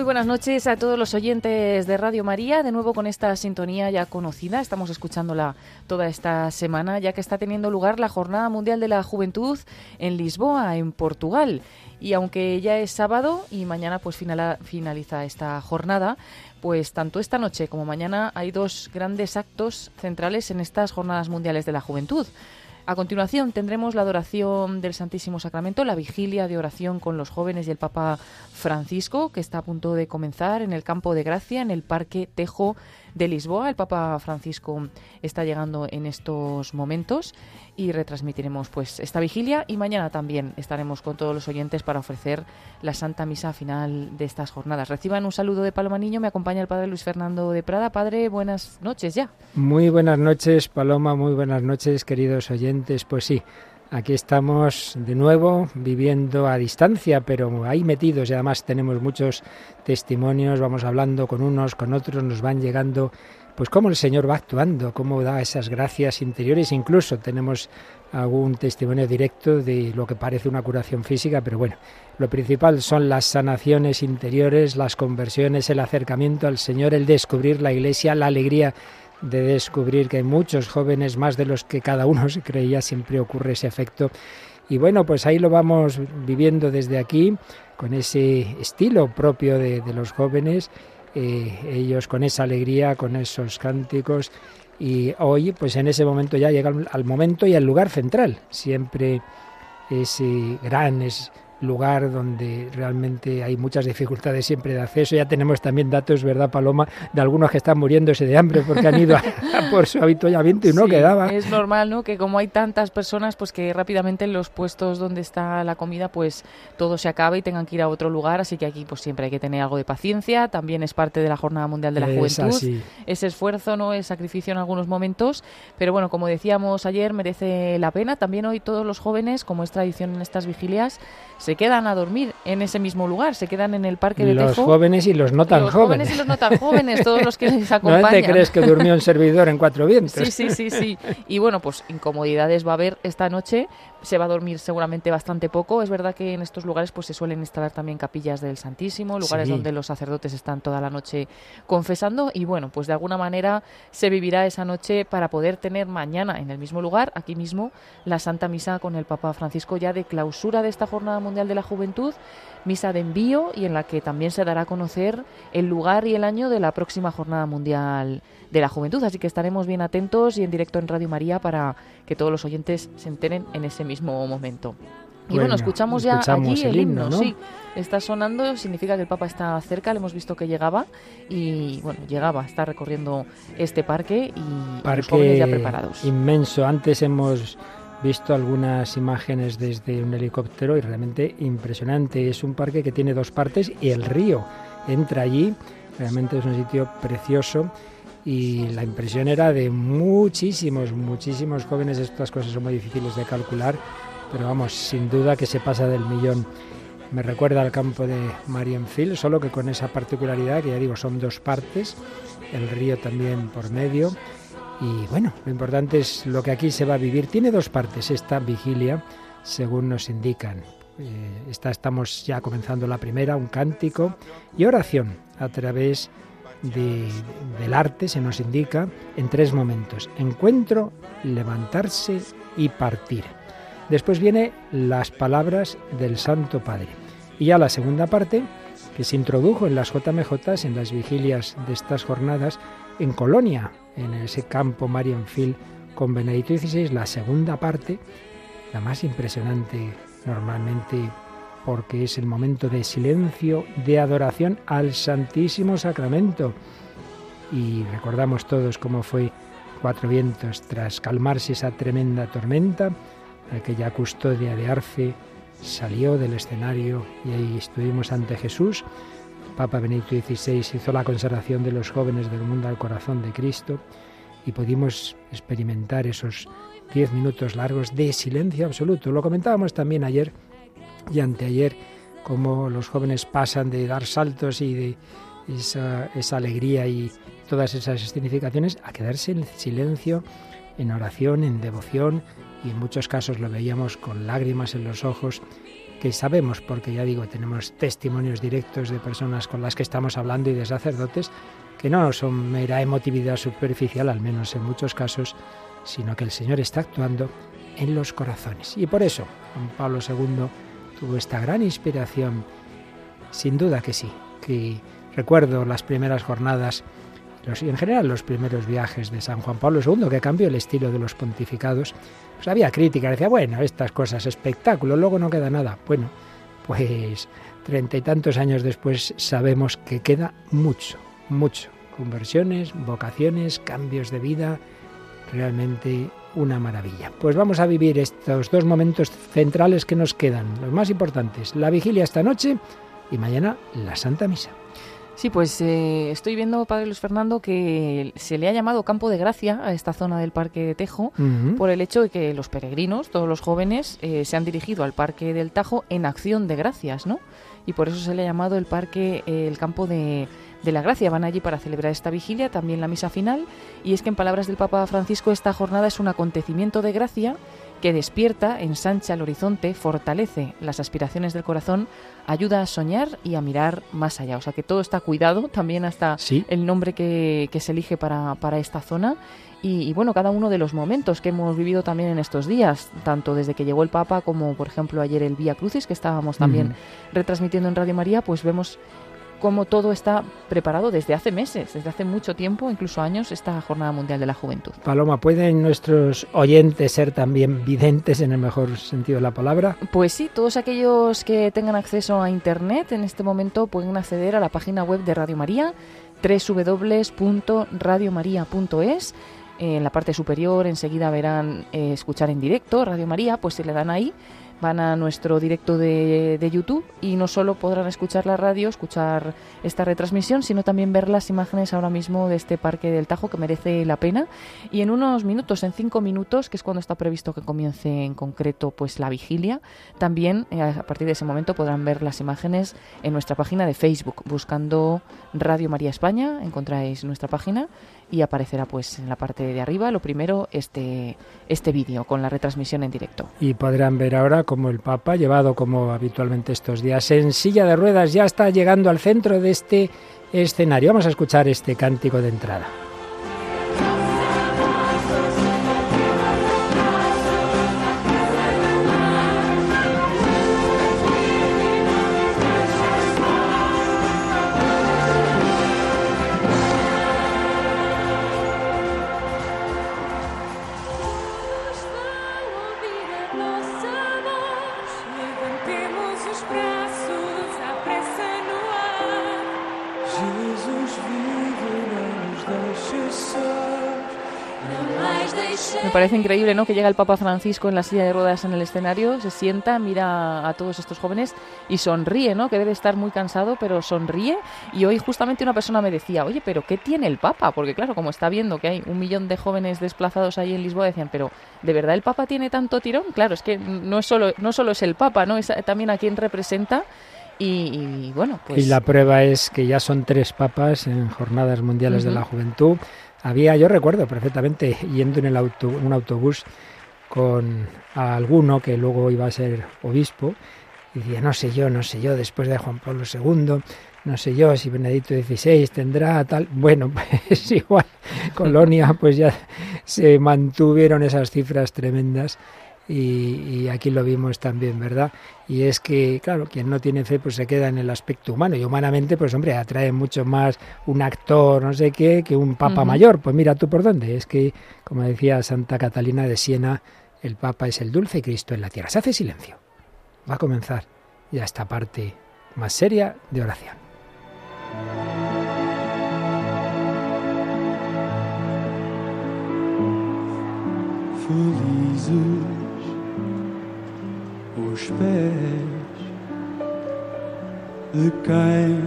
Muy buenas noches a todos los oyentes de Radio María. De nuevo con esta sintonía ya conocida. Estamos escuchándola toda esta semana, ya que está teniendo lugar la Jornada Mundial de la Juventud en Lisboa, en Portugal. Y aunque ya es sábado y mañana pues finaliza esta jornada, pues tanto esta noche como mañana hay dos grandes actos centrales en estas Jornadas Mundiales de la Juventud. A continuación tendremos la adoración del Santísimo Sacramento, la vigilia de oración con los jóvenes y el Papa Francisco, que está a punto de comenzar en el Campo de Gracia, en el Parque Tejo de Lisboa. El Papa Francisco está llegando en estos momentos y retransmitiremos pues esta vigilia y mañana también estaremos con todos los oyentes para ofrecer la Santa Misa final de estas jornadas. Reciban un saludo de Paloma Niño, me acompaña el Padre Luis Fernando de Prada. Padre, buenas noches ya. Muy buenas noches, Paloma, muy buenas noches, queridos oyentes. Pues sí, Aquí estamos de nuevo viviendo a distancia, pero ahí metidos y además tenemos muchos testimonios, vamos hablando con unos, con otros, nos van llegando pues cómo el Señor va actuando, cómo da esas gracias interiores, incluso tenemos algún testimonio directo de lo que parece una curación física, pero bueno, lo principal son las sanaciones interiores, las conversiones, el acercamiento al Señor, el descubrir la Iglesia, la alegría de descubrir que hay muchos jóvenes, más de los que cada uno se creía, siempre ocurre ese efecto. Y bueno, pues ahí lo vamos viviendo desde aquí, con ese estilo propio de, los jóvenes, eh, ellos con esa alegría, con esos cánticos. Y hoy, pues en ese momento ya llega al momento y al lugar central, siempre ese gran, es lugar donde realmente hay muchas dificultades siempre de acceso. Ya tenemos también datos, ¿verdad, Paloma?, de algunos que están muriéndose de hambre porque han ido por su habituallamiento y no quedaba. Es normal, ¿no?, que como hay tantas personas, pues que rápidamente en los puestos donde está la comida, pues todo se acabe y tengan que ir a otro lugar. Así que aquí, pues siempre hay que tener algo de paciencia. También es parte de la Jornada Mundial de la Juventud. Ese esfuerzo, ¿no?, es sacrificio en algunos momentos. Pero bueno, como decíamos ayer, merece la pena. También hoy todos los jóvenes, como es tradición en estas vigilias, se quedan a dormir en ese mismo lugar, se quedan en el parque de Los jóvenes y los no tan los jóvenes. y los no tan jóvenes, todos los que les acompañan. ¿No te crees que durmió un servidor en cuatro vientos? Sí, sí, sí, sí. Y bueno, pues incomodidades va a haber esta noche, se va a dormir seguramente bastante poco. Es verdad que en estos lugares pues se suelen instalar también capillas del Santísimo, lugares donde los sacerdotes están toda la noche confesando y bueno, pues de alguna manera se vivirá esa noche para poder tener mañana en el mismo lugar, aquí mismo, la Santa Misa con el Papa Francisco ya de clausura de esta Jornada Mundial de la Juventud, misa de envío y en la que también se dará a conocer el lugar y el año de la próxima Jornada Mundial de la Juventud. Así que estaremos bien atentos y en directo en Radio María para que todos los oyentes se enteren en ese mismo momento. Y bueno, escuchamos ya allí el, himno, sí. Está sonando, significa que el Papa está cerca, le hemos visto que llegaba y bueno, llegaba, está recorriendo este parque y parque los jóvenes ya preparados. Inmenso. Antes hemos visto algunas imágenes desde un helicóptero y realmente impresionante. Es un parque que tiene dos partes y el río entra allí. Realmente es un sitio precioso y la impresión era de muchísimos, muchísimos jóvenes. Estas cosas son muy difíciles de calcular, pero vamos, sin duda que se pasa del millón. Me recuerda al campo de Marienfield, solo que con esa particularidad, que ya digo, son dos partes, el río también por medio. Y bueno, lo importante es lo que aquí se va a vivir. Tiene dos partes esta vigilia, según nos indican. Eh, estamos ya comenzando la primera, un cántico y oración a través del arte se nos indica en tres momentos. Encuentro, levantarse y partir. Después viene las palabras del Santo Padre. Y ya la segunda parte, que se introdujo en las JMJ, en las vigilias de estas jornadas, en Colonia, en ese campo Marienfield con Benedicto XVI, la segunda parte, la más impresionante normalmente porque es el momento de silencio, de adoración al Santísimo Sacramento. Y recordamos todos cómo fue Cuatro Vientos tras calmarse esa tremenda tormenta, aquella custodia de Arce salió del escenario y ahí estuvimos ante Jesús. Papa Benedicto XVI hizo la consagración de los jóvenes del mundo al corazón de Cristo y pudimos experimentar esos diez minutos largos de silencio absoluto. Lo comentábamos también ayer y anteayer, cómo los jóvenes pasan de dar saltos y de esa, esa alegría y todas esas significaciones a quedarse en silencio, en oración, en devoción, y en muchos casos lo veíamos con lágrimas en los ojos, que sabemos, porque ya digo, tenemos testimonios directos de personas con las que estamos hablando y de sacerdotes, que no son mera emotividad superficial, al menos en muchos casos, sino que el Señor está actuando en los corazones. Y por eso Juan Pablo II tuvo esta gran inspiración, sin duda que sí, que recuerdo las primeras jornadas y en general los primeros viajes de San Juan Pablo II, que cambió el estilo de los pontificados, pues había crítica, decía, bueno, estas cosas, espectáculo, luego no queda nada. Bueno, pues treinta y tantos años después sabemos que queda mucho, mucho. Conversiones, vocaciones, cambios de vida, realmente una maravilla. Pues vamos a vivir estos dos momentos centrales que nos quedan, los más importantes, la vigilia esta noche y mañana la Santa Misa. Sí, pues eh, estoy viendo, Padre Luis Fernando, que se le ha llamado Campo de Gracia a esta zona del Parque de Tejo por el hecho de que los peregrinos, todos los jóvenes, eh, se han dirigido al Parque del Tajo en acción de gracias, ¿no? Y por eso se le ha llamado el Parque, eh, el Campo de, de la Gracia. Van allí para celebrar esta vigilia, también la misa final. Y es que en palabras del Papa Francisco, esta jornada es un acontecimiento de gracia que despierta, ensancha el horizonte, fortalece las aspiraciones del corazón, ayuda a soñar y a mirar más allá. O sea que todo está cuidado, también hasta el nombre que, se elige para, esta zona. Y, bueno, cada uno de los momentos que hemos vivido también en estos días, tanto desde que llegó el Papa como por ejemplo ayer el Vía Crucis, que estábamos también retransmitiendo en Radio María, pues vemos cómo todo está preparado desde hace meses, desde hace mucho tiempo, incluso años, esta Jornada Mundial de la Juventud. Paloma, ¿pueden nuestros oyentes ser también videntes en el mejor sentido de la palabra? Pues sí, todos aquellos que tengan acceso a Internet en este momento pueden acceder a la página web de Radio María, www.radiomaria.es. En la parte superior enseguida verán eh, escuchar en directo Radio María, pues si le dan ahí van a nuestro directo de, de, YouTube y no solo podrán escuchar la radio, escuchar esta retransmisión, sino también ver las imágenes ahora mismo de este Parque del Tajo que merece la pena. Y en unos minutos, en cinco minutos, que es cuando está previsto que comience en concreto pues la vigilia, también eh, a partir de ese momento podrán ver las imágenes en nuestra página de Facebook. Buscando Radio María España, encontráis nuestra página y aparecerá pues en la parte de arriba lo primero este este vídeo con la retransmisión en directo. Y podrán ver ahora como el Papa llevado como habitualmente estos días en silla de ruedas ya está llegando al centro de este escenario. Vamos a escuchar este cántico de entrada. Me parece increíble, ¿no? Que llega el Papa Francisco en la silla de ruedas en el escenario, se sienta, mira a todos estos jóvenes y sonríe, ¿no? Que debe estar muy cansado, pero sonríe. Y hoy justamente una persona me decía, oye, pero ¿qué tiene el Papa? Porque claro, como está viendo que hay un millón de jóvenes desplazados ahí en Lisboa, decían, pero ¿de verdad el Papa tiene tanto tirón? Claro, es que no es solo, no solo es el Papa, ¿no? Es también a quien representa. Y, bueno, pues... Y la prueba es que ya son tres papas en Jornadas Mundiales de la Juventud. Había, yo recuerdo perfectamente, yendo en el auto, un autobús con alguno que luego iba a ser obispo, y decía, no sé yo, no sé yo, después de Juan Pablo II, no sé yo si Benedicto XVI tendrá tal. Bueno, pues igual, Colonia, pues ya se mantuvieron esas cifras tremendas y, aquí lo vimos también, ¿verdad? Y es que, claro, quien no tiene fe pues se queda en el aspecto humano y humanamente, pues hombre, atrae mucho más un actor, no sé qué, que un papa mayor. Pues mira tú por dónde. Es que, como decía Santa Catalina de Siena, el papa es el dulce Cristo en la tierra. Se hace silencio. Va a comenzar ya esta parte más seria de oración. Os pés de quem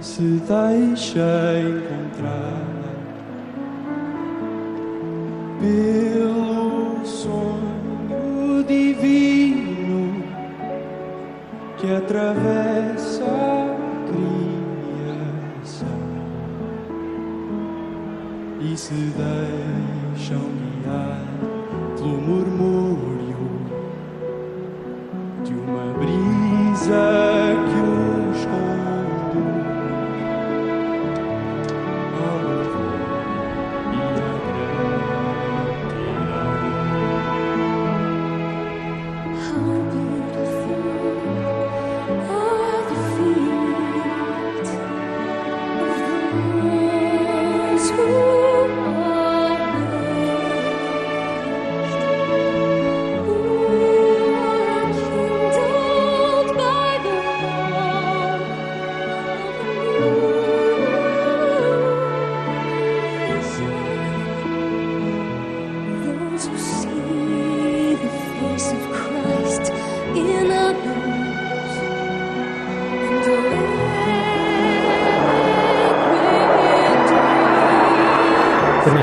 se deixa encontrar pelo sonho divino que atravessa a e se deixam guiar pelo murmúrio uma brisa.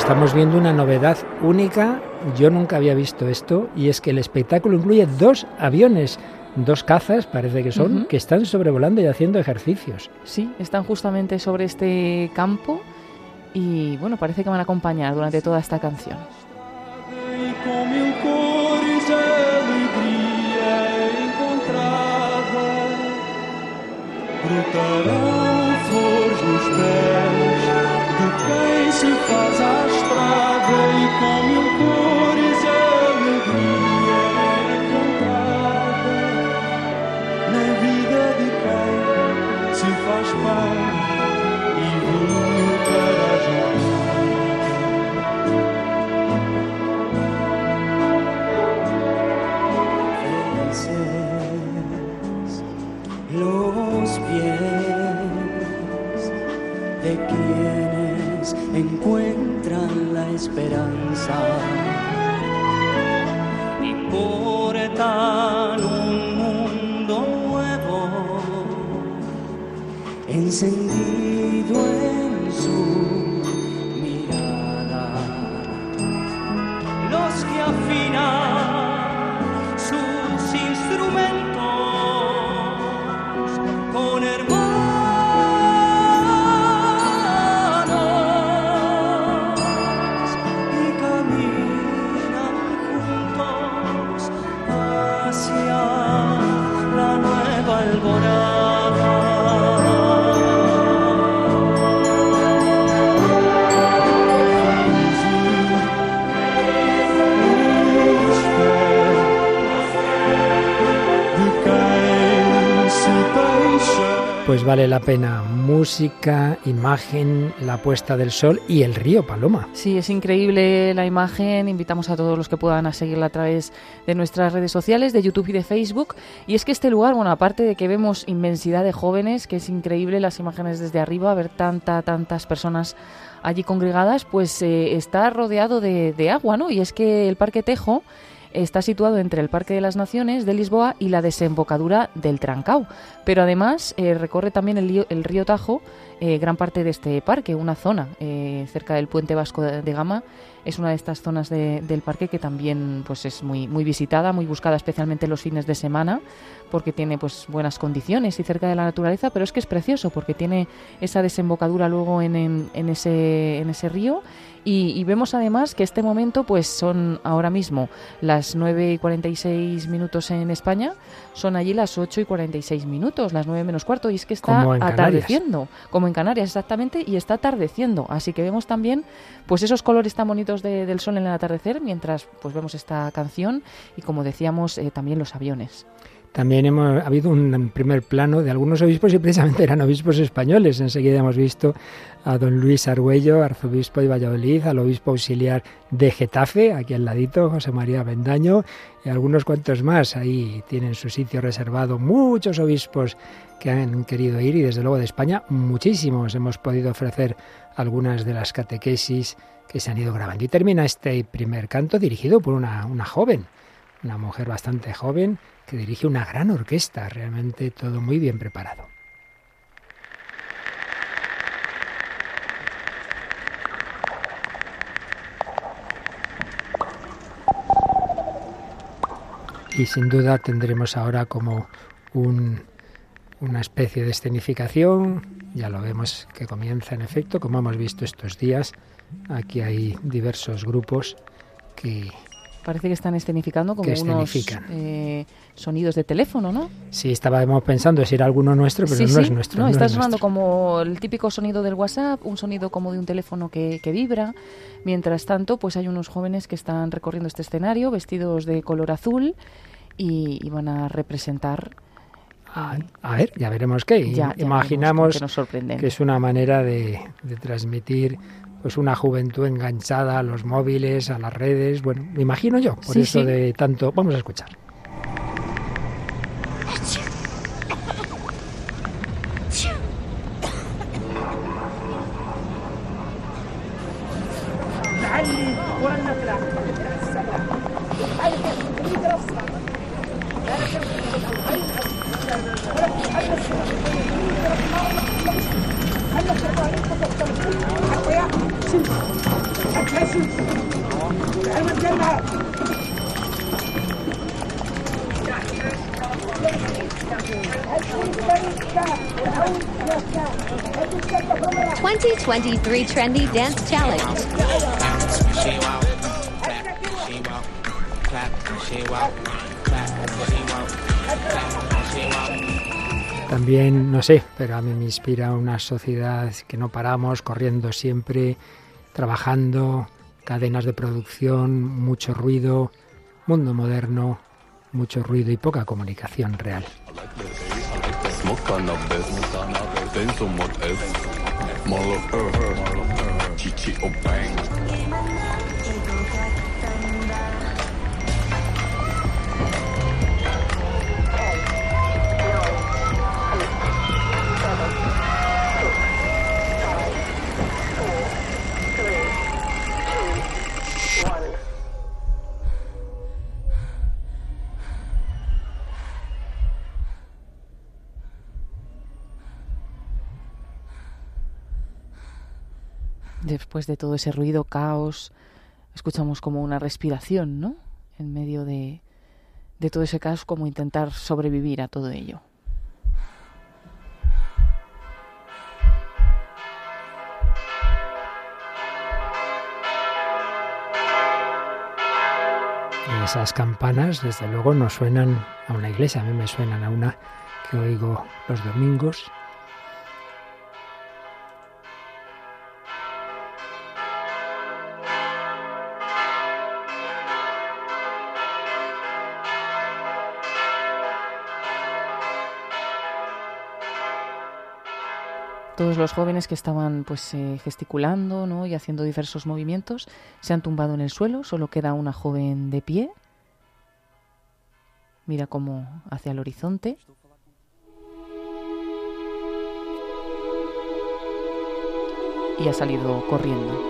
Estamos viendo una novedad única. Yo nunca había visto esto y es que el espectáculo incluye dos aviones, dos cazas, parece que son, que están sobrevolando y haciendo ejercicios. Sí, están justamente sobre este campo y bueno, parece que van a acompañar durante toda esta canción. Se faz a estrada e com mil cores alegria é na vida de quem se faz pai e evolui para a jornada. Los pies de quien encuentran la esperanza. Y portan un mundo nuevo encendido vale la pena. Música, imagen, la puesta del sol y el río Paloma. Sí, es increíble la imagen. Invitamos a todos los que puedan a seguirla a través de nuestras redes sociales, de YouTube y de Facebook. Y es que este lugar, bueno, aparte de que vemos inmensidad de jóvenes, que es increíble las imágenes desde arriba, ver tanta, tantas personas allí congregadas, pues eh, está rodeado de, de agua, ¿no? Y es que el Parque Tejo está situado entre el Parque de las Naciones de Lisboa y la desembocadura del Trancao. Pero además eh, recorre también el, río Tajo eh, gran parte de este parque, una zona eh, cerca del puente vasco de, Gama. Es una de estas zonas del parque que también pues, es muy, muy visitada, muy buscada, especialmente los fines de semana, porque tiene pues, buenas condiciones y cerca de la naturaleza, pero es que es precioso porque tiene esa desembocadura luego en, en, ese, en ese río y, vemos además que este momento pues son ahora mismo las 9 y 46 minutos en España, son allí las 8 y 46 minutos, las 9 menos cuarto, y es que está atardeciendo, como en Canarias exactamente, y está atardeciendo. Así que vemos también pues esos colores tan bonitos del sol en el atardecer, mientras pues vemos esta canción y como decíamos eh, también los aviones. También hemos ha habido un primer plano de algunos obispos y precisamente eran obispos españoles. Enseguida hemos visto a don Luis Argüello, arzobispo de Valladolid, al obispo auxiliar de Getafe, aquí al ladito, José María Bendaño, y algunos cuantos más. Ahí tienen su sitio reservado muchos obispos que han querido ir y desde luego de España muchísimos. Hemos podido ofrecer algunas de las catequesis que se han ido grabando. Y termina este primer canto dirigido por una, una joven, una mujer bastante joven que dirige una gran orquesta, realmente todo muy bien preparado. Y sin duda tendremos ahora como una especie de escenificación, ya lo vemos que comienza en efecto, como hemos visto estos días, aquí hay diversos grupos que Parece que están escenificando como unos eh, sonidos de teléfono, ¿no? Sí, estábamos pensando si era alguno nuestro, pero no es nuestro. No, está sonando como el típico sonido del WhatsApp, un sonido como de un teléfono que, vibra. Mientras tanto, pues hay unos jóvenes que están recorriendo este escenario vestidos de color azul y, van a representar a, ver, ya veremos qué. Imaginamos que, es una manera de, de, transmitir pues una juventud enganchada a los móviles, a las redes, bueno, me imagino yo, por eso de tanto. Vamos a escuchar. Trendy Dance Challenge. También, no sé, pero a mí me inspira una sociedad que no paramos, corriendo siempre, trabajando, cadenas de producción, mucho ruido, mundo moderno, mucho ruido y poca comunicación real. Marlo, uh, Marlo, uh, G-G-O-Bang. Después de todo ese ruido, caos, escuchamos como una respiración, ¿no? En medio de, de todo ese caos, como intentar sobrevivir a todo ello. esas campanas, desde luego, no suenan a una iglesia, a mí me suenan a una que oigo los domingos Todos los jóvenes que estaban pues eh, gesticulando ¿no? y haciendo diversos movimientos se han tumbado en el suelo, solo queda una joven de pie. Mira cómo hacia el horizonte. Y ha salido corriendo.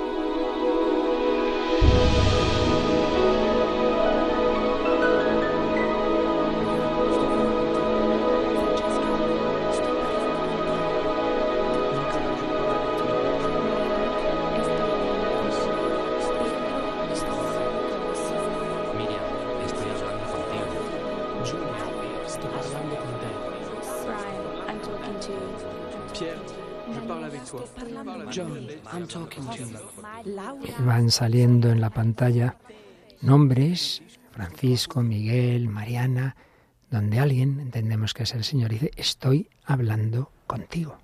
Van saliendo en la pantalla nombres, Francisco, Miguel, Mariana, donde alguien, entendemos que es el Señor, dice, estoy hablando contigo.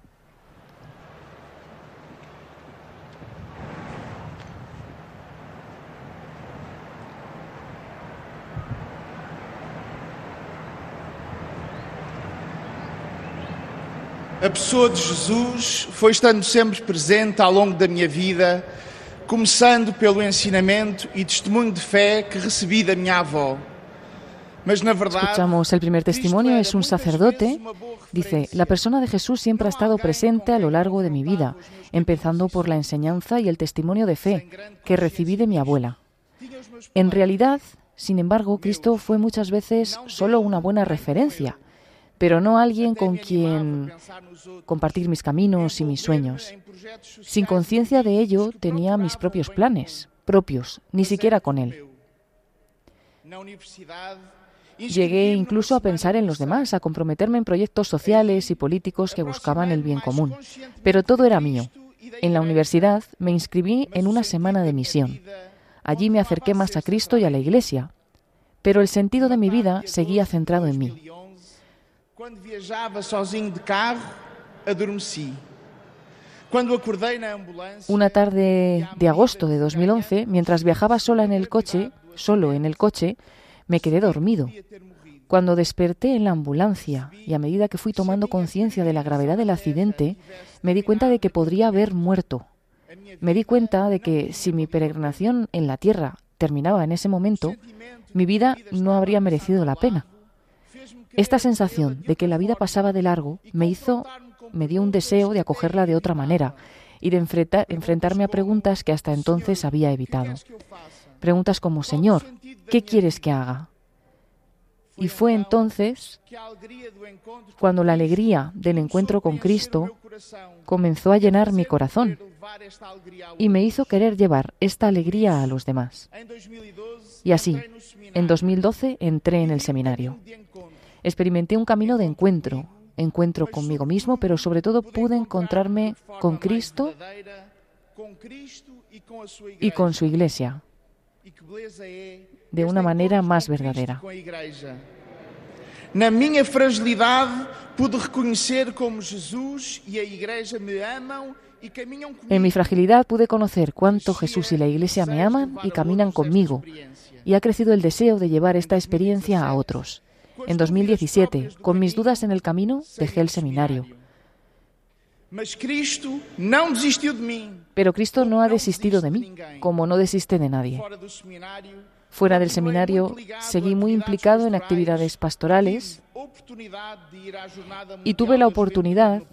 A pessoa de Jesus foi estando sempre presente ao longo da minha vida, começando pelo ensinamento e testemunho de fé que recebi da minha avó. Escuchamos el primer testimonio, es un sacerdote. Dice, la persona de Jesús siempre ha estado presente a lo largo de mi vida, empezando por la enseñanza y el testimonio de fe que recibí de mi abuela. En realidad, sin embargo, Cristo fue muchas veces solo una buena referencia, pero no alguien con quien compartir mis caminos y mis sueños. Sin conciencia de ello, tenía mis propios planes, propios, ni siquiera con él. Llegué incluso a pensar en los demás, a comprometerme en proyectos sociales y políticos que buscaban el bien común. Pero todo era mío. En la universidad me inscribí en una semana de misión. Allí me acerqué más a Cristo y a la Iglesia. Pero el sentido de mi vida seguía centrado en mí. Cuando viajaba de carro, adormeci. Una tarde de agosto de 2011, mientras viajaba sola en el coche, solo en el coche, me quedé dormido. Cuando desperté en la ambulancia y a medida que fui tomando conciencia de la gravedad del accidente, me di cuenta de que podría haber muerto. Me di cuenta de que si mi peregrinación en la tierra terminaba en ese momento, mi vida no habría merecido la pena. Esta sensación de que la vida pasaba de largo me hizo, me dio un deseo de acogerla de otra manera y de enfrentarme a preguntas que hasta entonces había evitado. Preguntas como, Señor, ¿qué quieres que haga? Y fue entonces cuando la alegría del encuentro con Cristo comenzó a llenar mi corazón y me hizo querer llevar esta alegría a los demás. Y así, en 2012 entré en el seminario. Experimenté un camino de encuentro, encuentro conmigo mismo, pero sobre todo pude encontrarme con Cristo y con su iglesia de una manera más verdadera. Na minha fragilidade, pude como Jesus e a Igreja me e. En mi fragilidad pude conocer cuánto Jesús y la Iglesia me aman y caminan conmigo, y ha crecido el deseo de llevar esta experiencia a otros. En 2017, con mis dudas en el camino, dejé el seminario. Pero Cristo no ha desistido de mí, como no desiste de nadie. Fuera del seminario, seguí muy implicado en actividades pastorales y tuve la da oportunidad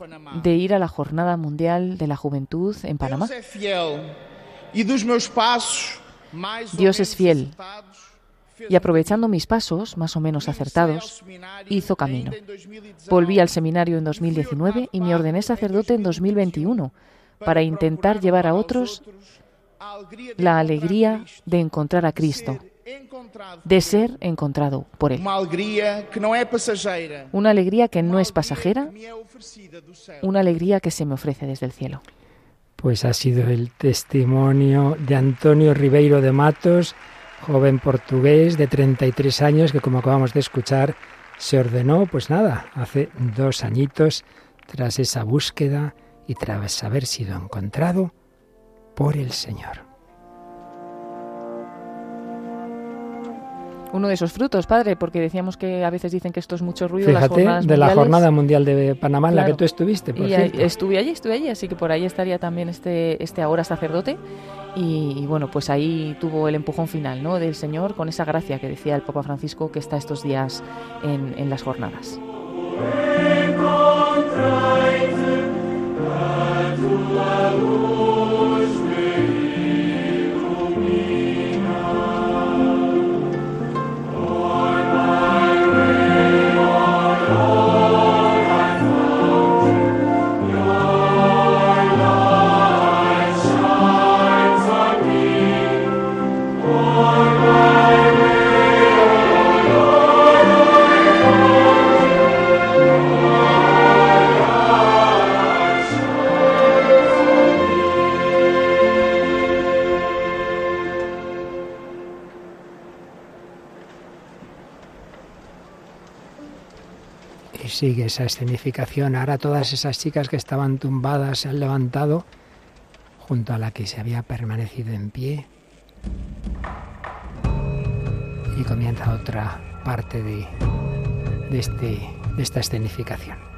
de ir a la Jornada Mundial de la Juventud en Panamá. E Dios es fiel. Y aprovechando mis pasos, más o menos acertados, hizo camino. ainda 2019, volví al seminario en 2019 y me ordené sacerdote en 2021 para intentar llevar a otros la alegría de encontrar a Cristo, de ser encontrado por Él. Una alegría que no es pasajera, una alegría que se me ofrece desde el cielo. Pues ha sido el testimonio de Antonio Ribeiro de Matos, joven portugués de 33 años que como acabamos de escuchar se ordenó, pues nada, hace dos añitos tras esa búsqueda y tras haber sido encontrado por el Señor. Uno de esos frutos, padre, porque decíamos que a veces dicen que esto es mucho ruido. las Fíjate, jornadas de la mundiales. Jornada Mundial de Panamá en la que tú estuviste, por Y ahí- estuve allí, estuve allí, así que por ahí estaría también este, este ahora sacerdote. Y, y bueno, pues ahí tuvo el empujón final ¿no? del Señor con esa gracia que decía el Papa Francisco que está estos días en, en las jornadas. Sigue esa escenificación. Ahora todas esas chicas que estaban tumbadas se han levantado junto a la que se había permanecido en pie. Y comienza otra parte de, este, de esta escenificación.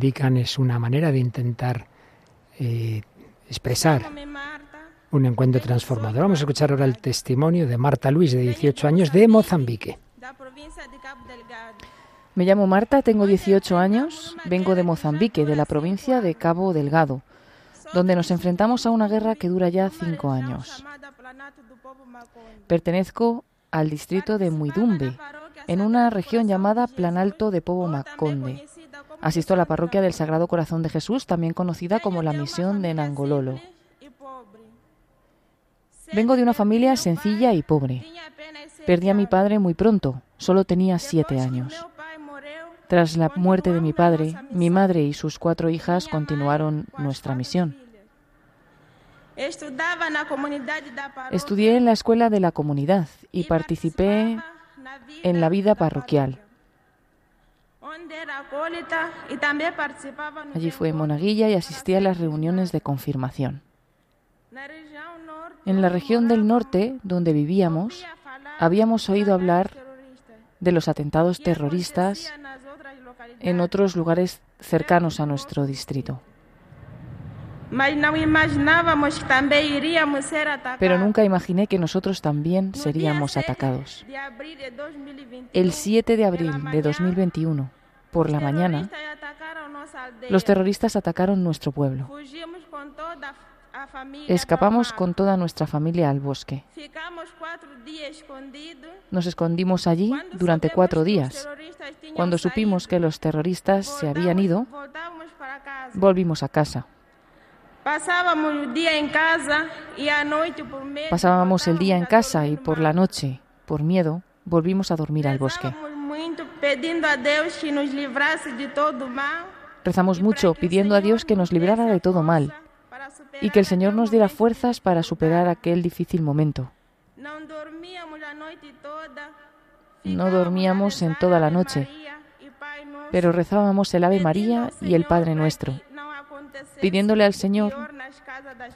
Indican, es una manera de intentar eh, expresar un encuentro transformador. Vamos a escuchar ahora el testimonio de Marta Luis, de 18 años, de Mozambique. Me llamo Marta, tengo 18 años, vengo de Mozambique, de la provincia de Cabo Delgado, donde nos enfrentamos a una guerra que dura ya cinco años. Pertenezco al distrito de Muidumbe, en una región llamada Planalto de Pobo Maconde. Asisto a la parroquia del Sagrado Corazón de Jesús, también conocida como la Misión de Nangololo. Vengo de una familia sencilla y pobre. Perdí a mi padre muy pronto, solo tenía siete años. Tras la muerte de mi padre, mi madre y sus cuatro hijas continuaron nuestra misión. Estudié en la escuela de la comunidad y participé en la vida parroquial. Allí fue monaguilla y asistí a las reuniones de confirmación. En la región del norte, donde vivíamos, habíamos oído hablar de los atentados terroristas en otros lugares cercanos a nuestro distrito. Pero nunca imaginé que nosotros también seríamos atacados. El 7 de abril de 2021, por la mañana, los terroristas atacaron nuestro pueblo. Escapamos con toda nuestra familia al bosque. Nos escondimos allí durante cuatro días. Cuando supimos que los terroristas se habían ido, volvimos a casa. Pasábamos el día en casa y por la noche, por miedo, volvimos a dormir al bosque. Rezamos mucho pidiendo a Dios que nos librara de todo mal y que el Señor nos diera fuerzas para superar aquel difícil momento. No dormíamos en toda la noche, pero rezábamos el Ave María y el Padre Nuestro, pidiéndole al Señor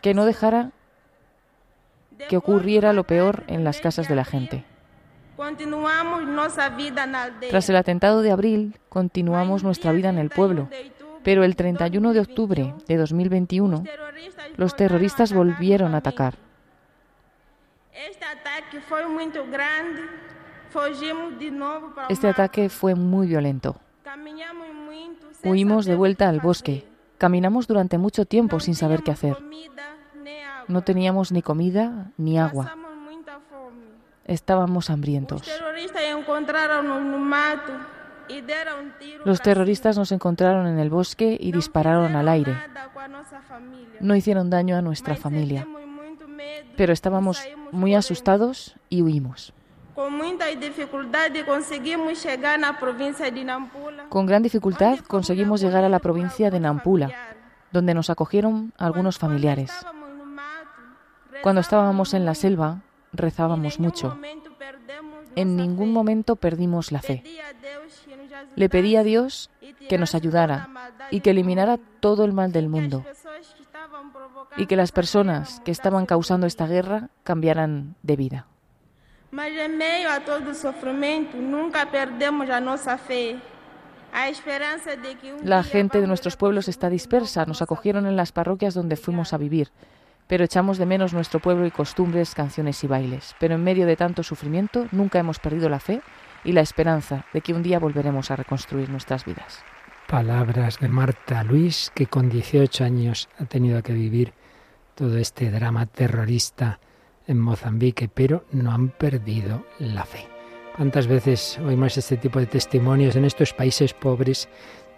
que no dejara que ocurriera lo peor en las casas de la gente. Tras el atentado de abril, continuamos nuestra vida en el pueblo, pero el 31 de octubre de 2021, los terroristas volvieron a atacar. Este ataque fue muy violento. Huimos de vuelta al bosque. Caminamos durante mucho tiempo sin saber qué hacer. No teníamos ni comida ni agua. Estábamos hambrientos. Los terroristas nos encontraron en el bosque y dispararon al aire. No hicieron daño a nuestra familia, pero estábamos muy asustados y huimos. Con gran dificultad conseguimos llegar a la provincia de Nampula, donde nos acogieron algunos familiares. Cuando estábamos en la selva, rezábamos mucho. En ningún momento perdimos la fe. Le pedí a Dios que nos ayudara y que eliminara todo el mal del mundo y que las personas que estaban causando esta guerra cambiaran de vida. La gente de nuestros pueblos está dispersa. Nos acogieron en las parroquias donde fuimos a vivir, pero echamos de menos nuestro pueblo y costumbres, canciones y bailes. Pero en medio de tanto sufrimiento nunca hemos perdido la fe y la esperanza de que un día volveremos a reconstruir nuestras vidas. Palabras de Marta Luis, que con 18 años ha tenido que vivir todo este drama terrorista en Mozambique, pero no han perdido la fe. ¿Cuántas veces oímos este tipo de testimonios en estos países pobres?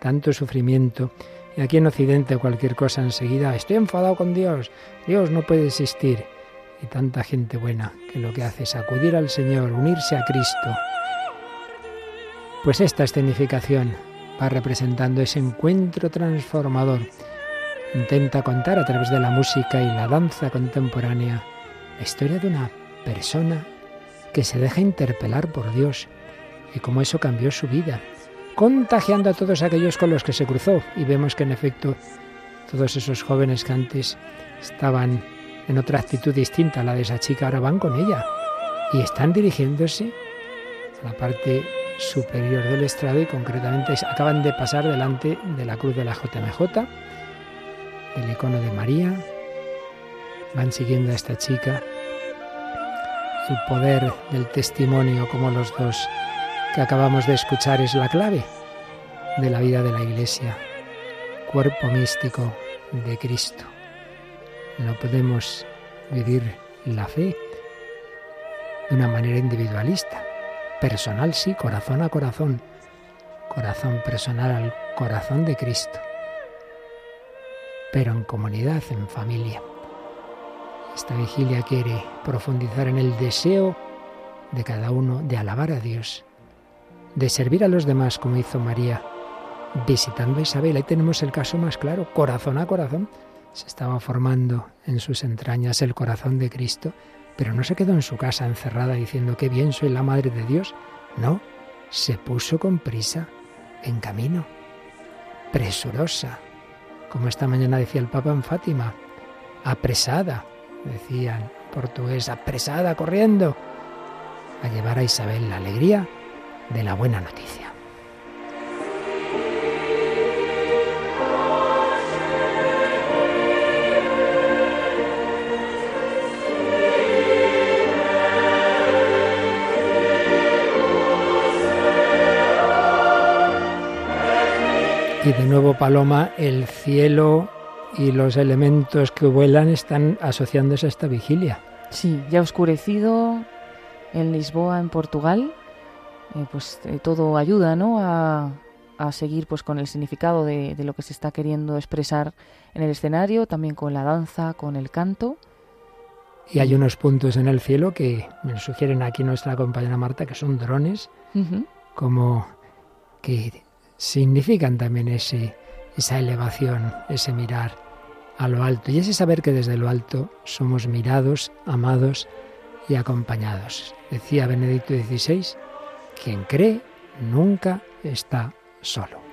Tanto sufrimiento. Y aquí en Occidente cualquier cosa enseguida, estoy enfadado con Dios, Dios no puede existir. Y tanta gente buena que lo que hace es acudir al Señor, unirse a Cristo, pues esta escenificación va representando ese encuentro transformador. Intenta contar a través de la música y la danza contemporánea la historia de una persona que se deja interpelar por Dios y cómo eso cambió su vida, contagiando a todos aquellos con los que se cruzó. Y vemos que en efecto todos esos jóvenes que antes estaban en otra actitud distinta a la de esa chica ahora van con ella y están dirigiéndose a la parte superior del estrado y concretamente acaban de pasar delante de la cruz de la JMJ, el icono de María. Van siguiendo a esta chica. El poder del testimonio, como los dos que acabamos de escuchar, es la clave de la vida de la Iglesia, cuerpo místico de Cristo. No podemos vivir la fe de una manera individualista. Personal sí, corazón a corazón. Corazón personal al corazón de Cristo. Pero en comunidad, en familia. Esta vigilia quiere profundizar en el deseo de cada uno de alabar a Dios, de servir a los demás como hizo María, visitando a Isabel. Ahí tenemos el caso más claro, corazón a corazón. Se estaba formando en sus entrañas el corazón de Cristo pero no se quedó en su casa encerrada diciendo que bien soy la madre de Dios. No, se puso con prisa, en camino, presurosa, como esta mañana decía el Papa en Fátima, apresada, decían portugués, apresada, corriendo, a llevar a Isabel la alegría de la buena noticia. Y de nuevo, Paloma, el cielo y los elementos que vuelan están asociándose a esta vigilia. Sí, ya oscurecido en Lisboa, en Portugal, eh, pues eh, todo ayuda, ¿no? A, seguir pues con el significado de, de, lo que se está queriendo expresar en el escenario, también con la danza, con el canto. Y hay unos puntos en el cielo que me sugieren aquí nuestra compañera Marta, que son drones, como que significan también ese, esa elevación, ese mirar a lo alto y ese saber que desde lo alto somos mirados, amados y acompañados. Decía Benedicto XVI, quien cree nunca está solo.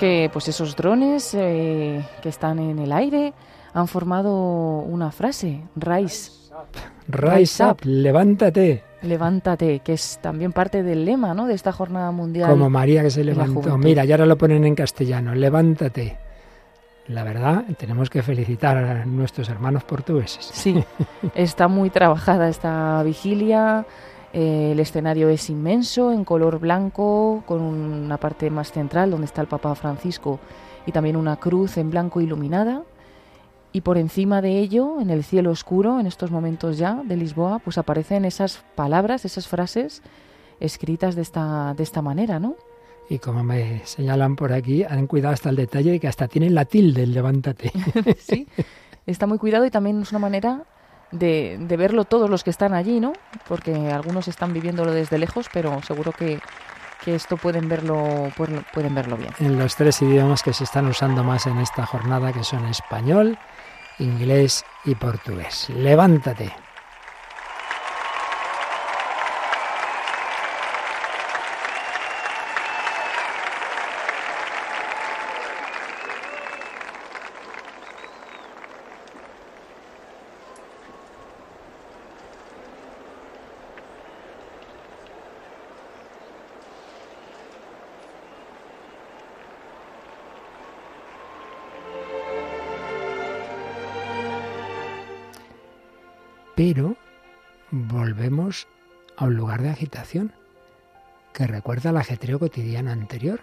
Que pues esos drones eh, que están en el aire han formado una frase, Rise. Rise up, levántate. Levántate, que es también parte del lema ¿no? de esta jornada mundial. Como María que se levantó. Mira, y ahora lo ponen en castellano, levántate. La verdad, tenemos que felicitar a nuestros hermanos portugueses. Sí, está muy trabajada esta vigilia. Eh, el escenario es inmenso, en color blanco, con una parte más central donde está el Papa Francisco y también una cruz en blanco iluminada. Y por encima de ello, en el cielo oscuro, en estos momentos ya de Lisboa, pues aparecen esas palabras, esas frases escritas de esta, de esta manera, ¿no? Y como me señalan por aquí, han cuidado hasta el detalle de que hasta tienen la tilde, el levántate. sí, está muy cuidado y también es una manera de, de, verlo todos los que están allí, ¿no? Porque algunos están viviéndolo desde lejos, pero seguro que, que esto pueden verlo, pueden verlo bien. En los tres idiomas que se están usando más en esta jornada, que son español, inglés y portugués. Levántate. Que recuerda al ajetreo cotidiano anterior.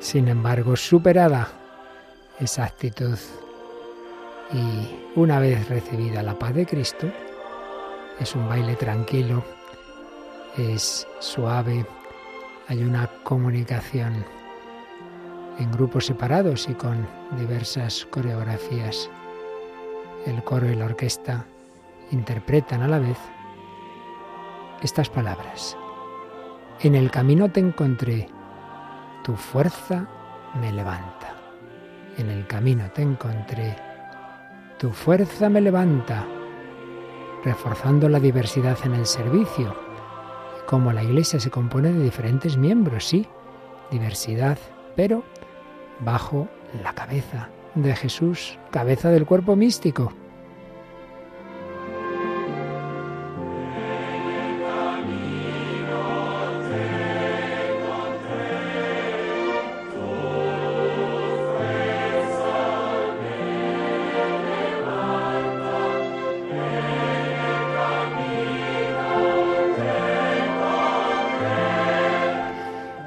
Sin embargo, superada esa actitud y una vez recibida la paz de Cristo, es un baile tranquilo, es suave, hay una comunicación en grupos separados y con diversas coreografías. El coro y la orquesta interpretan a la vez estas palabras. En el camino te encontré, tu fuerza me levanta. En el camino te encontré, tu fuerza me levanta, reforzando la diversidad en el servicio. Como la iglesia se compone de diferentes miembros, sí, diversidad, pero bajo la cabeza de Jesús, cabeza del cuerpo místico.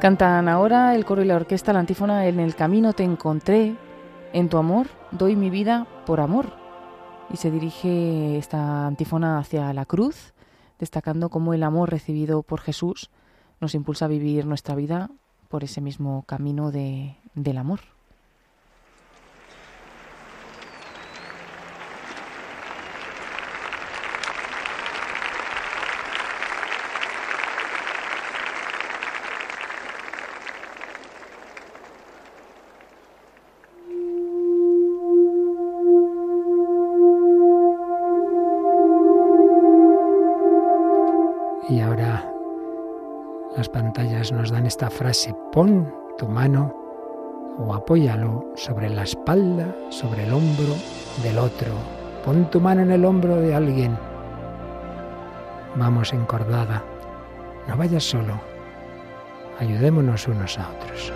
Cantan ahora el coro y la orquesta la antífona En el camino te encontré, en tu amor doy mi vida por amor. Y se dirige esta antífona hacia la cruz, destacando cómo el amor recibido por Jesús nos impulsa a vivir nuestra vida por ese mismo camino de, del amor. Esta frase, pon tu mano o apóyalo sobre la espalda, sobre el hombro del otro. Pon tu mano en el hombro de alguien. Vamos encordada. No vayas solo. Ayudémonos unos a otros.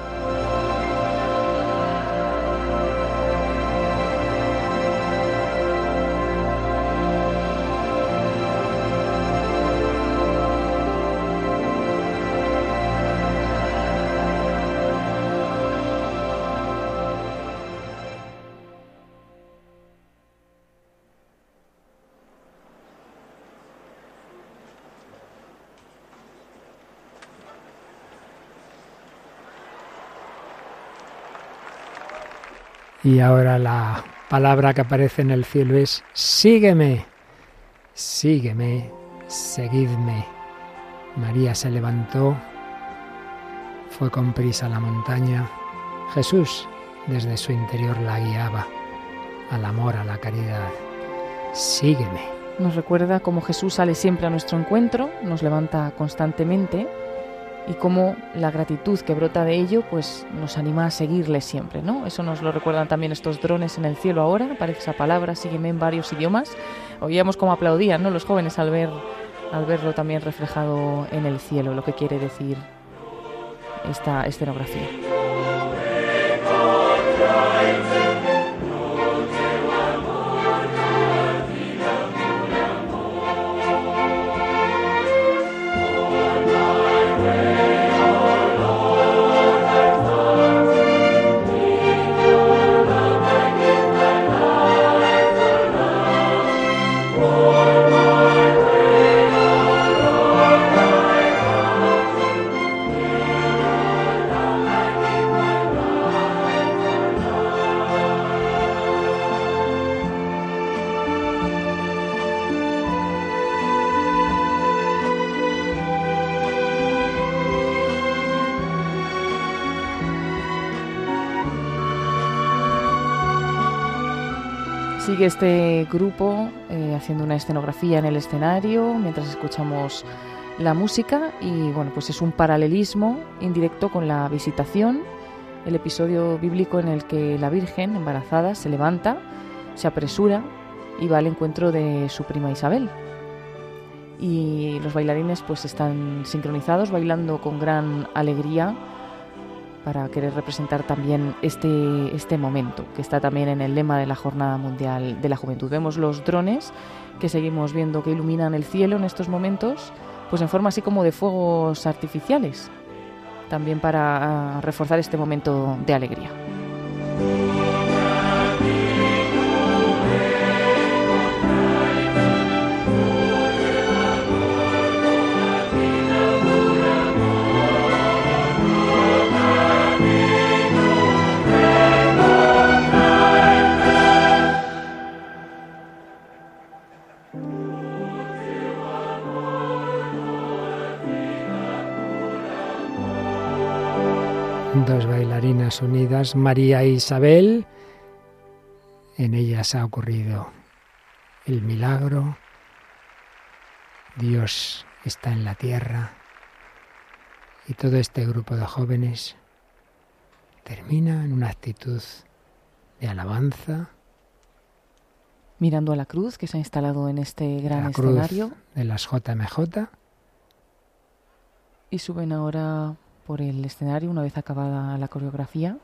Y ahora la palabra que aparece en el cielo es, sígueme, sígueme, seguidme. María se levantó, fue con prisa a la montaña. Jesús desde su interior la guiaba al amor, a la caridad. Sígueme. Nos recuerda cómo Jesús sale siempre a nuestro encuentro, nos levanta constantemente y cómo la gratitud que brota de ello pues nos anima a seguirle siempre, ¿no? Eso nos lo recuerdan también estos drones en el cielo ahora, aparece esa palabra, sígueme en varios idiomas. Oíamos cómo aplaudían, ¿no? Los jóvenes al ver al verlo también reflejado en el cielo, lo que quiere decir esta escenografía. Sigue este grupo eh, haciendo una escenografía en el escenario mientras escuchamos la música y bueno, pues es un paralelismo indirecto con la visitación, el episodio bíblico en el que la Virgen embarazada se levanta, se apresura y va al encuentro de su prima Isabel. Y los bailarines pues están sincronizados, bailando con gran alegría para querer representar también este, este momento, que está también en el lema de la Jornada Mundial de la Juventud. Vemos los drones que seguimos viendo que iluminan el cielo en estos momentos, pues en forma así como de fuegos artificiales, también para ah, reforzar este momento de alegría. Unidas, María e Isabel. En ellas ha ocurrido el milagro. Dios está en la tierra. Y todo este grupo de jóvenes termina en una actitud de alabanza. Mirando a la cruz que se ha instalado en este gran escenario. de las JMJ. Y suben ahora por el escenario una vez acabada la coreografía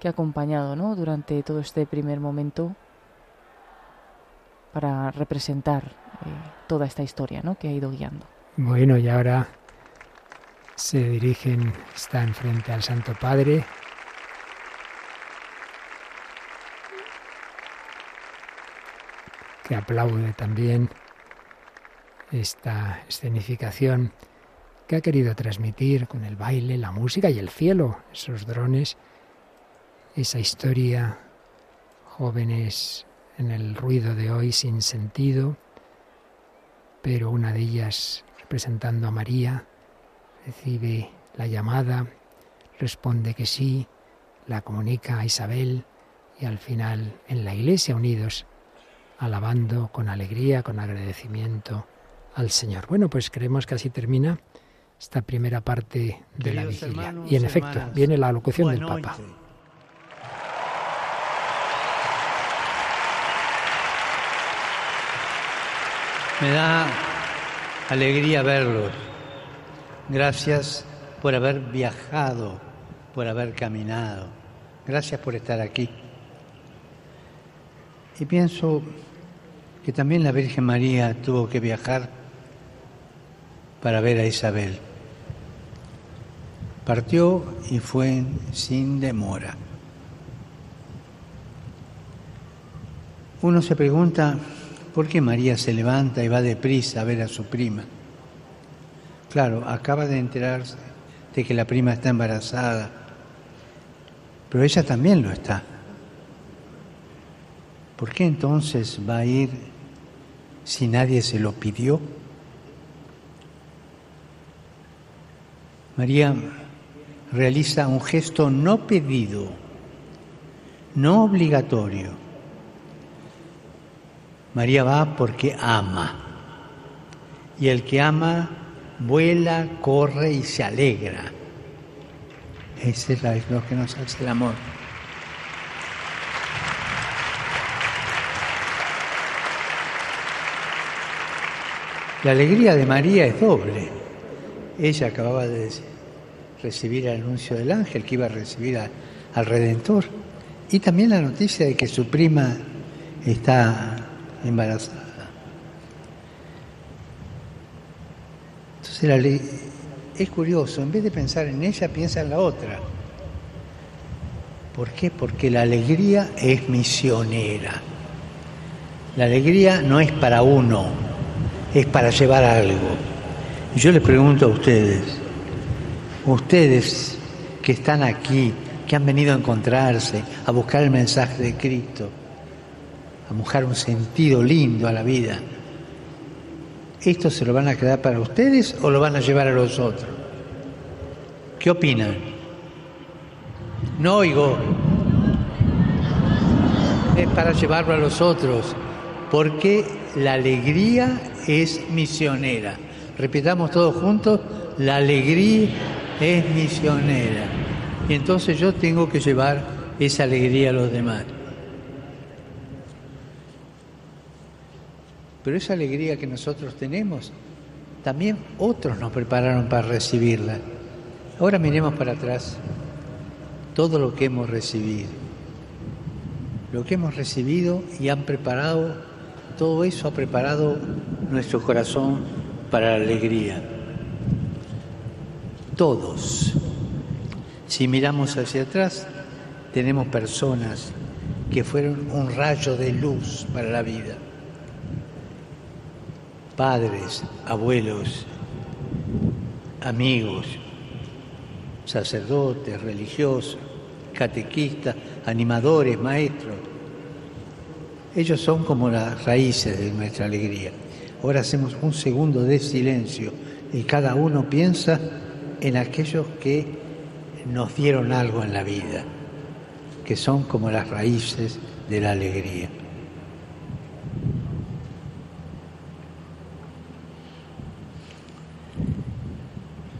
que ha acompañado ¿no? durante todo este primer momento para representar eh, toda esta historia ¿no? que ha ido guiando. Bueno, y ahora se dirigen, están frente al Santo Padre. que aplaude también esta escenificación que ha querido transmitir con el baile, la música y el cielo, esos drones, esa historia, jóvenes en el ruido de hoy sin sentido, pero una de ellas representando a María, recibe la llamada, responde que sí, la comunica a Isabel y al final en la iglesia unidos, alabando con alegría, con agradecimiento al Señor. Bueno, pues creemos que así termina esta primera parte de la vigilia. Y en efecto, viene la locución del Papa. Me da alegría verlos. Gracias por haber viajado, por haber caminado. Gracias por estar aquí. Y pienso que también la Virgen María tuvo que viajar para ver a Isabel. Partió y fue sin demora. Uno se pregunta por qué María se levanta y va deprisa a ver a su prima. Claro, acaba de enterarse de que la prima está embarazada, pero ella también lo está. ¿Por qué entonces va a ir si nadie se lo pidió? María realiza un gesto no pedido, no obligatorio. María va porque ama. Y el que ama vuela, corre y se alegra. Ese es lo que nos hace el amor. La alegría de María es doble. Ella acababa de decir, recibir el anuncio del ángel que iba a recibir al Redentor. Y también la noticia de que su prima está embarazada. Entonces es curioso, en vez de pensar en ella, piensa en la otra. ¿Por qué? Porque la alegría es misionera. La alegría no es para uno, es para llevar algo. Y yo les pregunto a ustedes, ustedes que están aquí, que han venido a encontrarse, a buscar el mensaje de Cristo, a buscar un sentido lindo a la vida, ¿esto se lo van a quedar para ustedes o lo van a llevar a los otros? ¿Qué opinan? No oigo. Es para llevarlo a los otros, porque la alegría es misionera. Repitamos todos juntos, la alegría es misionera. Y entonces yo tengo que llevar esa alegría a los demás. Pero esa alegría que nosotros tenemos, también otros nos prepararon para recibirla. Ahora miremos para atrás todo lo que hemos recibido. Lo que hemos recibido y han preparado, todo eso ha preparado nuestro corazón para la alegría todos. Si miramos hacia atrás, tenemos personas que fueron un rayo de luz para la vida. Padres, abuelos, amigos, sacerdotes, religiosos, catequistas, animadores, maestros. Ellos son como las raíces de nuestra alegría. Ahora hacemos un segundo de silencio y cada uno piensa en aquellos que nos dieron algo en la vida, que son como las raíces de la alegría.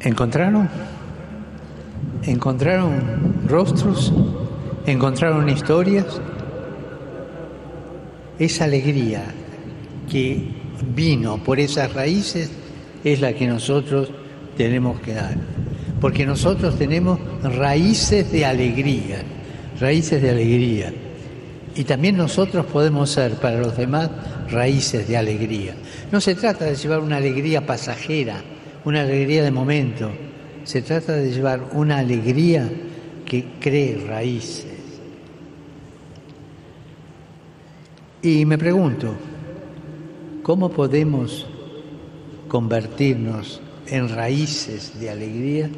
¿Encontraron? ¿Encontraron rostros? ¿Encontraron historias? Esa alegría que vino por esas raíces es la que nosotros tenemos que dar. Porque nosotros tenemos raíces de alegría, raíces de alegría. Y también nosotros podemos ser para los demás raíces de alegría. No se trata de llevar una alegría pasajera, una alegría de momento. Se trata de llevar una alegría que cree raíces. Y me pregunto, ¿cómo podemos convertirnos en raíces de alegría?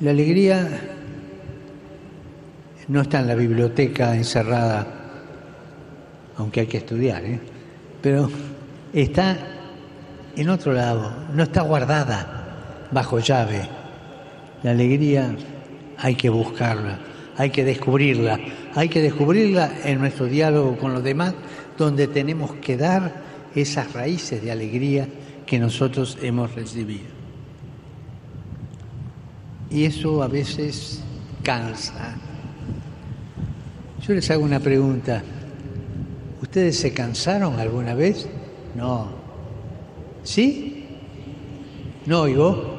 La alegría no está en la biblioteca encerrada aunque hay que estudiar, ¿eh? pero está en otro lado, no está guardada bajo llave. La alegría hay que buscarla, hay que descubrirla, hay que descubrirla en nuestro diálogo con los demás, donde tenemos que dar esas raíces de alegría que nosotros hemos recibido. Y eso a veces cansa. Yo les hago una pregunta. ¿Ustedes se cansaron alguna vez? No. ¿Sí? No oigo.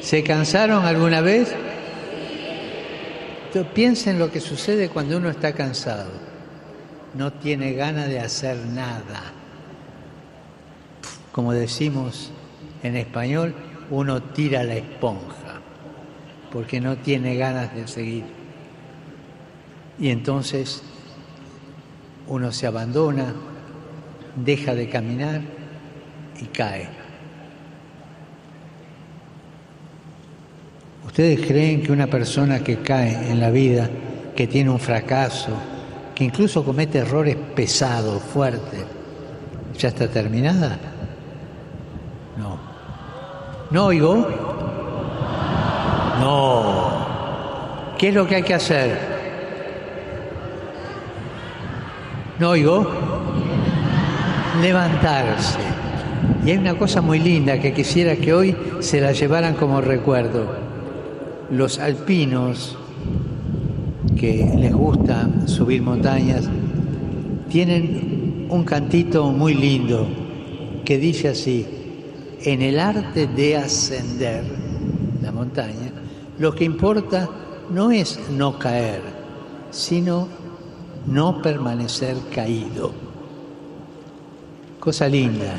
¿Se cansaron alguna vez? Piensen lo que sucede cuando uno está cansado. No tiene ganas de hacer nada. Como decimos en español, uno tira la esponja, porque no tiene ganas de seguir. Y entonces uno se abandona, deja de caminar y cae. ¿Ustedes creen que una persona que cae en la vida, que tiene un fracaso, que incluso comete errores pesados, fuertes, ya está terminada? No. ¿No oigo? No. ¿Qué es lo que hay que hacer? ¿No oigo? Levantarse. Y hay una cosa muy linda que quisiera que hoy se la llevaran como recuerdo. Los alpinos que les gusta subir montañas tienen un cantito muy lindo que dice así, en el arte de ascender la montaña, lo que importa no es no caer, sino no permanecer caído. Cosa linda.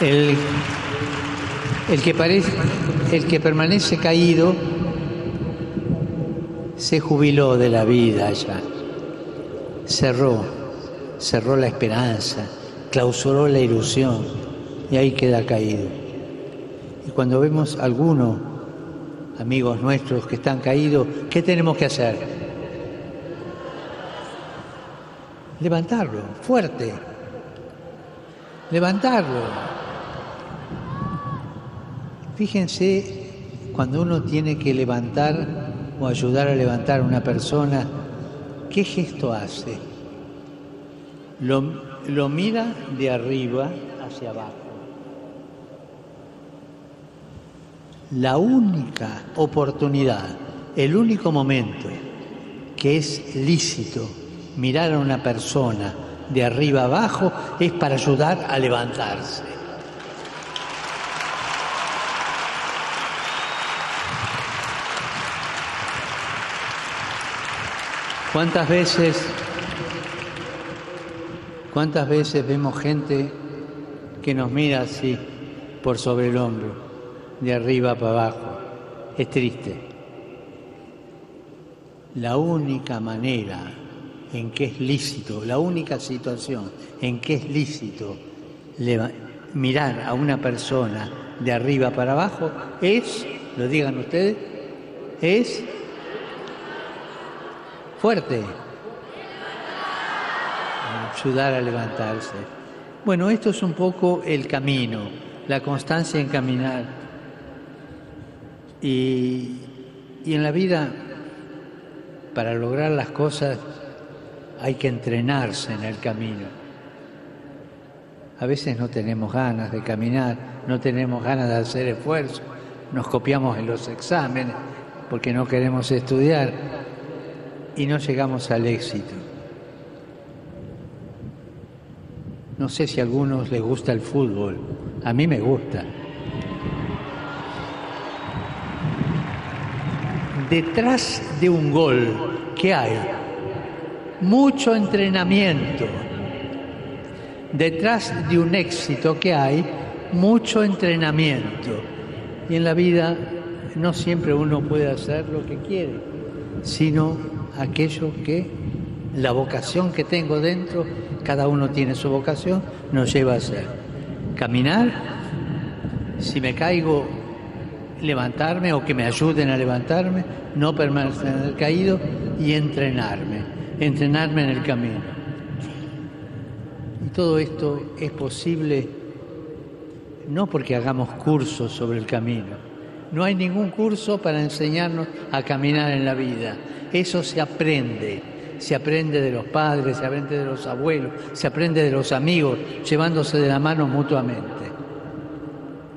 El, que parece, el que permanece caído se jubiló de la vida ya, cerró, cerró la esperanza, clausuró la ilusión y ahí queda caído. Y cuando vemos a alguno amigos nuestros que están caídos, ¿qué tenemos que hacer? Levantarlo, fuerte. Levantarlo. Fíjense cuando uno tiene que levantar o ayudar a levantar a una persona, ¿qué gesto hace? Lo, lo mira de arriba hacia abajo. la única oportunidad, el único momento que es lícito mirar a una persona de arriba abajo es para ayudar a levantarse. ¿Cuántas veces, cuántas veces vemos gente que nos mira así por sobre el hombro? de arriba para abajo. Es triste. La única manera en que es lícito, la única situación en que es lícito mirar a una persona de arriba para abajo es, lo digan ustedes, es Fuerte. Ayudar a levantarse. Bueno, esto es un poco el camino, la constancia en caminar. Y, y en la vida, para lograr las cosas, hay que entrenarse en el camino. A veces no tenemos ganas de caminar, no tenemos ganas de hacer esfuerzo, nos copiamos en los exámenes porque no queremos estudiar y no llegamos al éxito. No sé si a algunos les gusta el fútbol, a mí me gusta. Detrás de un gol, ¿qué hay? Mucho entrenamiento. Detrás de un éxito que hay, mucho entrenamiento. Y en la vida no siempre uno puede hacer lo que quiere, sino aquello que la vocación que tengo dentro, cada uno tiene su vocación, nos lleva a hacer. Caminar, si me caigo, levantarme o que me ayuden a levantarme, no permanecer en el caído y entrenarme, entrenarme en el camino. Y todo esto es posible no porque hagamos cursos sobre el camino, no hay ningún curso para enseñarnos a caminar en la vida. Eso se aprende. Se aprende de los padres, se aprende de los abuelos, se aprende de los amigos, llevándose de la mano mutuamente.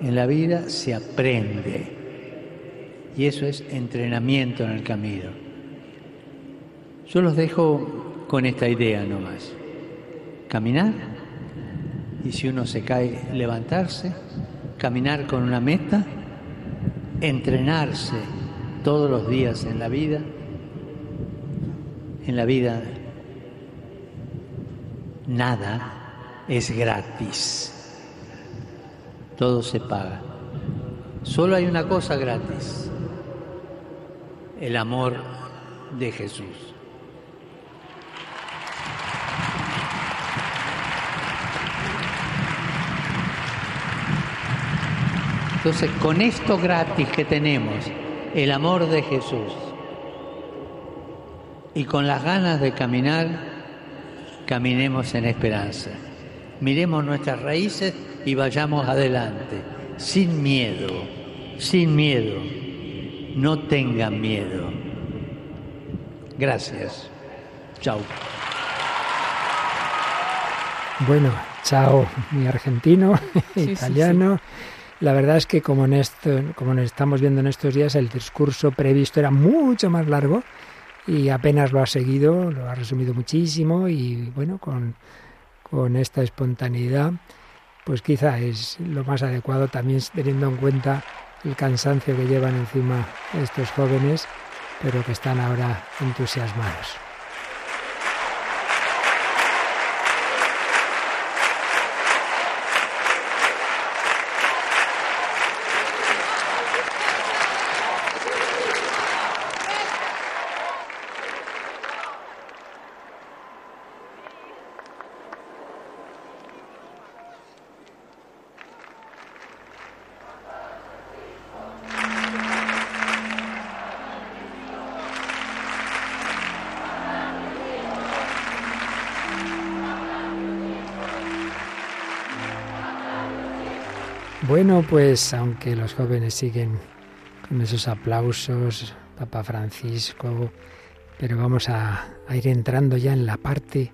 En la vida se aprende. Y eso es entrenamiento en el camino. Yo los dejo con esta idea nomás. Caminar y si uno se cae, levantarse, caminar con una meta entrenarse todos los días en la vida, en la vida nada es gratis, todo se paga. Solo hay una cosa gratis, el amor de Jesús. Entonces, con esto gratis que tenemos, el amor de Jesús, y con las ganas de caminar, caminemos en esperanza. Miremos nuestras raíces y vayamos adelante, sin miedo, sin miedo. No tengan miedo. Gracias. Chao. Bueno, chao, mi argentino, italiano. La verdad es que como, en esto, como estamos viendo en estos días, el discurso previsto era mucho más largo y apenas lo ha seguido, lo ha resumido muchísimo y bueno, con, con esta espontaneidad, pues quizá es lo más adecuado también teniendo en cuenta el cansancio que llevan encima estos jóvenes, pero que están ahora entusiasmados. Pues aunque los jóvenes siguen con esos aplausos, Papa Francisco, pero vamos a, ir entrando ya en la parte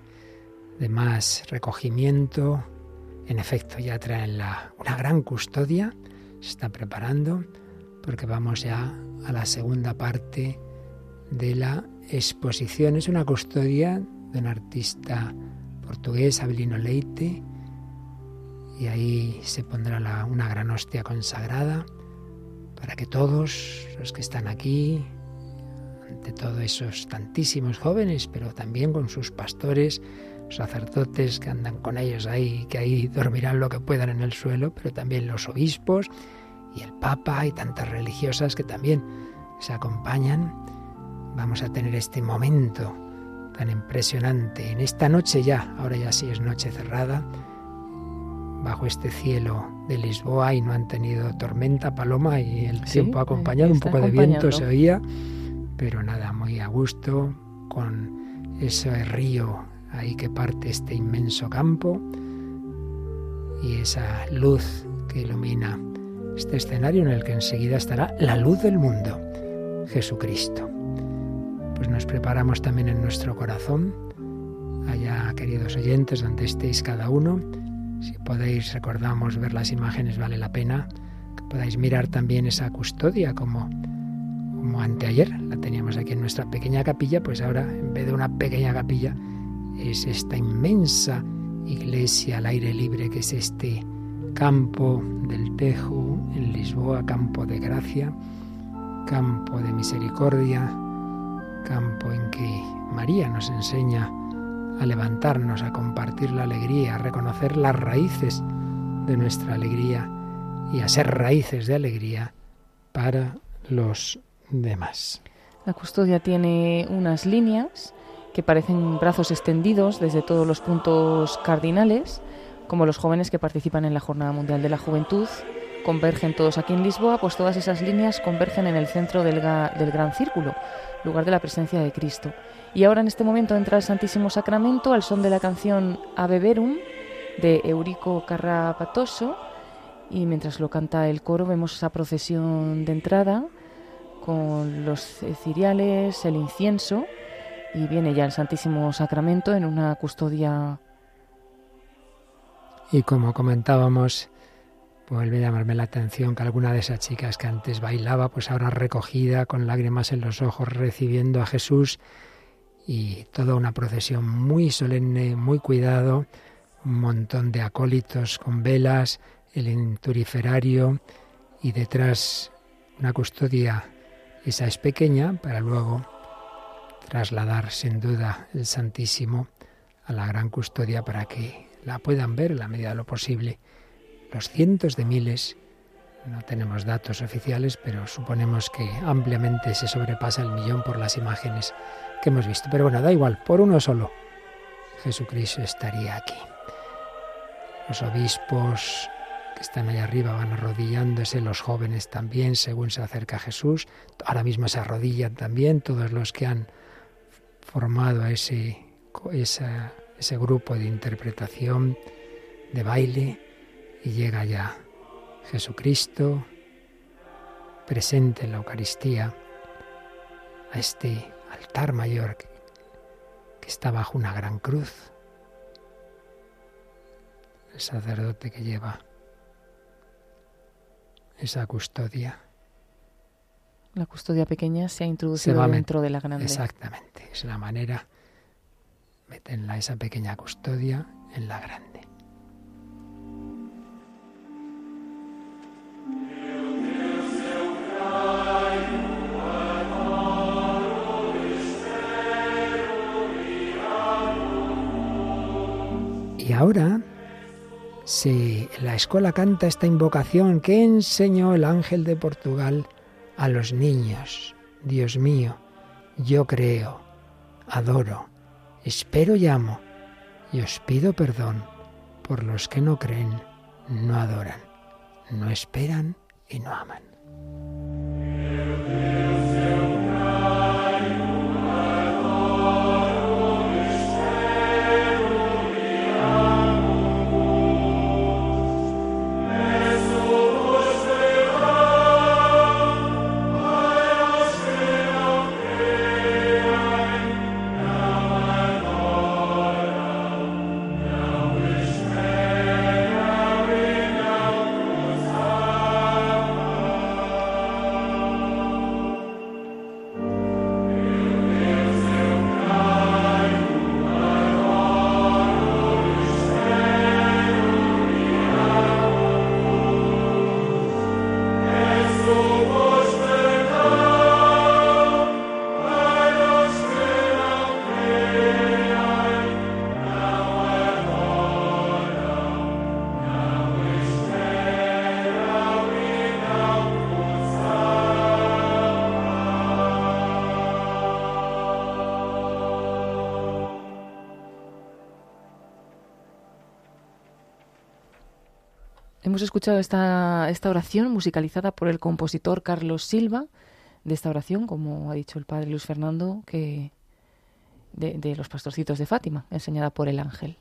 de más recogimiento. En efecto, ya traen la, una gran custodia, se está preparando, porque vamos ya a la segunda parte de la exposición. Es una custodia de un artista portugués, Abelino Leite, y ahí se pondrá una gran hostia consagrada para que todos los que están aquí, ante todo esos tantísimos jóvenes, pero también con sus pastores, sacerdotes que andan con ellos ahí, que ahí dormirán lo que puedan en el suelo, pero también los obispos y el Papa y tantas religiosas que también se acompañan. Vamos a tener este momento tan impresionante en esta noche ya, ahora ya sí es noche cerrada, bajo este cielo de Lisboa y no han tenido tormenta, paloma y el tiempo ha acompañado, un poco de viento se oía, pero nada, muy a gusto, con ese río ahí que parte este inmenso campo y esa luz que ilumina este escenario en el que enseguida estará la luz del mundo, Jesucristo. Pues nos preparamos también en nuestro corazón, allá queridos oyentes, donde estéis cada uno. Si podéis, recordamos, ver las imágenes, vale la pena. Que podáis mirar también esa custodia como, como anteayer, la teníamos aquí en nuestra pequeña capilla, pues ahora en vez de una pequeña capilla es esta inmensa iglesia al aire libre que es este campo del Tejo en Lisboa, campo de gracia, campo de misericordia, campo en que María nos enseña a levantarnos, a compartir la alegría, a reconocer las raíces de nuestra alegría y a ser raíces de alegría para los demás. La custodia tiene unas líneas que parecen brazos extendidos desde todos los puntos cardinales, como los jóvenes que participan en la Jornada Mundial de la Juventud, convergen todos aquí en Lisboa, pues todas esas líneas convergen en el centro del, del Gran Círculo, lugar de la presencia de Cristo. Y ahora en este momento entra el Santísimo Sacramento al son de la canción Ave Verum de Eurico Carrapatoso y mientras lo canta el coro vemos esa procesión de entrada con los ciriales, el incienso y viene ya el Santísimo Sacramento en una custodia. Y como comentábamos, vuelve a llamarme la atención que alguna de esas chicas que antes bailaba, pues ahora recogida, con lágrimas en los ojos, recibiendo a Jesús y toda una procesión muy solemne, muy cuidado, un montón de acólitos con velas, el inturiferario y detrás una custodia, esa es pequeña, para luego trasladar sin duda el Santísimo a la gran custodia para que la puedan ver en la medida de lo posible. Los cientos de miles, no tenemos datos oficiales, pero suponemos que ampliamente se sobrepasa el millón por las imágenes que hemos visto. Pero bueno, da igual, por uno solo, Jesucristo estaría aquí. Los obispos que están allá arriba van arrodillándose, los jóvenes también, según se acerca Jesús. Ahora mismo se arrodillan también todos los que han formado ese, ese grupo de interpretación, de baile, y llega ya Jesucristo presente en la Eucaristía a este altar mayor que, está bajo una gran cruz. El sacerdote que lleva esa custodia la custodia pequeña se ha introducido dentro de la grande. Exactamente, es la manera, metenla esa pequeña custodia en la grande. Y ahora se, la escuela canta esta invocación que enseñó el ángel de Portugal a los niños. Dios mío, yo creo, adoro, espero y amo, y os pido perdón por los que no creen, no adoran, no esperan y no aman. Hemos escuchado esta, esta oración musicalizada por el compositor Carlos Silva, de esta oración, como ha dicho el padre Luis Fernando, que de, los pastorcitos de Fátima, enseñada por el ángel.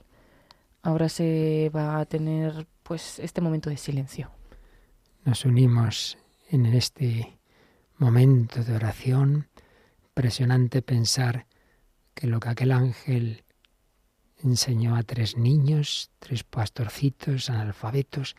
Ahora se va a tener pues este momento de silencio. Nos unimos en este momento de oración. Impresionante pensar que lo que aquel ángel enseñó a tres niños, tres pastorcitos, analfabetos,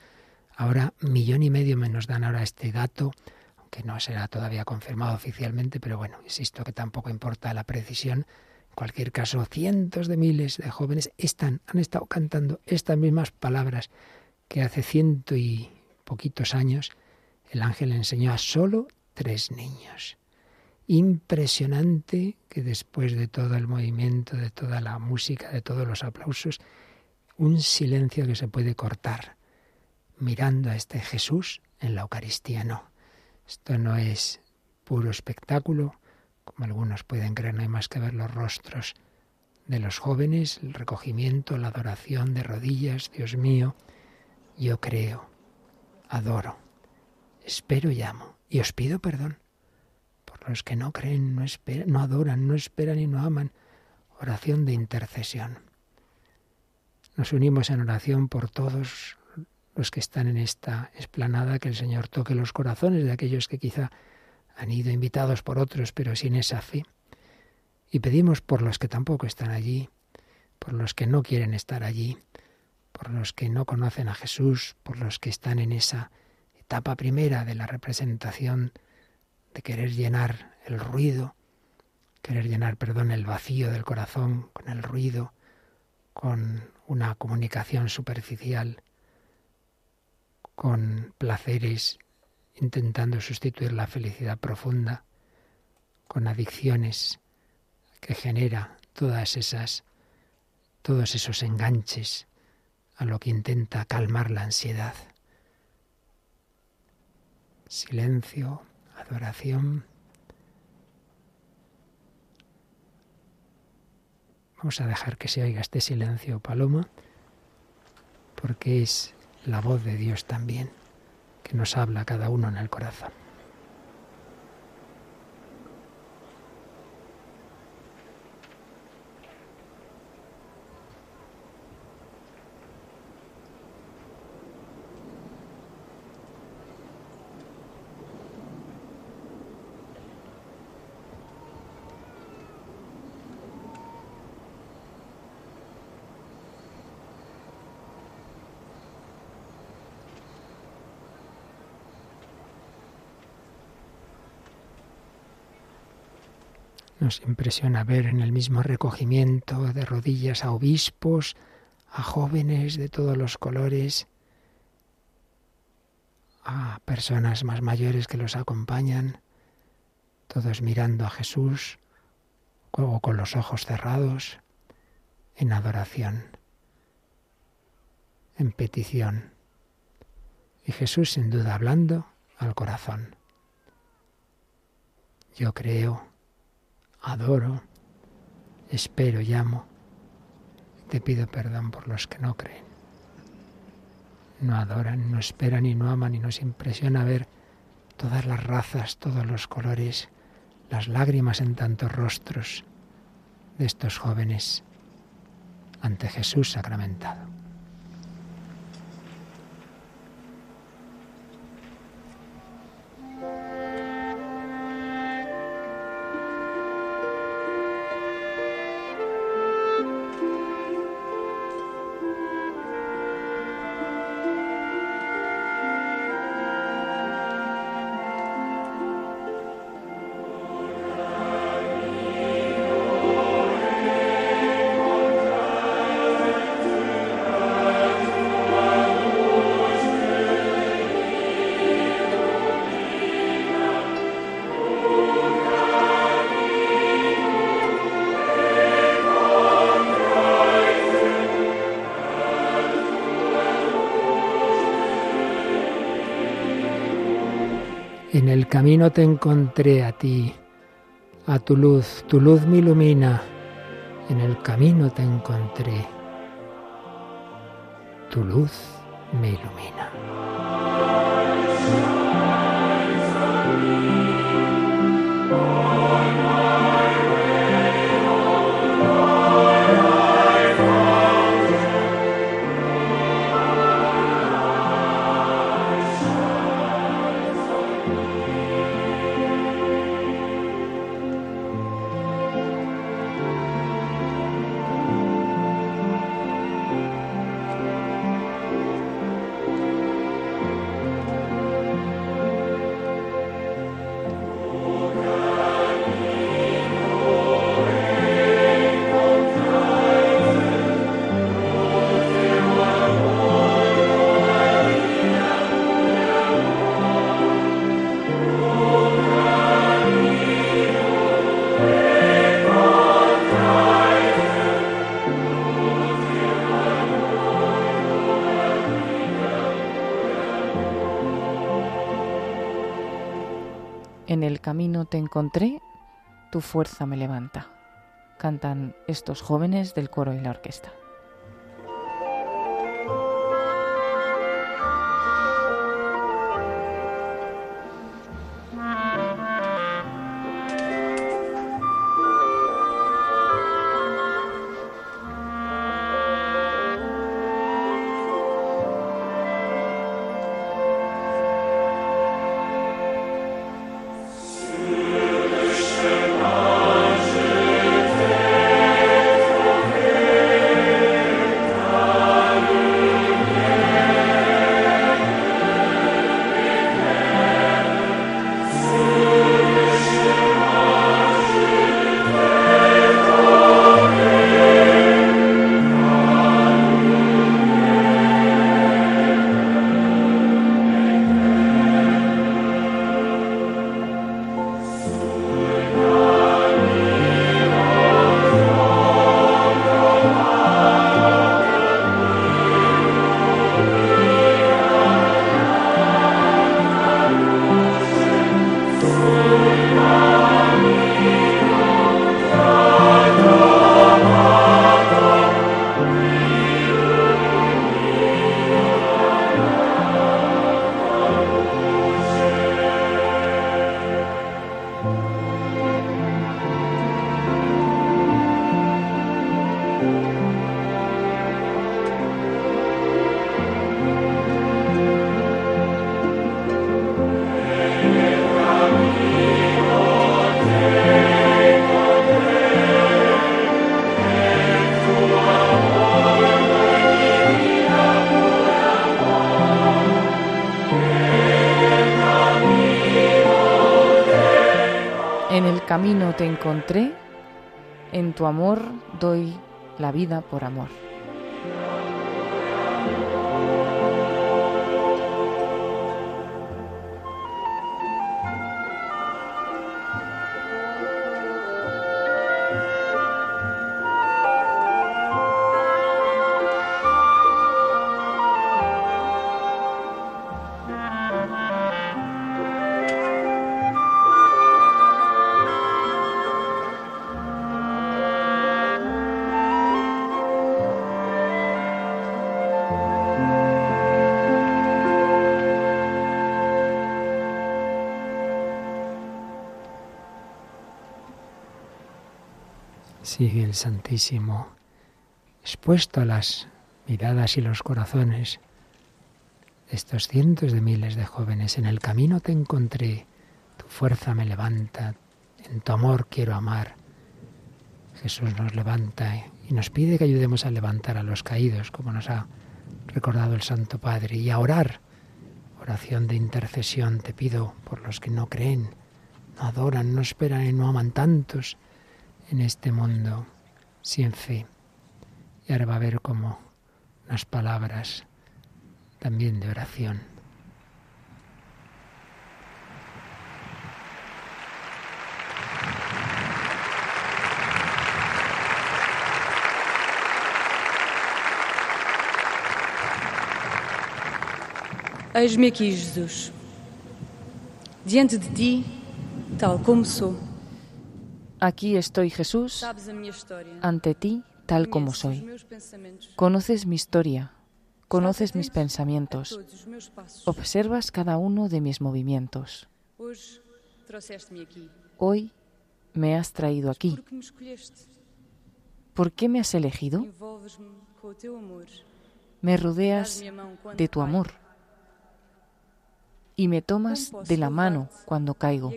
ahora millón y medio menos dan ahora este dato, aunque no será todavía confirmado oficialmente, pero bueno, insisto que tampoco importa la precisión. En cualquier caso, cientos de miles de jóvenes están, han estado cantando estas mismas palabras que hace ciento y poquitos años el ángel enseñó a solo tres niños. Impresionante que después de todo el movimiento, de toda la música, de todos los aplausos, un silencio que se puede cortar mirando a este Jesús en la Eucaristía. No, esto no es puro espectáculo, como algunos pueden creer, no hay más que ver los rostros de los jóvenes, el recogimiento, la adoración de rodillas, Dios mío, yo creo, adoro, espero y amo, y os pido perdón por los que no creen, no, esperan, no adoran, no esperan y no aman. Oración de intercesión. Nos unimos en oración por todos los que están en esta esplanada, que el Señor toque los corazones de aquellos que quizá han ido invitados por otros, pero sin esa fe. Y pedimos por los que tampoco están allí, por los que no quieren estar allí, por los que no conocen a Jesús, por los que están en esa etapa primera de la representación de querer llenar el ruido, querer llenar, perdón, el vacío del corazón con el ruido, con una comunicación superficial, con placeres, intentando sustituir la felicidad profunda, con adicciones que genera todas esas todos esos enganches a lo que intenta calmar la ansiedad. Silencio, adoración. Vamos a dejar que se oiga este silencio, Paloma, porque es la voz de Dios también, que nos habla cada uno en el corazón. Nos impresiona ver en el mismo recogimiento de rodillas a obispos, a jóvenes de todos los colores, a personas más mayores que los acompañan, todos mirando a Jesús, o con los ojos cerrados, en adoración, en petición. Y Jesús sin duda hablando al corazón. Yo creo adoro, espero, llamo. Te pido perdón por los que no creen. No adoran, no esperan y no aman y nos impresiona ver todas las razas, todos los colores, las lágrimas en tantos rostros de estos jóvenes ante Jesús sacramentado. Camino te encontré a ti, a tu luz, tu luz me ilumina. En el camino te encontré, tu luz me ilumina. El camino te encontré, tu fuerza me levanta. Cantan estos jóvenes del coro y la orquesta. Amor doy la vida por amor. Santísimo, expuesto a las miradas y los corazones de estos cientos de miles de jóvenes. En el camino te encontré, tu fuerza me levanta, en tu amor quiero amar. Jesús nos levanta y nos pide que ayudemos a levantar a los caídos, como nos ha recordado el Santo Padre, y a orar. Oración de intercesión te pido por los que no creen, no adoran, no esperan y no aman tantos en este mundo sin fe. Y ahora va a haber como unas palabras también de oración. Eis-me aqui, Jesus, diante de ti, tal como sou. Aquí estoy, Jesús, ante ti tal como soy. Conoces mi historia, conoces mis pensamientos, observas cada uno de mis movimientos. Hoy me has traído aquí. ¿Por qué me has elegido? Me rodeas de tu amor. Y me tomas de la mano cuando caigo.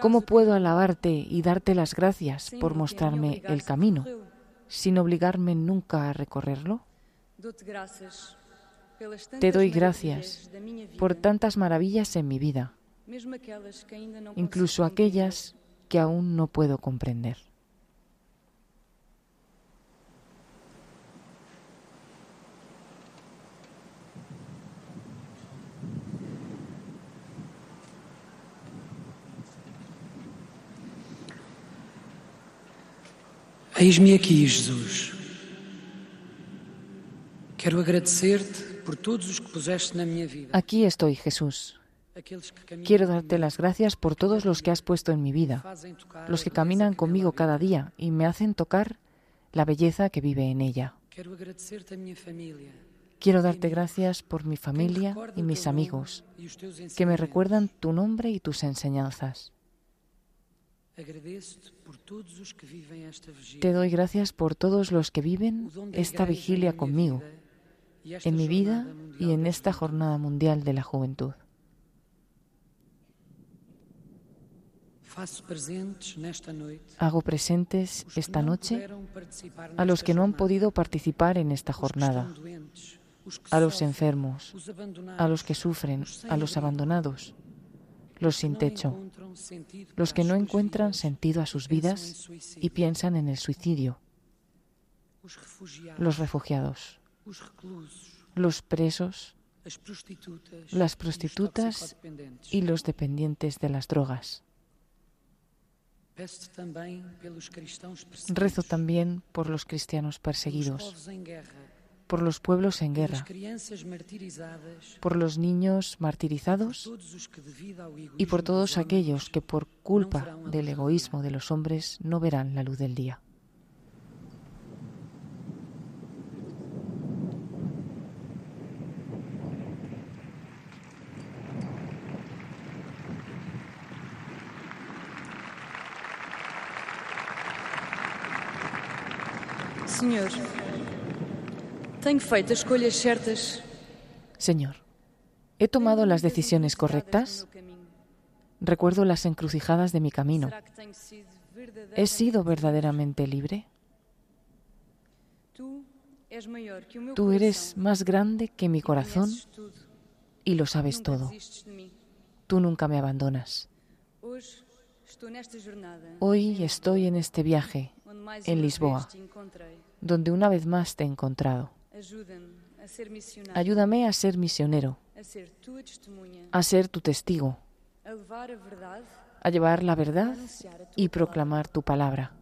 ¿Cómo puedo alabarte y darte las gracias por mostrarme el camino sin obligarme nunca a recorrerlo? Te doy gracias por tantas maravillas en mi vida, incluso aquellas que aún no puedo comprender. Eis-me aqui, Jesus. Quero agradecer-te por todos os que puseste na minha vida. Aquí estoy, Jesús. Quiero darte las gracias por todos los que has puesto en mi vida, los que caminan conmigo cada día y me hacen tocar la belleza que vive en ella. Quiero darte gracias por mi familia y mis amigos, que me recuerdan tu nombre y tus enseñanzas. Te doy gracias por todos los que viven esta vigilia conmigo, en mi vida y en esta jornada mundial de la juventud. Hago presentes esta noche a los que no han podido participar en esta jornada, a los enfermos, a los que sufren, a los abandonados, los sin techo, los que no encuentran sentido a sus vidas y piensan en el suicidio, los refugiados, los presos, las prostitutas. Y los dependientes de las drogas. Rezo también por los cristianos perseguidos, por los pueblos en guerra, por los niños martirizados y por todos aquellos que por culpa del egoísmo de los hombres no verán la luz del día. Señor, Señor, ¿he tomado las decisiones correctas? Recuerdo las encrucijadas de mi camino. ¿He sido verdaderamente libre? Tú eres más grande que mi corazón y lo sabes todo. Tú nunca me abandonas. Hoy estoy en este viaje, en Lisboa, donde una vez más te he encontrado. Ayúdame a ser misionero, a ser tu testigo, a llevar la verdad y proclamar tu palabra.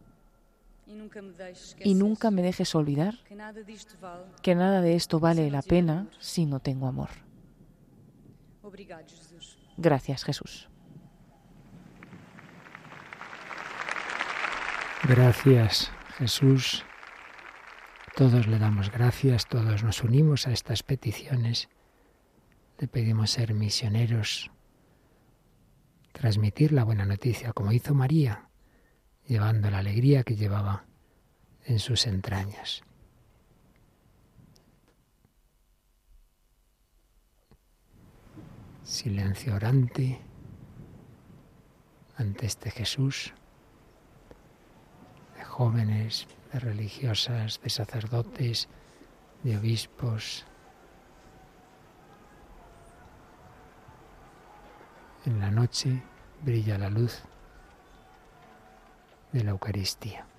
Y nunca me dejes olvidar que nada de esto vale la pena si no tengo amor. Gracias, Jesús. Gracias, Jesús. Todos le damos gracias, todos nos unimos a estas peticiones. Le pedimos ser misioneros, transmitir la buena noticia, como hizo María, llevando la alegría que llevaba en sus entrañas. Silencio orante ante este Jesús jóvenes, de religiosas, de sacerdotes, de obispos. En la noche brilla la luz de la Eucaristía.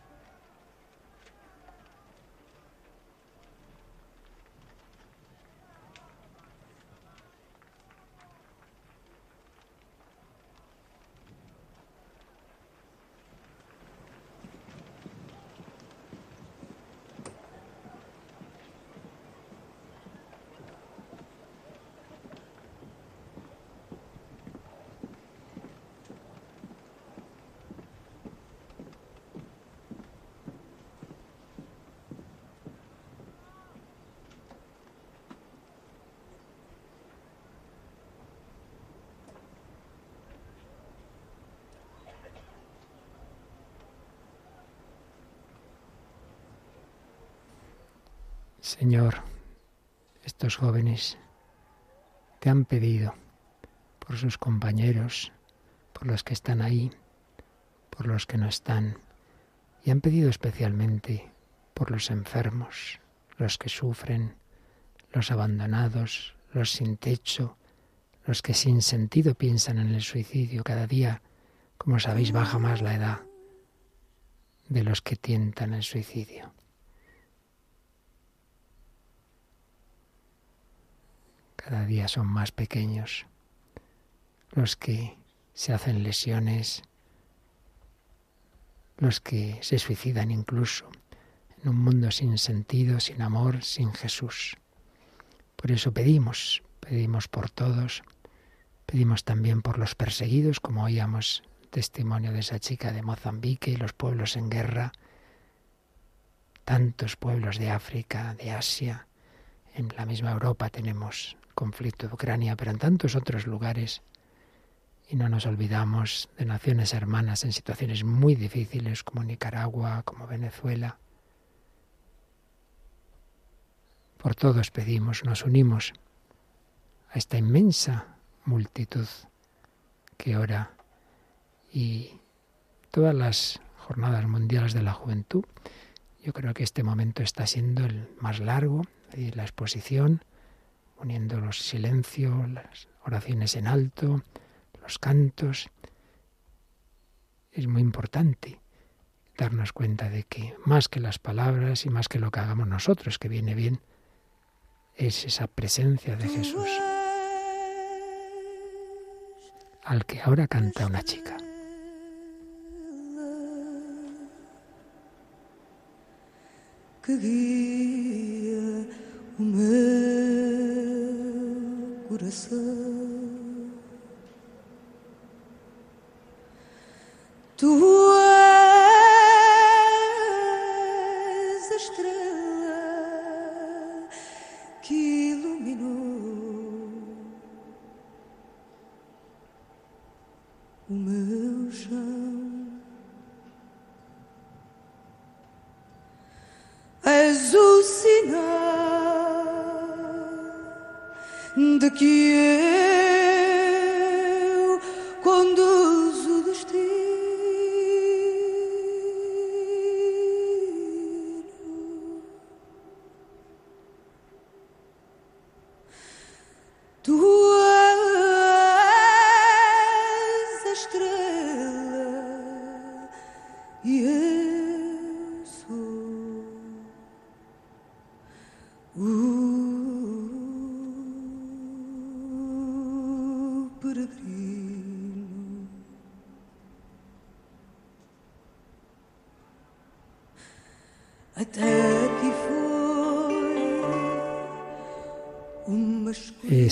Señor, estos jóvenes te han pedido por sus compañeros, por los que están ahí, por los que no están, y han pedido especialmente por los enfermos, los que sufren, los abandonados, los sin techo, los que sin sentido piensan en el suicidio. Cada día, como sabéis, baja más la edad de los que tientan el suicidio. Cada día son más pequeños los que se hacen lesiones, los que se suicidan incluso en un mundo sin sentido, sin amor, sin Jesús. Por eso pedimos, pedimos por todos, Pedimos también por los perseguidos, como oíamos testimonio de esa chica de Mozambique y los pueblos en guerra, tantos pueblos de África, de Asia, en la misma Europa tenemos conflicto de Ucrania, pero en tantos otros lugares. Y no nos olvidamos de naciones hermanas en situaciones muy difíciles como Nicaragua, como Venezuela. Por todos pedimos, nos unimos a esta inmensa multitud que ora y todas las jornadas mundiales de la juventud. Yo creo que este momento está siendo el más largo, y la exposición, uniendo los silencios, las oraciones en alto, los cantos. Es muy importante darnos cuenta de que más que las palabras y más que lo que hagamos nosotros, que viene bien, es esa presencia de Jesús, al que ahora canta una chica. O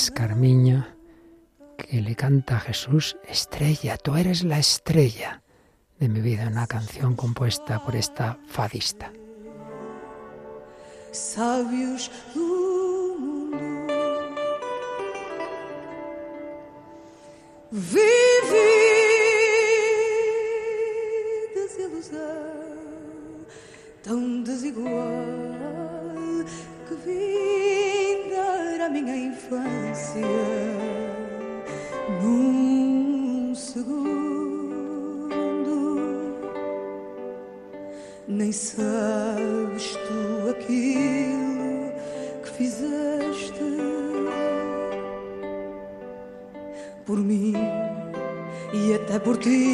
Es Carmiña que le canta a Jesús, estrella, tú eres la estrella de mi vida, una canción compuesta por esta fadista. Nem sabes tu aquilo que fizeste. Por mim e até por ti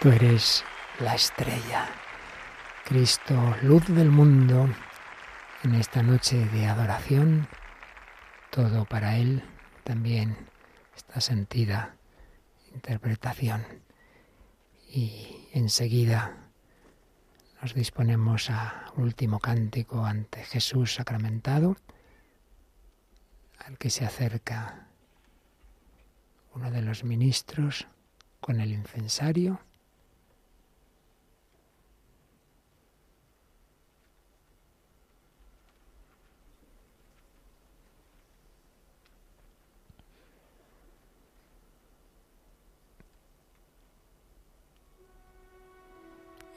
Tú eres la estrella, Cristo, luz del mundo, en esta noche de adoración, todo para Él, también esta sentida interpretación. Y enseguida nos disponemos a último cántico ante Jesús sacramentado, al que se acerca uno de los ministros con el incensario.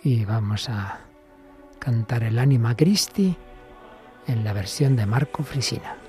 Y vamos a cantar el Anima Christi en la versión de Marco Frisina.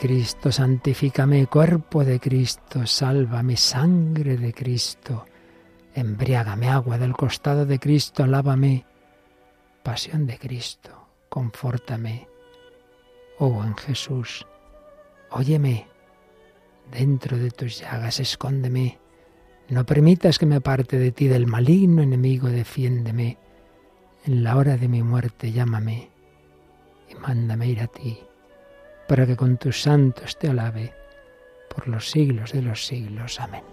Cristo, santifícame, cuerpo de Cristo, sálvame, sangre de Cristo, embriágame, agua del costado de Cristo, lávame, pasión de Cristo, confórtame. Oh buen Jesús, óyeme, dentro de tus llagas escóndeme, no permitas que me aparte de ti del maligno enemigo, defiéndeme. En la hora de mi muerte llámame y mándame ir a ti para que con tus santos te alabe por los siglos de los siglos. Amén.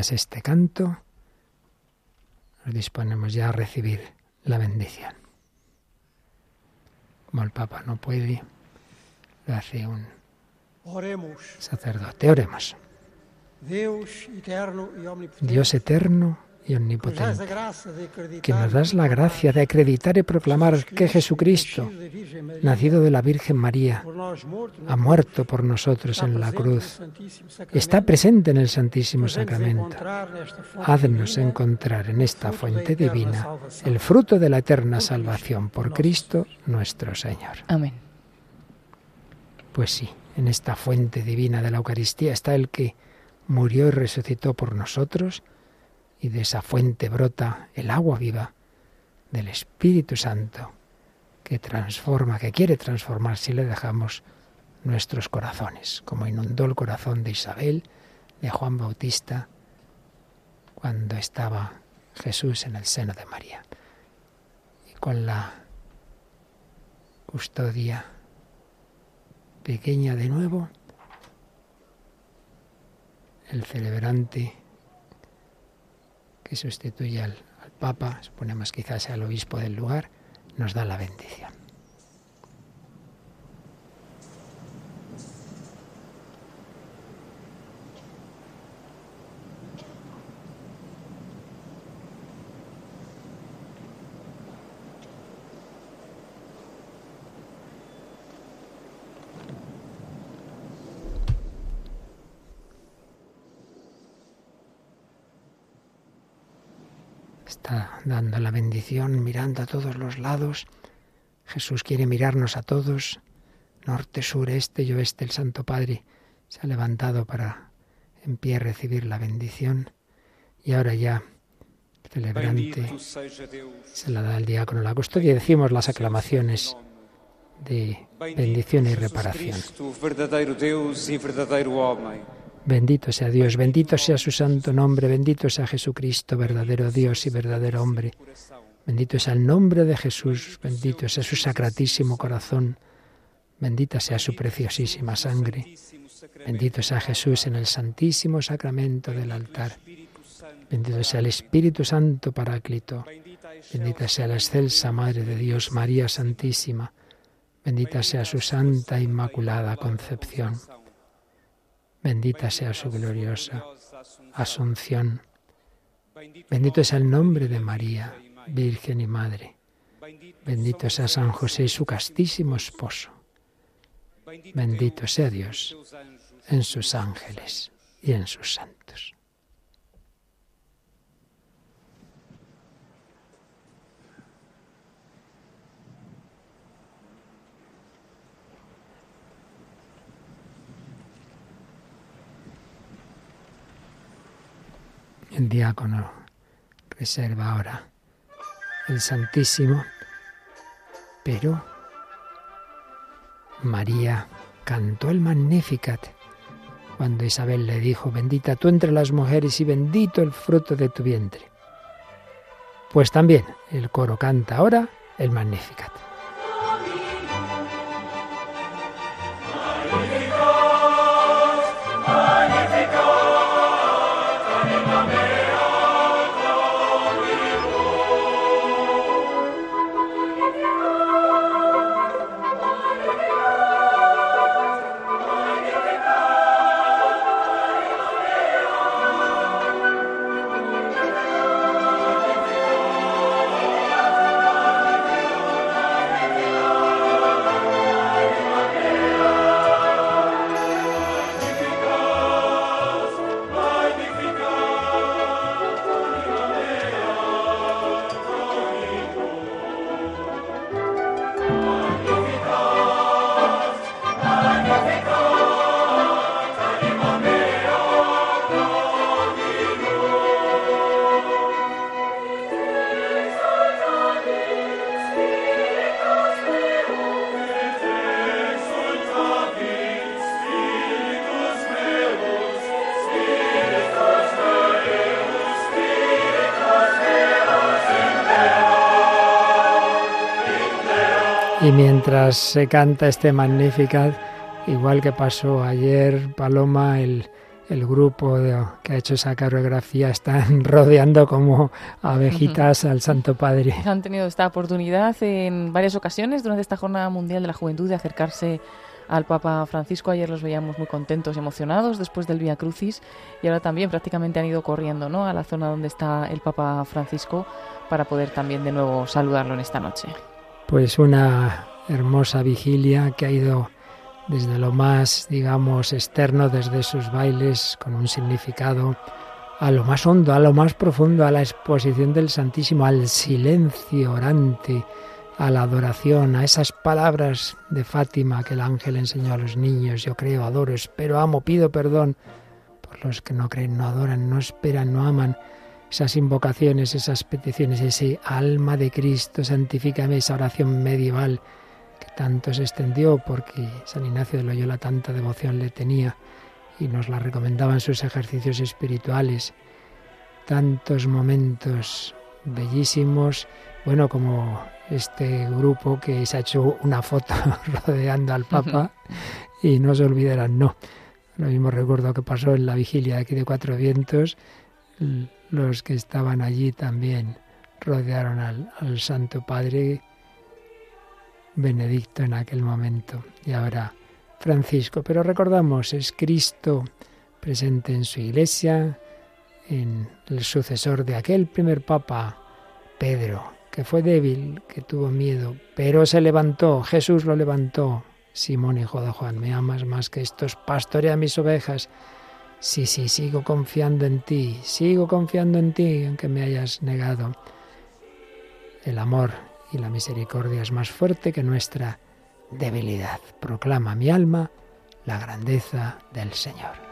Tras este canto nos disponemos ya a recibir la bendición. Como el Papa no puede, lo hace un Oremos. sacerdote. Oremos. Dios eterno y omnipotente, que nos das la gracia de acreditar y proclamar que Jesucristo, nacido de la Virgen María, ha muerto por nosotros en la cruz, está presente en el Santísimo Sacramento. Haznos encontrar en esta fuente divina el fruto de la eterna salvación por Cristo nuestro Señor. Amén. Pues sí, en esta fuente divina de la Eucaristía está el que murió y resucitó por nosotros, y de esa fuente brota el agua viva del Espíritu Santo, que transforma, que quiere transformar si le dejamos nuestros corazones, como inundó el corazón de Isabel, de Juan Bautista, cuando estaba Jesús en el seno de María. Y con la custodia pequeña de nuevo, el celebrante que sustituye al, al Papa, suponemos quizás el obispo del lugar, nos da la bendición. Está dando la bendición, mirando a todos los lados. Jesús quiere mirarnos a todos, norte, sur, este y oeste. El Santo Padre se ha levantado para en pie recibir la bendición. Y ahora ya el celebrante se la da al diácono la custodia y decimos las aclamaciones de bendición y reparación. Bendito sea Dios, bendito sea su santo nombre, bendito sea Jesucristo, verdadero Dios y verdadero hombre. Bendito sea el nombre de Jesús, bendito sea su sacratísimo corazón, bendita sea su preciosísima sangre. Bendito sea Jesús en el santísimo sacramento del altar. Bendito sea el Espíritu Santo Paráclito. Bendita sea la excelsa Madre de Dios, María Santísima. Bendita sea su santa inmaculada concepción. Bendita sea su gloriosa asunción. Bendito sea el nombre de María, Virgen y Madre. Bendito sea San José, su castísimo esposo. Bendito sea Dios en sus ángeles y en sus santos. El diácono reserva ahora el Santísimo, pero María cantó el Magnificat cuando Isabel le dijo, bendita tú entre las mujeres y bendito el fruto de tu vientre. Pues también el coro canta ahora el Magnificat. Mientras se canta este Magnificat, igual que pasó ayer, Paloma, el, el grupo de- que ha hecho esa coreografía están rodeando como abejitas al Santo Padre. Han tenido esta oportunidad en varias ocasiones durante esta Jornada Mundial de la Juventud de acercarse al Papa Francisco. Ayer los veíamos muy contentos y emocionados después del Via Crucis y ahora también prácticamente han ido corriendo ¿no? a la zona donde está el Papa Francisco para poder también de nuevo saludarlo en esta noche. Pues una hermosa vigilia que ha ido desde lo más, digamos, externo, desde sus bailes, con un significado, a lo más hondo, a lo más profundo, a la exposición del Santísimo, al silencio orante, a la adoración, a esas palabras de Fátima que el ángel enseñó a los niños, yo creo, adoro, espero, amo, pido perdón por los que no creen, no adoran, no esperan, no aman, esas invocaciones, esas peticiones, ese alma de Cristo, santifícame, esa oración medieval tanto se extendió porque San Ignacio de Loyola tanta devoción le tenía y nos la recomendaba en sus ejercicios espirituales. Tantos momentos bellísimos, bueno, como este grupo que se ha hecho una foto rodeando al Papa y no se olvidarán, no. Lo mismo recuerdo que pasó en la vigilia de aquí de Cuatro Vientos, los que estaban allí también rodearon al, al Santo Padre Benedicto en aquel momento y ahora Francisco. Pero recordamos, es Cristo presente en su iglesia, en el sucesor de aquel primer papa, Pedro, que fue débil, que tuvo miedo, pero se levantó, Jesús lo levantó. Simón, hijo de Juan, ¿me amas más que estos? Pastorea mis ovejas. Sí, sí, sigo confiando en ti, sigo confiando en ti, aunque me hayas negado. El amor y la misericordia es más fuerte que nuestra debilidad. Proclama mi alma la grandeza del Señor.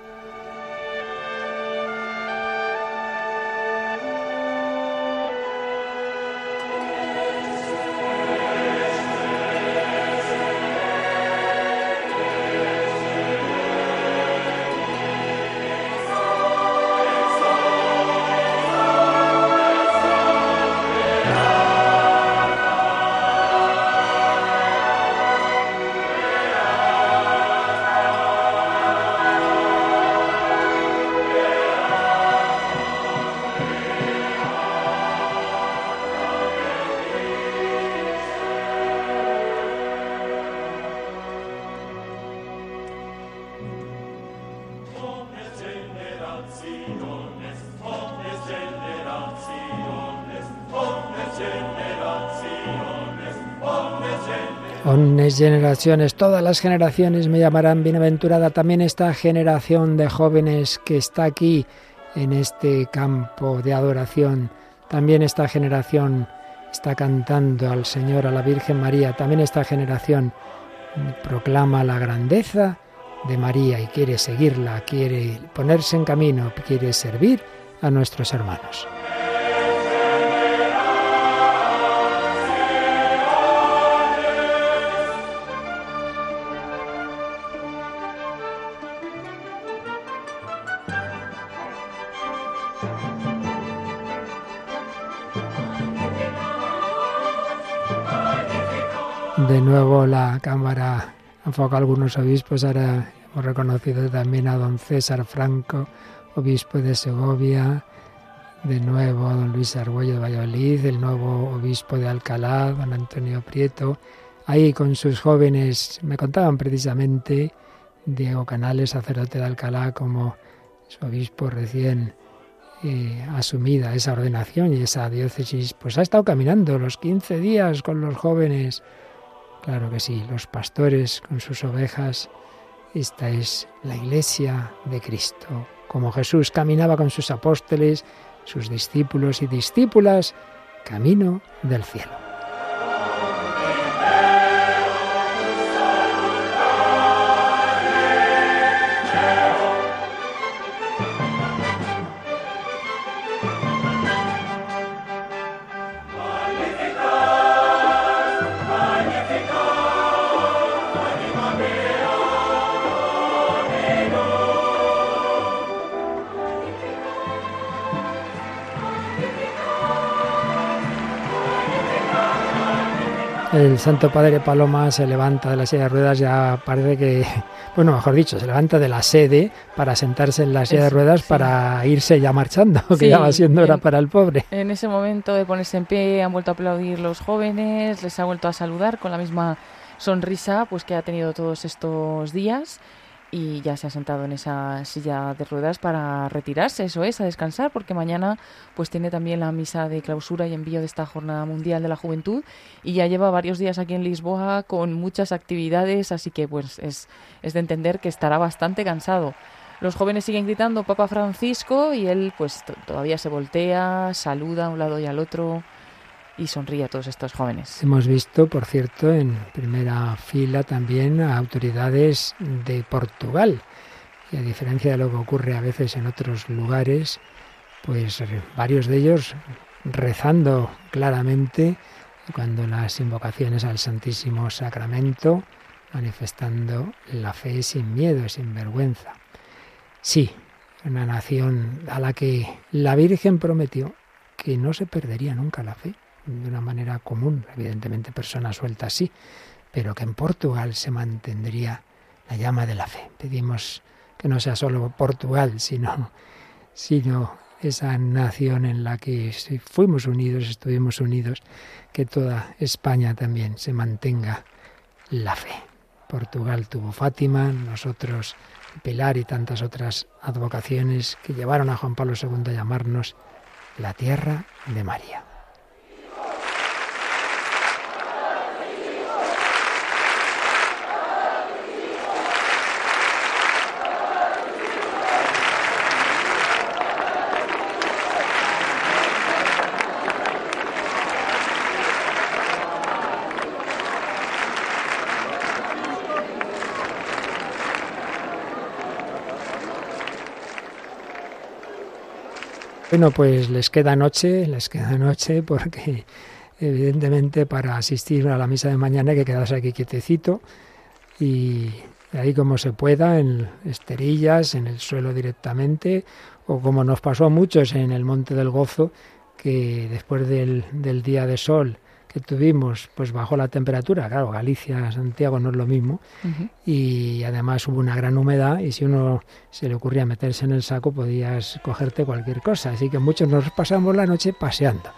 Generaciones, todas las generaciones me llamarán bienaventurada. También esta generación de jóvenes que está aquí en este campo de adoración. También esta generación está cantando al Señor, a la Virgen María. También esta generación proclama la grandeza de María y quiere seguirla, quiere ponerse en camino, quiere servir a nuestros hermanos. Enfoca a algunos obispos. Ahora hemos reconocido también a don César Franco, obispo de Segovia. De nuevo a don Luis Argüello de Valladolid, el nuevo obispo de Alcalá, don Antonio Prieto. Ahí con sus jóvenes, me contaban precisamente Diego Canales, sacerdote de Alcalá, como su obispo recién eh, asumida esa ordenación y esa diócesis, pues ha estado caminando los 15 días con los jóvenes. Claro que sí, los pastores con sus ovejas. Esta es la iglesia de Cristo. Como Jesús caminaba con sus apóstoles, sus discípulos y discípulas, camino del cielo. El Santo Padre Paloma se levanta de la silla de ruedas, ya parece que, bueno, mejor dicho, se levanta de la sede para sentarse en la silla de ruedas sí. para irse ya marchando, que ya va siendo hora en- para el pobre. En ese momento de ponerse en pie han vuelto a aplaudir los jóvenes, les ha vuelto a saludar con la misma sonrisa pues que ha tenido todos estos días y ya se ha sentado en esa silla de ruedas para retirarse, eso es, a descansar, porque mañana pues tiene también la misa de clausura y envío de esta Jornada Mundial de la Juventud y ya lleva varios días aquí en Lisboa con muchas actividades, así que pues es, es de entender que estará bastante cansado. Los jóvenes siguen gritando Papa Francisco y él pues to- todavía se voltea, saluda a un lado y al otro y sonríe a todos estos jóvenes. Hemos visto, por cierto, en primera fila también a autoridades de Portugal. Y a diferencia de lo que ocurre a veces en otros lugares, pues eh, varios de ellos rezando claramente cuando las invocaciones al Santísimo Sacramento, manifestando la fe sin miedo, sin vergüenza. Sí, una nación a la que la Virgen prometió que no se perdería nunca la fe de una manera común, evidentemente personas sueltas sí, pero que en Portugal se mantendría la llama de la fe. Pedimos que no sea solo Portugal, sino, sino esa nación en la que fuimos unidos, estuvimos unidos, que toda España también se mantenga la fe. Portugal tuvo Fátima, nosotros Pilar y tantas otras advocaciones que llevaron a Juan Pablo II a llamarnos la tierra de María. Bueno, pues les queda noche, les queda noche porque evidentemente para asistir a la misa de mañana hay que quedarse aquí quietecito y ahí como se pueda, en esterillas, en el suelo directamente, o como nos pasó a muchos en el Monte del Gozo, que después del, del día de sol que tuvimos, pues bajó la temperatura, claro, Galicia, Santiago no es lo mismo, y además hubo una gran humedad y si uno se le ocurría meterse en el saco podías cogerte cualquier cosa. Así que muchos nos pasamos la noche paseando.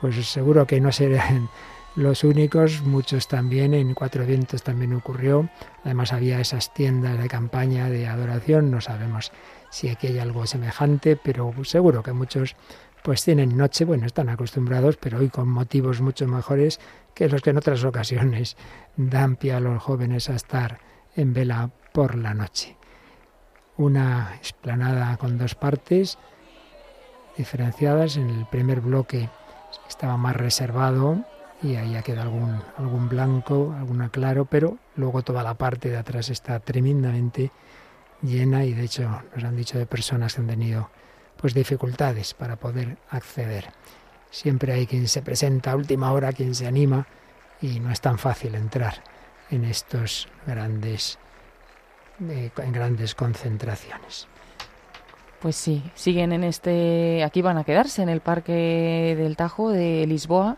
Pues seguro que no serían los únicos, muchos también, en Cuatro Vientos también ocurrió. Además había esas tiendas de campaña de adoración, no sabemos si aquí hay algo semejante, pero seguro que muchos pues tienen noche, bueno, están acostumbrados, pero hoy con motivos mucho mejores que los que en otras ocasiones dan pie a los jóvenes a estar en vela por la noche. Una explanada con dos partes diferenciadas. En el primer bloque estaba más reservado y ahí ya queda algún, algún blanco, alguna claro, pero luego toda la parte de atrás está tremendamente llena y de hecho nos han dicho de personas que han tenido pues dificultades para poder acceder. Siempre hay quien se presenta a última hora, quien se anima y no es tan fácil entrar en estos grandes eh, en grandes concentraciones. Pues sí, siguen en este, aquí van a quedarse en el Parque del Tajo de Lisboa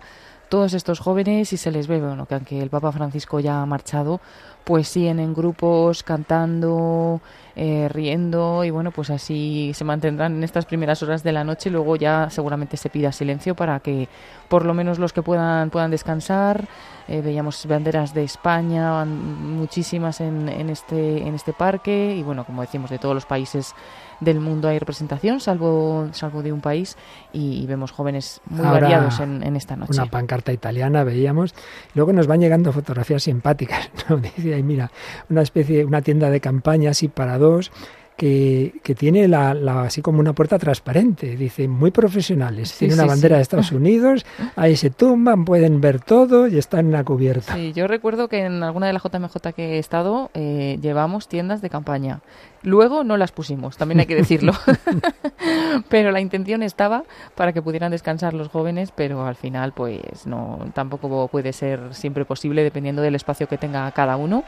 todos estos jóvenes y se les ve, bueno, que aunque el Papa Francisco ya ha marchado, pues siguen en grupos cantando, eh, riendo y bueno, pues así se mantendrán en estas primeras horas de la noche. Luego ya seguramente se pida silencio para que por lo menos los que puedan puedan descansar. Eh, veíamos banderas de España, muchísimas en, en este en este parque y bueno, como decimos, de todos los países del mundo hay representación, salvo salvo de un país y, y vemos jóvenes muy Ahora, variados en, en esta noche. Una pancarta italiana veíamos. Luego nos van llegando fotografías simpáticas. ¿no? Dice ahí, mira, una especie, una tienda de campaña así para dos. Que, que tiene la, la- así como una puerta transparente, dice, muy profesionales. Sí, tiene una sí, bandera sí. de Estados Unidos, ahí se tumban, pueden ver todo y están a cubierto. Sí, yo recuerdo que en alguna de las JMJ que he estado eh, llevamos tiendas de campaña. Luego no las pusimos, también hay que decirlo. pero la intención estaba para que pudieran descansar los jóvenes, pero al final pues no tampoco puede ser siempre posible dependiendo del espacio que tenga cada uno.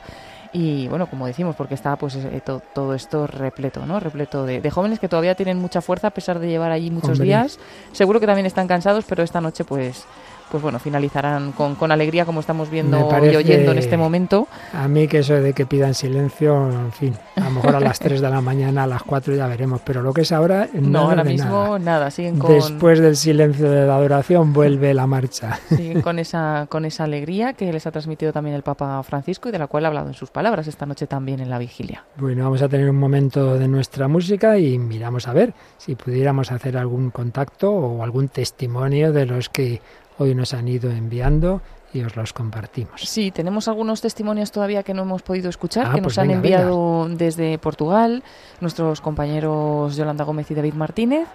Y bueno, como decimos, porque está pues eh, to- todo esto repleto, ¿no? Repleto de, de jóvenes que todavía tienen mucha fuerza a pesar de llevar allí muchos Hombre. días. Seguro que también están cansados, pero esta noche pues pues bueno, finalizarán con, con alegría como estamos viendo parece- y oyendo en este momento. A mí que eso de que pidan silencio, en fin, a lo mejor a las 3 de la mañana, a las 4 ya veremos, pero lo que es ahora, No, nada ahora mismo nada. nada, siguen con, Después del silencio de la adoración vuelve la marcha. siguen con esa con esa alegría que les ha transmitido también el Papa Francisco y de la cual ha hablado en sus palabras esta noche también en la vigilia. Bueno, vamos a tener un momento de nuestra música y miramos a ver si pudiéramos hacer algún contacto o algún testimonio de los que hoy nos han ido enviando y os los compartimos. Sí, tenemos algunos testimonios todavía que no hemos podido escuchar, Ah, que pues nos han venga, enviado desde Portugal nuestros compañeros Yolanda Gómez y David Martínez.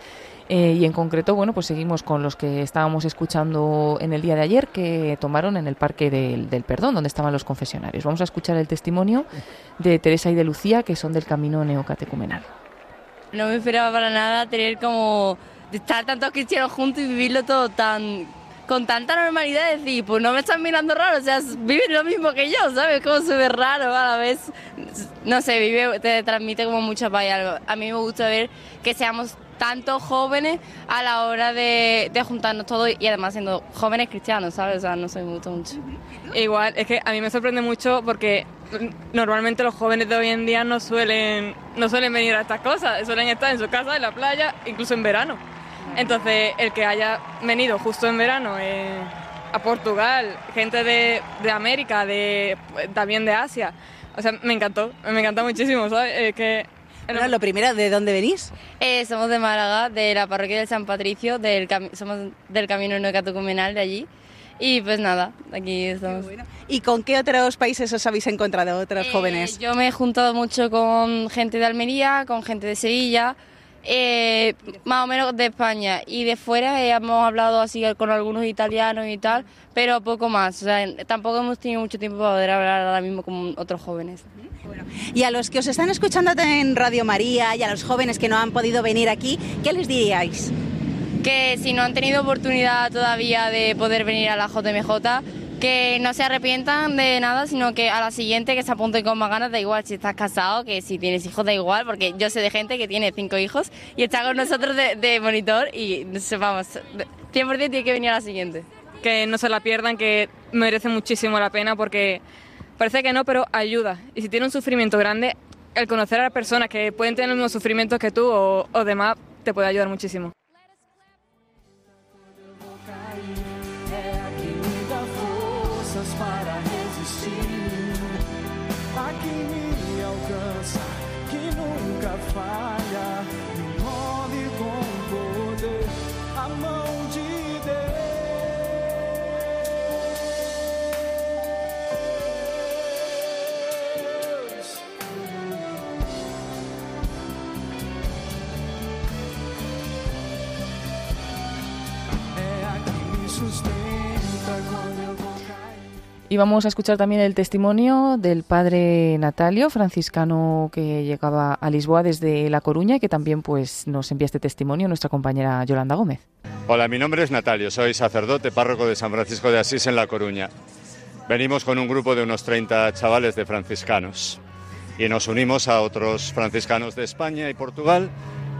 Eh, y en concreto, bueno, pues seguimos con los que estábamos escuchando en el día de ayer que tomaron en el Parque del, del Perdón, donde estaban los confesionarios. Vamos a escuchar el testimonio de Teresa y de Lucía, que son del Camino Neocatecumenal. No me esperaba para nada tener como de estar tantos cristianos juntos y vivirlo todo tan con tanta normalidad, decir, pues no me están mirando raro, o sea, viven lo mismo que yo, ¿sabes? Como súper raro a la vez. No sé, vive, te transmite como mucha paz. algo. A mí me gusta ver que seamos tantos jóvenes a la hora de, de juntarnos todos y además siendo jóvenes cristianos, ¿sabes? O sea, no sé, me gusta mucho. Igual, es que a mí me sorprende mucho porque normalmente los jóvenes de hoy en día no suelen, no suelen venir a estas cosas, suelen estar en su casa, en la playa, incluso en verano. Entonces, el que haya venido justo en verano eh, a Portugal, gente de, de América, de, también de Asia, o sea, me encantó, me encanta muchísimo, ¿sabes? Eh, que Bueno, lo primero, ¿de dónde venís? Eh, somos de Málaga, de la parroquia del San Patricio, del somos del Camino Neocatecumenal de allí. Y pues nada, aquí estamos. ¿Y con qué otros países os habéis encontrado, otros jóvenes? Yo me he juntado mucho con gente de Almería, con gente de Sevilla, eh, más o menos de España. Y de fuera eh, hemos hablado así con algunos italianos y tal, pero poco más. O sea, tampoco hemos tenido mucho tiempo para poder hablar ahora mismo con otros jóvenes. Y a los que os están escuchando en Radio María y a los jóvenes que no han podido venir aquí, ¿qué les diríais? que si no han tenido oportunidad todavía de poder venir a la JMJ, que no se arrepientan de nada, sino que a la siguiente que se apunten con más ganas, da igual si estás casado, que si tienes hijos, da igual, porque yo sé de gente que tiene cinco hijos y está con nosotros de, monitor y vamos, 100% tiene que venir a la siguiente. que no se la pierdan, que merece muchísimo la pena porque parece que no, pero ayuda. Y si tiene un sufrimiento grande, el conocer a personas que pueden tener los mismos sufrimientos que tú o, o demás te puede ayudar muchísimo. Y vamos a escuchar también el testimonio del padre Natalio, franciscano que llegaba a Lisboa desde La Coruña y que también pues nos envía este testimonio nuestra compañera Yolanda Gómez. Hola, mi nombre es Natalio, soy sacerdote párroco de San Francisco de Asís en La Coruña. Venimos con un grupo de unos 30 chavales de franciscanos y nos unimos a otros franciscanos de España y Portugal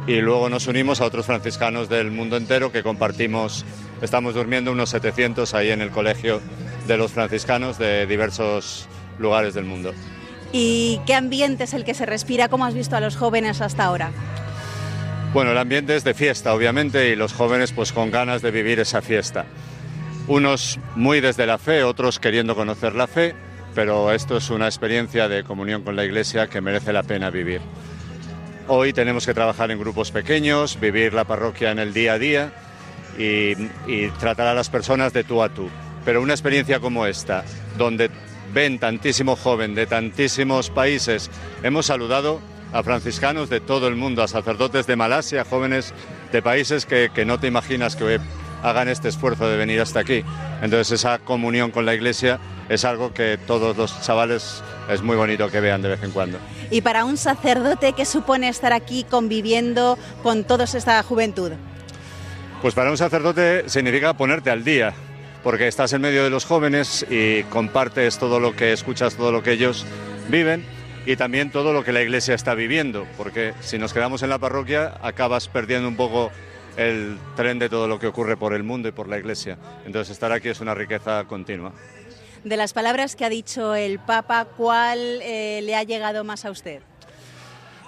y luego nos unimos a otros franciscanos del mundo entero que compartimos, estamos durmiendo unos 700 ahí en el colegio de los franciscanos de diversos lugares del mundo. ¿Y qué ambiente es el que se respira? ¿Cómo has visto a los jóvenes hasta ahora? Bueno, el ambiente es de fiesta, obviamente, y los jóvenes pues con ganas de vivir esa fiesta. Unos muy desde la fe, otros queriendo conocer la fe, pero esto es una experiencia de comunión con la Iglesia que merece la pena vivir. Hoy tenemos que trabajar en grupos pequeños, vivir la parroquia en el día a día y, tratar a las personas de tú a tú. Pero una experiencia como esta, donde ven tantísimo joven de tantísimos países, hemos saludado a franciscanos de todo el mundo, a sacerdotes de Malasia, jóvenes de países que, que no te imaginas que hagan este esfuerzo de venir hasta aquí. Entonces esa comunión con la Iglesia es algo que todos los chavales es muy bonito que vean de vez en cuando. Y para un sacerdote, ¿qué supone estar aquí conviviendo con toda esta juventud? Pues para un sacerdote significa ponerte al día, porque estás en medio de los jóvenes y compartes todo lo que escuchas, todo lo que ellos viven y también todo lo que la iglesia está viviendo, porque si nos quedamos en la parroquia acabas perdiendo un poco el tren de todo lo que ocurre por el mundo y por la Iglesia. Entonces estar aquí es una riqueza continua. De las palabras que ha dicho el Papa, ¿cuál eh, le ha llegado más a usted?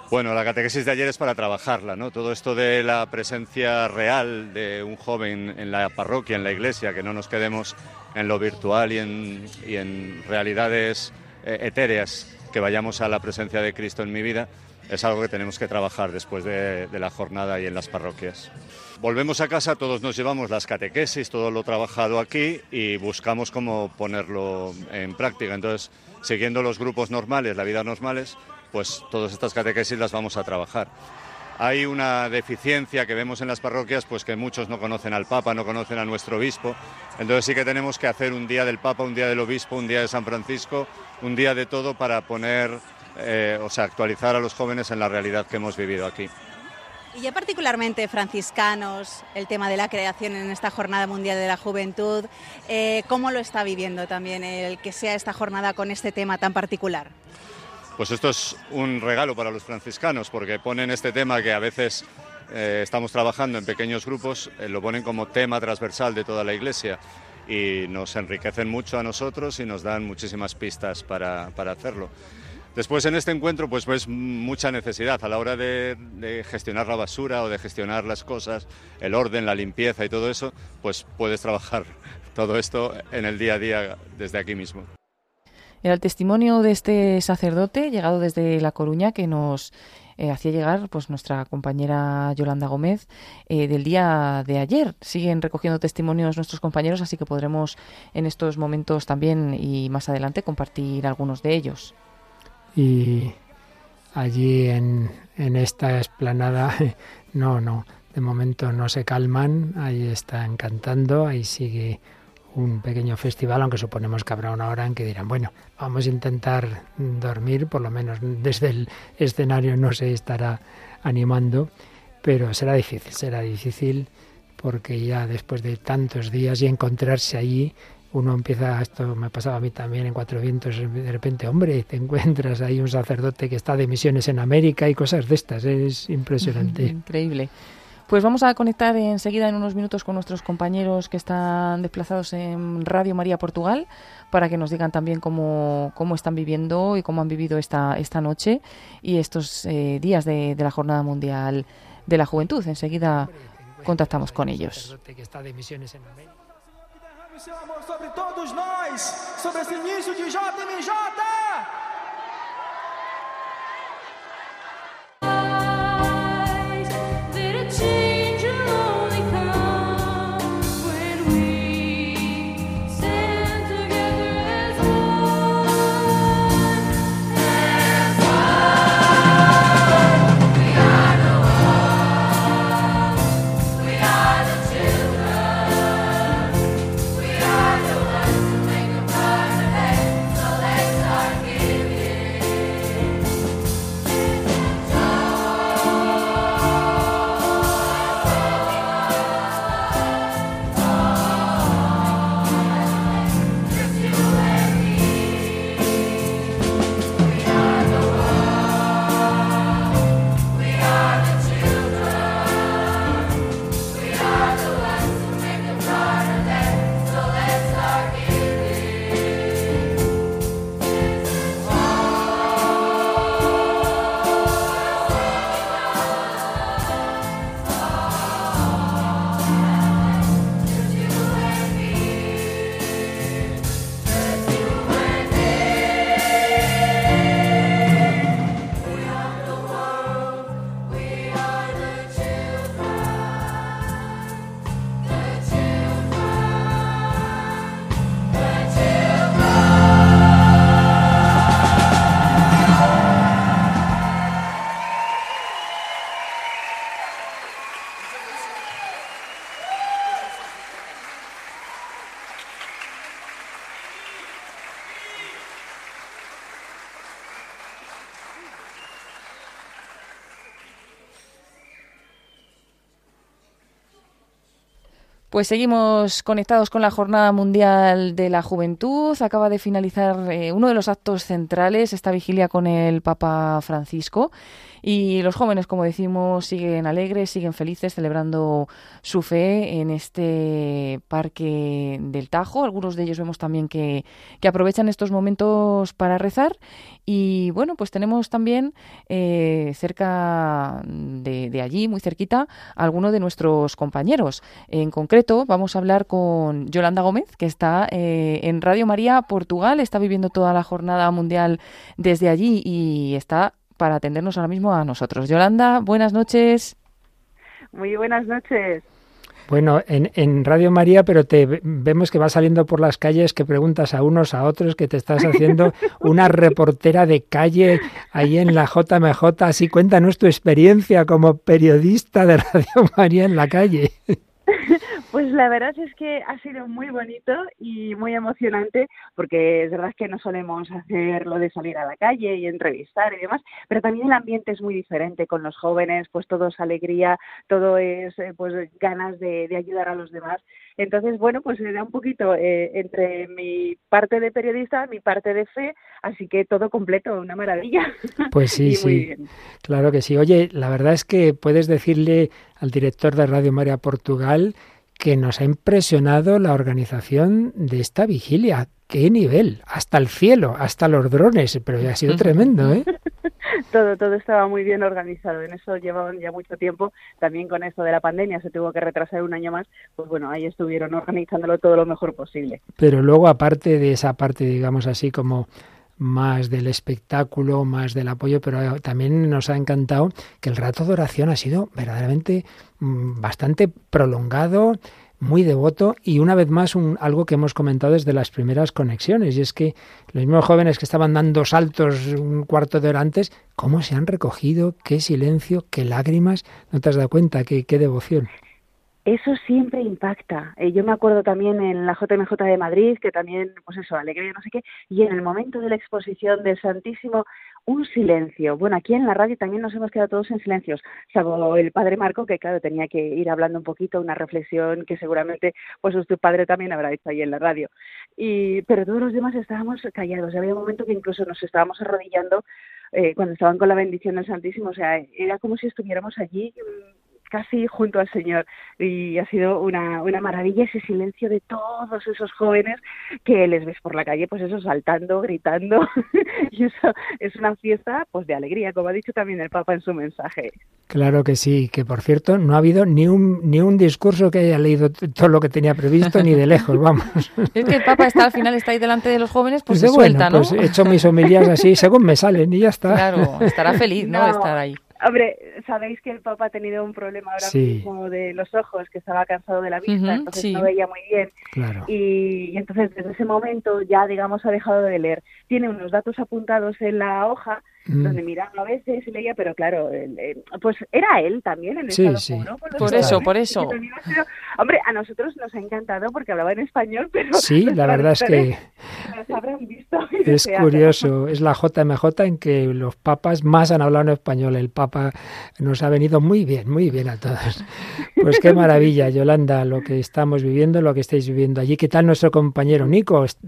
Bueno, la catequesis de ayer es para trabajarla, ¿no? Todo esto de la presencia real de un joven en la parroquia, en la iglesia, que no nos quedemos en lo virtual y en, y en realidades eh, etéreas, que vayamos a la presencia de Cristo en mi vida, es algo que tenemos que trabajar después de, la jornada y en las parroquias. Volvemos a casa, todos nos llevamos las catequesis, todo lo trabajado aquí y buscamos cómo ponerlo en práctica. Entonces, siguiendo los grupos normales, la vida normales, pues todas estas catequesis las vamos a trabajar. Hay una deficiencia que vemos en las parroquias, pues que muchos no conocen al Papa, no conocen a nuestro obispo. Entonces sí que tenemos que hacer un día del Papa, un día del obispo, un día de San Francisco, un día de todo para poner, eh, o sea, actualizar a los jóvenes en la realidad que hemos vivido aquí. Y ya particularmente franciscanos, el tema de la creación en esta Jornada Mundial de la Juventud, eh, ¿cómo lo está viviendo también el que sea esta jornada con este tema tan particular? Pues esto es un regalo para los franciscanos porque ponen este tema que a veces eh, estamos trabajando en pequeños grupos, eh, lo ponen como tema transversal de toda la Iglesia y nos enriquecen mucho a nosotros y nos dan muchísimas pistas para, para hacerlo. Después en este encuentro pues ves mucha necesidad a la hora de, gestionar la basura o de gestionar las cosas, el orden, la limpieza y todo eso, pues puedes trabajar todo esto en el día a día desde aquí mismo. Era el testimonio de este sacerdote llegado desde La Coruña que nos eh, hacía llegar pues nuestra compañera Yolanda Gómez eh, del día de ayer. Siguen recogiendo testimonios nuestros compañeros, así que podremos en estos momentos también y más adelante compartir algunos de ellos. Y allí en, en esta explanada, no, no, de momento no se calman, ahí están cantando, ahí sigue un pequeño festival, aunque suponemos que habrá una hora en que dirán, bueno, vamos a intentar dormir, por lo menos desde el escenario no se estará animando, pero será difícil, será difícil porque ya después de tantos días y encontrarse allí, uno empieza, esto me pasaba a mí también en Cuatro Vientos, de repente, hombre, te encuentras ahí un sacerdote que está de misiones en América y cosas de estas, es impresionante. Increíble. Pues vamos a conectar enseguida en unos minutos con nuestros compañeros que están desplazados en Radio María Portugal para que nos digan también cómo, cómo están viviendo y cómo han vivido esta, esta noche y estos eh, días de, de, la Jornada Mundial de la Juventud. Enseguida contactamos con ellos. Sobre todos nós, sobre esse início de JMJ. Pues seguimos conectados con la Jornada Mundial de la Juventud. Acaba de finalizar eh, uno de los actos centrales, esta vigilia con el Papa Francisco. Y los jóvenes, como decimos, siguen alegres, siguen felices, celebrando su fe en este parque del Tajo. Algunos de ellos vemos también que, aprovechan estos momentos para rezar. Y bueno, pues tenemos también eh, cerca de, de allí, muy cerquita, a alguno de nuestros compañeros. En concreto, vamos a hablar con Yolanda Gómez, que está eh, en Radio María Portugal, está viviendo toda la jornada mundial desde allí y está para atendernos ahora mismo a nosotros. Yolanda, buenas noches. Muy buenas noches. Bueno, en, en Radio María, pero te ve- vemos que vas saliendo por las calles, que preguntas a unos, a otros, que te estás haciendo una reportera de calle ahí en la JMJ. Así cuéntanos tu experiencia como periodista de Radio María en la calle. Pues la verdad es que ha sido muy bonito y muy emocionante porque es verdad que no solemos hacer lo de salir a la calle y entrevistar y demás, pero también el ambiente es muy diferente con los jóvenes, pues todo es alegría, todo es eh, pues ganas de, de ayudar a los demás. Entonces, bueno, pues era un poquito eh, entre mi parte de periodista, mi parte de fe, así que todo completo, una maravilla. Pues sí, sí. Claro que sí. Oye, la verdad es que puedes decirle al director de Radio María Portugal que nos ha impresionado la organización de esta vigilia. ¡Qué nivel! Hasta el cielo, hasta los drones, pero ha sido tremendo, ¿eh? todo, todo estaba muy bien organizado. En eso llevaban ya mucho tiempo. También con esto de la pandemia se tuvo que retrasar un año más. Pues bueno, ahí estuvieron organizándolo todo lo mejor posible. Pero luego, aparte de esa parte, digamos así, como más del espectáculo, más del apoyo, pero también nos ha encantado que el rato de oración ha sido verdaderamente mm, bastante prolongado, muy devoto y una vez más un, algo que hemos comentado desde las primeras conexiones y es que los mismos jóvenes que estaban dando saltos un cuarto de hora antes, cómo se han recogido, qué silencio, qué lágrimas, no te has dado cuenta, qué, qué devoción. Eso siempre impacta. Eh, yo me acuerdo también en la JMJ de Madrid, que también, pues eso, alegría, no sé qué, y en el momento de la exposición del Santísimo, un silencio. Bueno, aquí en la radio también nos hemos quedado todos en silencios, salvo el padre Marco, que claro, tenía que ir hablando un poquito, una reflexión que seguramente, pues tu padre también habrá hecho ahí en la radio. Y, pero todos los demás estábamos callados. Había un momento que incluso nos estábamos arrodillando eh, cuando estaban con la bendición del Santísimo. O sea, era como si estuviéramos allí mm, casi junto al Señor y ha sido una, una maravilla ese silencio de todos esos jóvenes que les ves por la calle pues eso saltando, gritando y eso es una fiesta pues de alegría como ha dicho también el Papa en su mensaje. Claro que sí, que por cierto no ha habido ni un ni un discurso que haya leído todo lo que tenía previsto ni de lejos, vamos. Es que el Papa está al final, está ahí delante de los jóvenes, pues Dice, se suelta, ¿no? pues he hecho mis homilías así según me salen y ya está. Claro, estará feliz, ¿no? de No. estar ahí. Hombre, sabéis que el Papa ha tenido un problema ahora Sí. mismo de los ojos, que estaba cansado de la vista, entonces sí. no veía muy bien. Claro. Y, y entonces desde ese momento ya, digamos, ha dejado de leer. Tiene unos datos apuntados en la hoja Mm. donde miraba a veces y leía, pero claro, el- el- pues era él también en Sí, estado sí. los Por eso, por eso. hombre, a nosotros nos ha encantado porque hablaba en español, pero Sí, la verdad es que traductores nos habrán visto y es deseado. curioso, es la JMJ en que los papas más han hablado en español. El papa nos ha venido muy bien, muy bien a todos. Pues qué maravilla, Yolanda, lo que estamos viviendo, lo que estáis viviendo allí. ¿Qué tal nuestro compañero Nico? Est-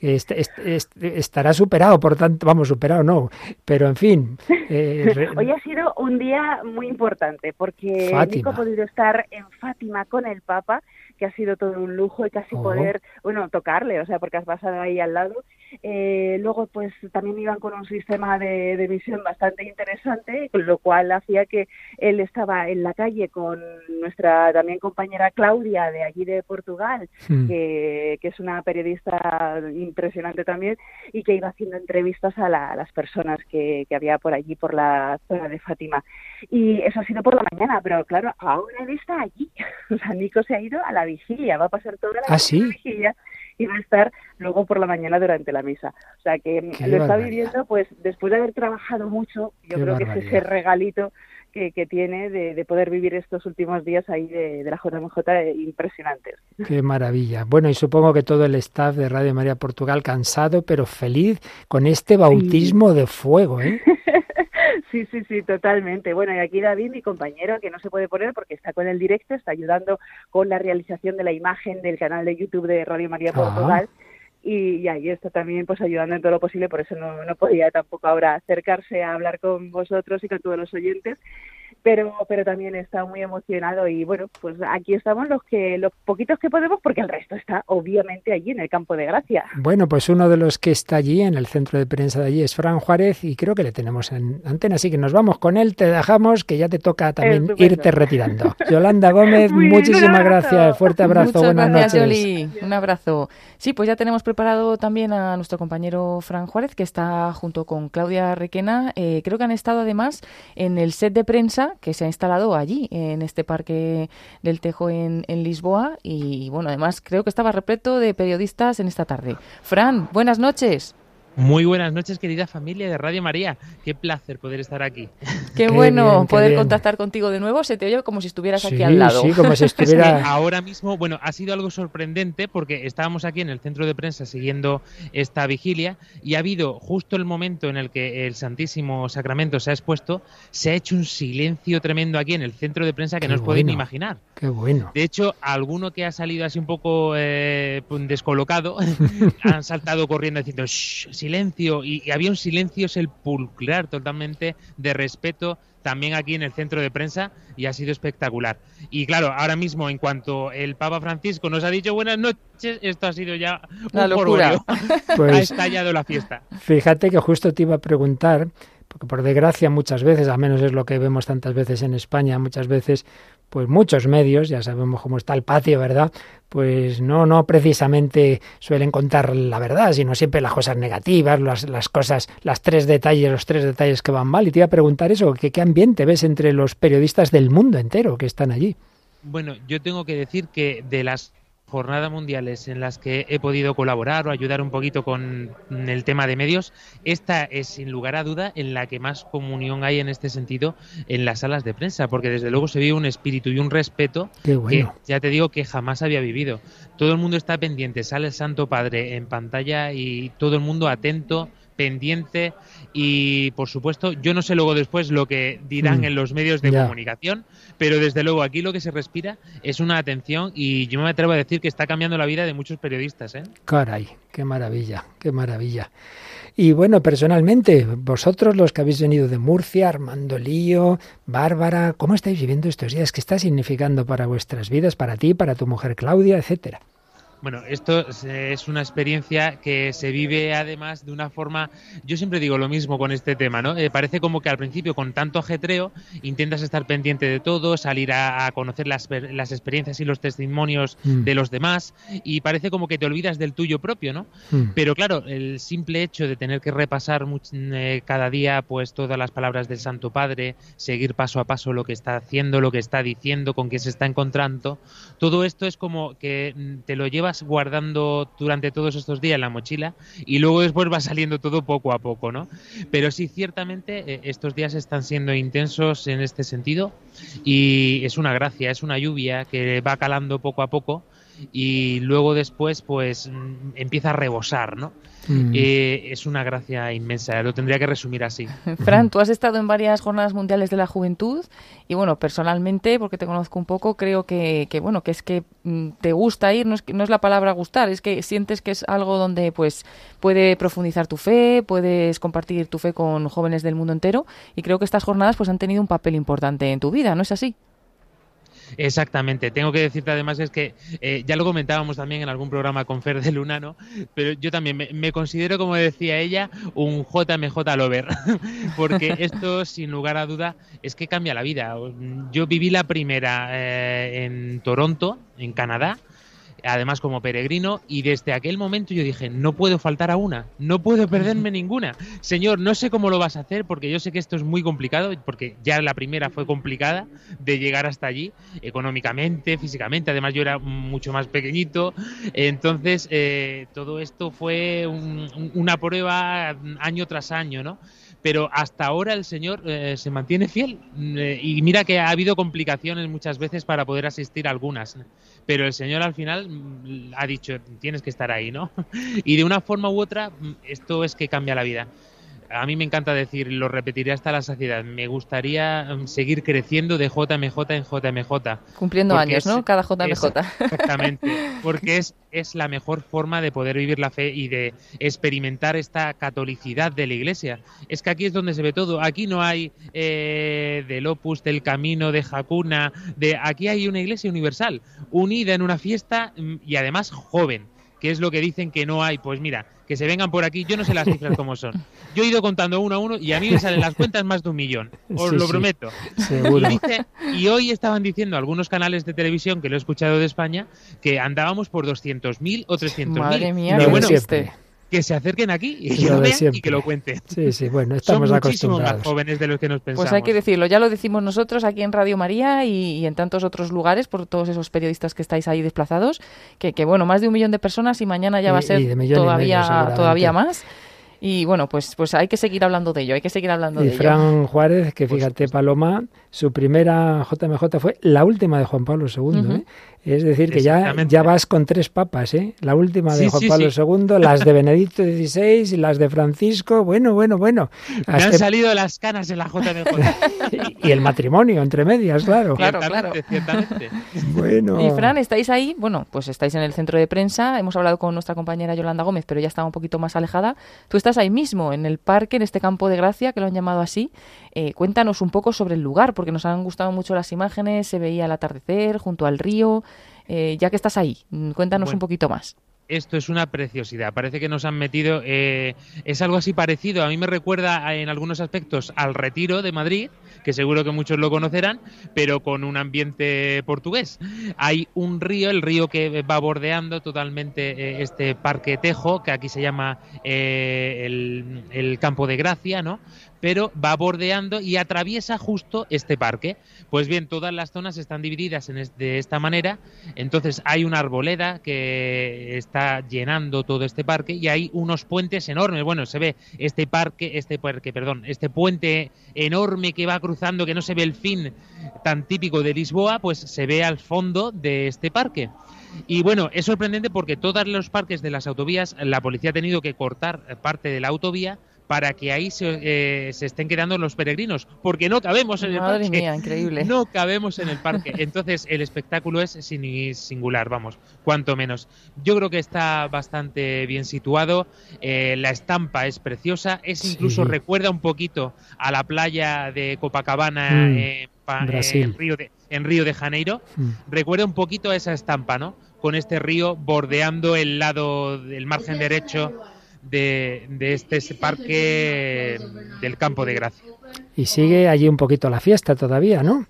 est- est- est- estará superado, por tanto, vamos, superado no, pero en fin. eh, Hoy ha sido un día muy importante porque Fátima. Nico ha podido estar en Fátima con el Papa, que ha sido todo un lujo y casi Oh. poder, bueno, tocarle, o sea, porque has pasado ahí al lado. Eh, luego, pues también iban con un sistema de, de visión bastante interesante, con lo cual hacía que él estaba en la calle con nuestra también compañera Claudia de allí de Portugal, Hmm. que, que es una periodista impresionante también y que iba haciendo entrevistas a, la- a las personas que, que había por allí, por la zona de Fátima. Y eso ha sido por la mañana, pero claro, ahora él está allí. O sea, Nico se ha ido a la vigilia, va a pasar toda la Ah, ¿sí? vigilia y va a estar luego por la mañana durante la misa. O sea que mm, Qué lo está viviendo pues después de haber trabajado mucho, yo Qué creo que es ese regalito que, que tiene de, de poder vivir estos últimos días ahí de, de la JMJ eh, impresionantes. Qué maravilla. Bueno, y supongo que todo el staff de Radio María Portugal cansado, pero feliz con este bautismo de fuego, ¿eh? Sí, sí, sí, totalmente. Bueno, y aquí David, mi compañero, que no se puede poner porque está con el directo, está ayudando con la realización de la imagen del canal de YouTube de Radio María Ah. Portugal. Y, y ahí está también pues ayudando en todo lo posible, por eso no, no podía tampoco ahora acercarse a hablar con vosotros y con todos los oyentes, pero, pero también está muy emocionado y bueno, pues aquí estamos los que los poquitos que podemos porque el resto está obviamente allí en el campo de gracia. Bueno, pues uno de los que está allí en el centro de prensa de allí es Fran Juárez y creo que le tenemos en antena, así que nos vamos con él, te dejamos, que ya te toca también Estupendo. irte retirando. Yolanda Gómez, muchísimas gracias, fuerte abrazo, Muchas buenas gracias, noches. Yoli. Un abrazo. Sí, pues ya tenemos preparado también a nuestro compañero Fran Juárez, que está junto con Claudia Requena. Eh, creo que han estado además en el set de prensa que se ha instalado allí, en este parque del Tejo en, en Lisboa. Y bueno, además creo que estaba repleto de periodistas en esta tarde. Fran, buenas noches. Muy buenas noches, querida familia de Radio María. Qué placer poder estar aquí. Qué, bueno poder contactar contigo de nuevo. Se te oye como si estuvieras aquí al lado. Es que ahora mismo, bueno, ha sido algo sorprendente porque estábamos aquí en el centro de prensa siguiendo esta vigilia y ha habido justo el momento en el que el Santísimo Sacramento se ha expuesto, se ha hecho un silencio tremendo aquí en el centro de prensa que Qué no os podéis ni imaginar. Qué bueno. De hecho, alguno que ha salido así un poco eh, descolocado han saltado corriendo diciendo "Shh, silencio y, y había un silencio sepulcral totalmente de respeto también aquí en el centro de prensa y ha sido espectacular. Y claro, ahora mismo en cuanto el Papa Francisco nos ha dicho buenas noches, esto ha sido ya un La locura. jolgorio. Pues- ha estallado la fiesta. Fíjate que justo te iba a preguntar, porque por desgracia muchas veces, al menos es lo que vemos tantas veces en España, muchas veces, pues muchos medios, ya sabemos cómo está el patio, ¿verdad? Pues no, no precisamente suelen contar la verdad, sino siempre las cosas negativas, las, las cosas, las tres detalles, los tres detalles que van mal. Y te iba a preguntar eso, qué ambiente ves entre los periodistas del mundo entero que están allí. Bueno, yo tengo que decir que de las jornadas mundiales en las que he podido colaborar o ayudar un poquito con el tema de medios, esta es sin lugar a duda en la que más comunión hay en este sentido en las salas de prensa, porque desde luego se vive un espíritu y un respeto bueno. que ya te digo que jamás había vivido. Todo el mundo está pendiente, sale el Santo Padre en pantalla y todo el mundo atento, pendiente y por supuesto yo no sé luego después lo que dirán Mm, en los medios de comunicación, pero desde luego aquí lo que se respira es una atención y yo me atrevo a decir que está cambiando la vida de muchos periodistas. ¿eh? Caray, qué maravilla, qué maravilla. Y bueno, personalmente, vosotros los que habéis venido de Murcia, Armando Lío, Bárbara, ¿cómo estáis viviendo estos días? ¿Qué está significando para vuestras vidas, para ti, para tu mujer Claudia, etcétera? Bueno, esto es- una experiencia que se vive además de una forma, yo siempre digo lo mismo con este tema, ¿no? Eh, parece como que al principio con tanto ajetreo intentas estar pendiente de todo, salir a, a conocer las, las experiencias y los testimonios Mm. de los demás y parece como que te olvidas del tuyo propio, ¿no? Mm. Pero claro, el simple hecho de tener que repasar much- eh, cada día pues todas las palabras del Santo Padre, seguir paso a paso lo que está haciendo, lo que está diciendo, con qué se está encontrando, todo esto es como que mm, te lo llevas guardando durante todos estos días en la mochila y luego después va saliendo todo poco a poco, ¿no? Pero sí, ciertamente eh, estos días están siendo intensos en este sentido y es una gracia, es una lluvia que va calando poco a poco y luego después pues mm, empieza a rebosar, ¿no? Mm. Eh, es una gracia inmensa, lo tendría que resumir así. Fran, tú has estado en varias jornadas mundiales de la juventud y bueno, personalmente, porque te conozco un poco, creo que, que bueno, que es que mm, te gusta ir, no es, que- no es la palabra gustar, es que sientes que es algo donde pues puede profundizar tu fe, puedes compartir tu fe con jóvenes del mundo entero y creo que estas jornadas pues han tenido un papel importante en tu vida, ¿no es así? Exactamente. Tengo que decirte además es que eh, ya lo comentábamos también en algún programa con Fer de Lunano, pero yo también me, considero, como decía ella, un JMJ lover, porque esto, sin lugar a duda, es que cambia la vida. Yo viví la primera eh, en Toronto, en Canadá, además como peregrino, y desde aquel momento yo dije, no puedo faltar a una, no puedo perderme ninguna. Señor, no sé cómo lo vas a hacer, porque yo sé que esto es muy complicado, porque ya la primera fue complicada de llegar hasta allí, económicamente, físicamente, además yo era mucho más pequeñito, entonces eh, todo esto fue un- un- una prueba año tras año, ¿no? Pero hasta ahora el señor eh, se mantiene fiel. Mm, eh, y mira que ha habido complicaciones muchas veces para poder asistir a algunas. Pero el señor al final mm, ha dicho, tienes que estar ahí, ¿no? Y de una forma u otra, mm, esto es que cambia la vida. A mí me encanta decir, lo repetiré hasta la saciedad, me gustaría mm, seguir creciendo de JMJ en JMJ. Cumpliendo años, es- ¿no? Cada JMJ. es- exactamente, porque es, es la mejor forma de poder vivir la fe y de experimentar esta catolicidad de la Iglesia. Es que aquí es donde se ve todo. Aquí no hay eh, del Opus, del Camino, de Hakuna, de aquí hay una Iglesia universal, unida en una fiesta mm, y además joven. Que es lo que dicen que no hay? Pues mira, que se vengan por aquí, yo no sé las cifras cómo son. Yo he ido contando uno a uno y a mí me salen las cuentas más de un millón, os Sí, lo sí, prometo. seguro. Y, dice- y hoy estaban diciendo algunos canales de televisión que lo he escuchado de España que andábamos por 200.000 o 300.000. Madre mía, de bueno. Que se acerquen aquí y que lo vean y siempre. que lo cuenten. Sí, sí, bueno, Son estamos más acostumbrados. jóvenes de los que nos pensamos. Pues hay que decirlo, ya lo decimos nosotros aquí en Radio María y, y en tantos otros lugares por todos esos periodistas que estáis ahí desplazados, que, que bueno, más de un millón de personas y mañana ya va a ser millón y todavía, medio, todavía más. Y bueno, pues, pues hay que seguir hablando de ello, hay que seguir hablando Y de ello. Fran Juárez, que fíjate, Paloma, su primera JMJ fue la última de Juan Pablo II. ¿eh? Es decir, que ya, ya vas con tres papas. ¿eh? La última de Sí, Juan sí, Pablo sí. II, las de Benedicto XVI y las de Francisco. Bueno, bueno, bueno. Me han salido las canas en la JMJ. Y el matrimonio, entre medias, claro. Claro, ciertamente. Bueno. Y Fran, estáis ahí, bueno, pues estáis en el centro de prensa, hemos hablado con nuestra compañera Yolanda Gómez, pero ya estaba un poquito más alejada. Tú estás ahí mismo, en el parque, en este campo de gracia, que lo han llamado así. Eh, cuéntanos un poco sobre el lugar, porque nos han gustado mucho las imágenes, se veía el atardecer junto al río. Eh, ya que estás ahí, mm, cuéntanos Bueno. un poquito más. Esto es una preciosidad. Parece que nos han metido. eh, es algo así parecido. A mí me recuerda en algunos aspectos al Retiro de Madrid, que seguro que muchos lo conocerán, pero con un ambiente portugués. Hay un río, el río que va bordeando totalmente eh, este parque Tejo, que aquí se llama eh, el, el Campo de Gracia, ¿no? Pero va bordeando y atraviesa justo este parque. Pues bien, todas las zonas están divididas en de esta manera. Entonces hay una arboleda que está llenando todo este parque y hay unos puentes enormes. Bueno, se ve este parque, este parque, perdón, este puente enorme que va cruzando, que no se ve el fin tan típico de Lisboa, pues se ve al fondo de este parque. Y bueno, es sorprendente porque todos los parques de las autovías, la policía ha tenido que cortar parte de la autovía para que ahí se, eh, se estén quedando los peregrinos, porque no cabemos en el Madre parque. mía, increíble. No cabemos en el parque. Entonces, el espectáculo es sin- singular, vamos, cuanto menos. Yo creo que está bastante bien situado. eh, la estampa es preciosa. Es incluso Sí. recuerda un poquito a la playa de Copacabana Mm, eh, pa- Brasil. en, Río de, en Río de Janeiro. Mm. Recuerda un poquito a esa estampa, ¿no? Con este río bordeando el lado del margen derecho de, de este parque del Campo de Gracia. Y sigue allí un poquito la fiesta todavía, ¿no?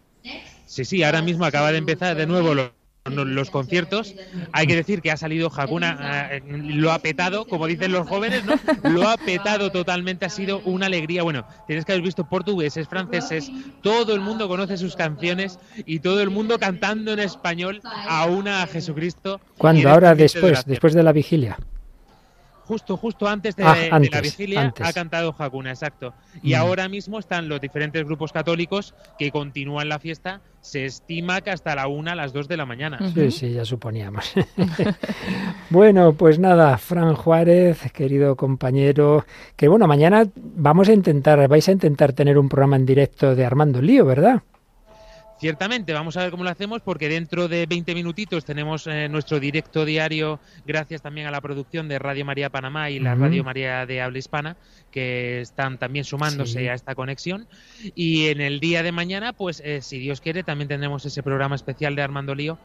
Sí, sí, ahora mismo acaba de empezar de nuevo lo- lo- los, conciertos. Hay que decir que ha salido Hakuna, eh, lo ha petado, como dicen los jóvenes, ¿no? Lo ha petado totalmente, ha sido una alegría. Bueno, tienes que haber visto portugueses, franceses, todo el mundo conoce sus canciones y todo el mundo cantando en español a una a Jesucristo. ¿Cuándo? Ahora este de después, después de la vigilia. Justo, justo antes de, Ah, de la vigilia antes. ha cantado Hakuna, exacto. Y Mm. ahora mismo están los diferentes grupos católicos que continúan la fiesta. Se estima que hasta la una, a las dos de la mañana. Sí, sí, ya suponíamos. bueno, pues nada, Fran Juárez, querido compañero, que bueno, mañana vamos a intentar, vais a intentar tener un programa en directo de Armando Lío, ¿verdad? Ciertamente, vamos a ver cómo lo hacemos porque dentro de 20 minutitos tenemos eh, nuestro directo diario, gracias también a la producción de Radio María Panamá y la. Radio María de Habla Hispana, que están también sumándose Sí. a esta conexión. Y en el día de mañana, pues eh, si Dios quiere, también tendremos ese programa especial de Armando Lío,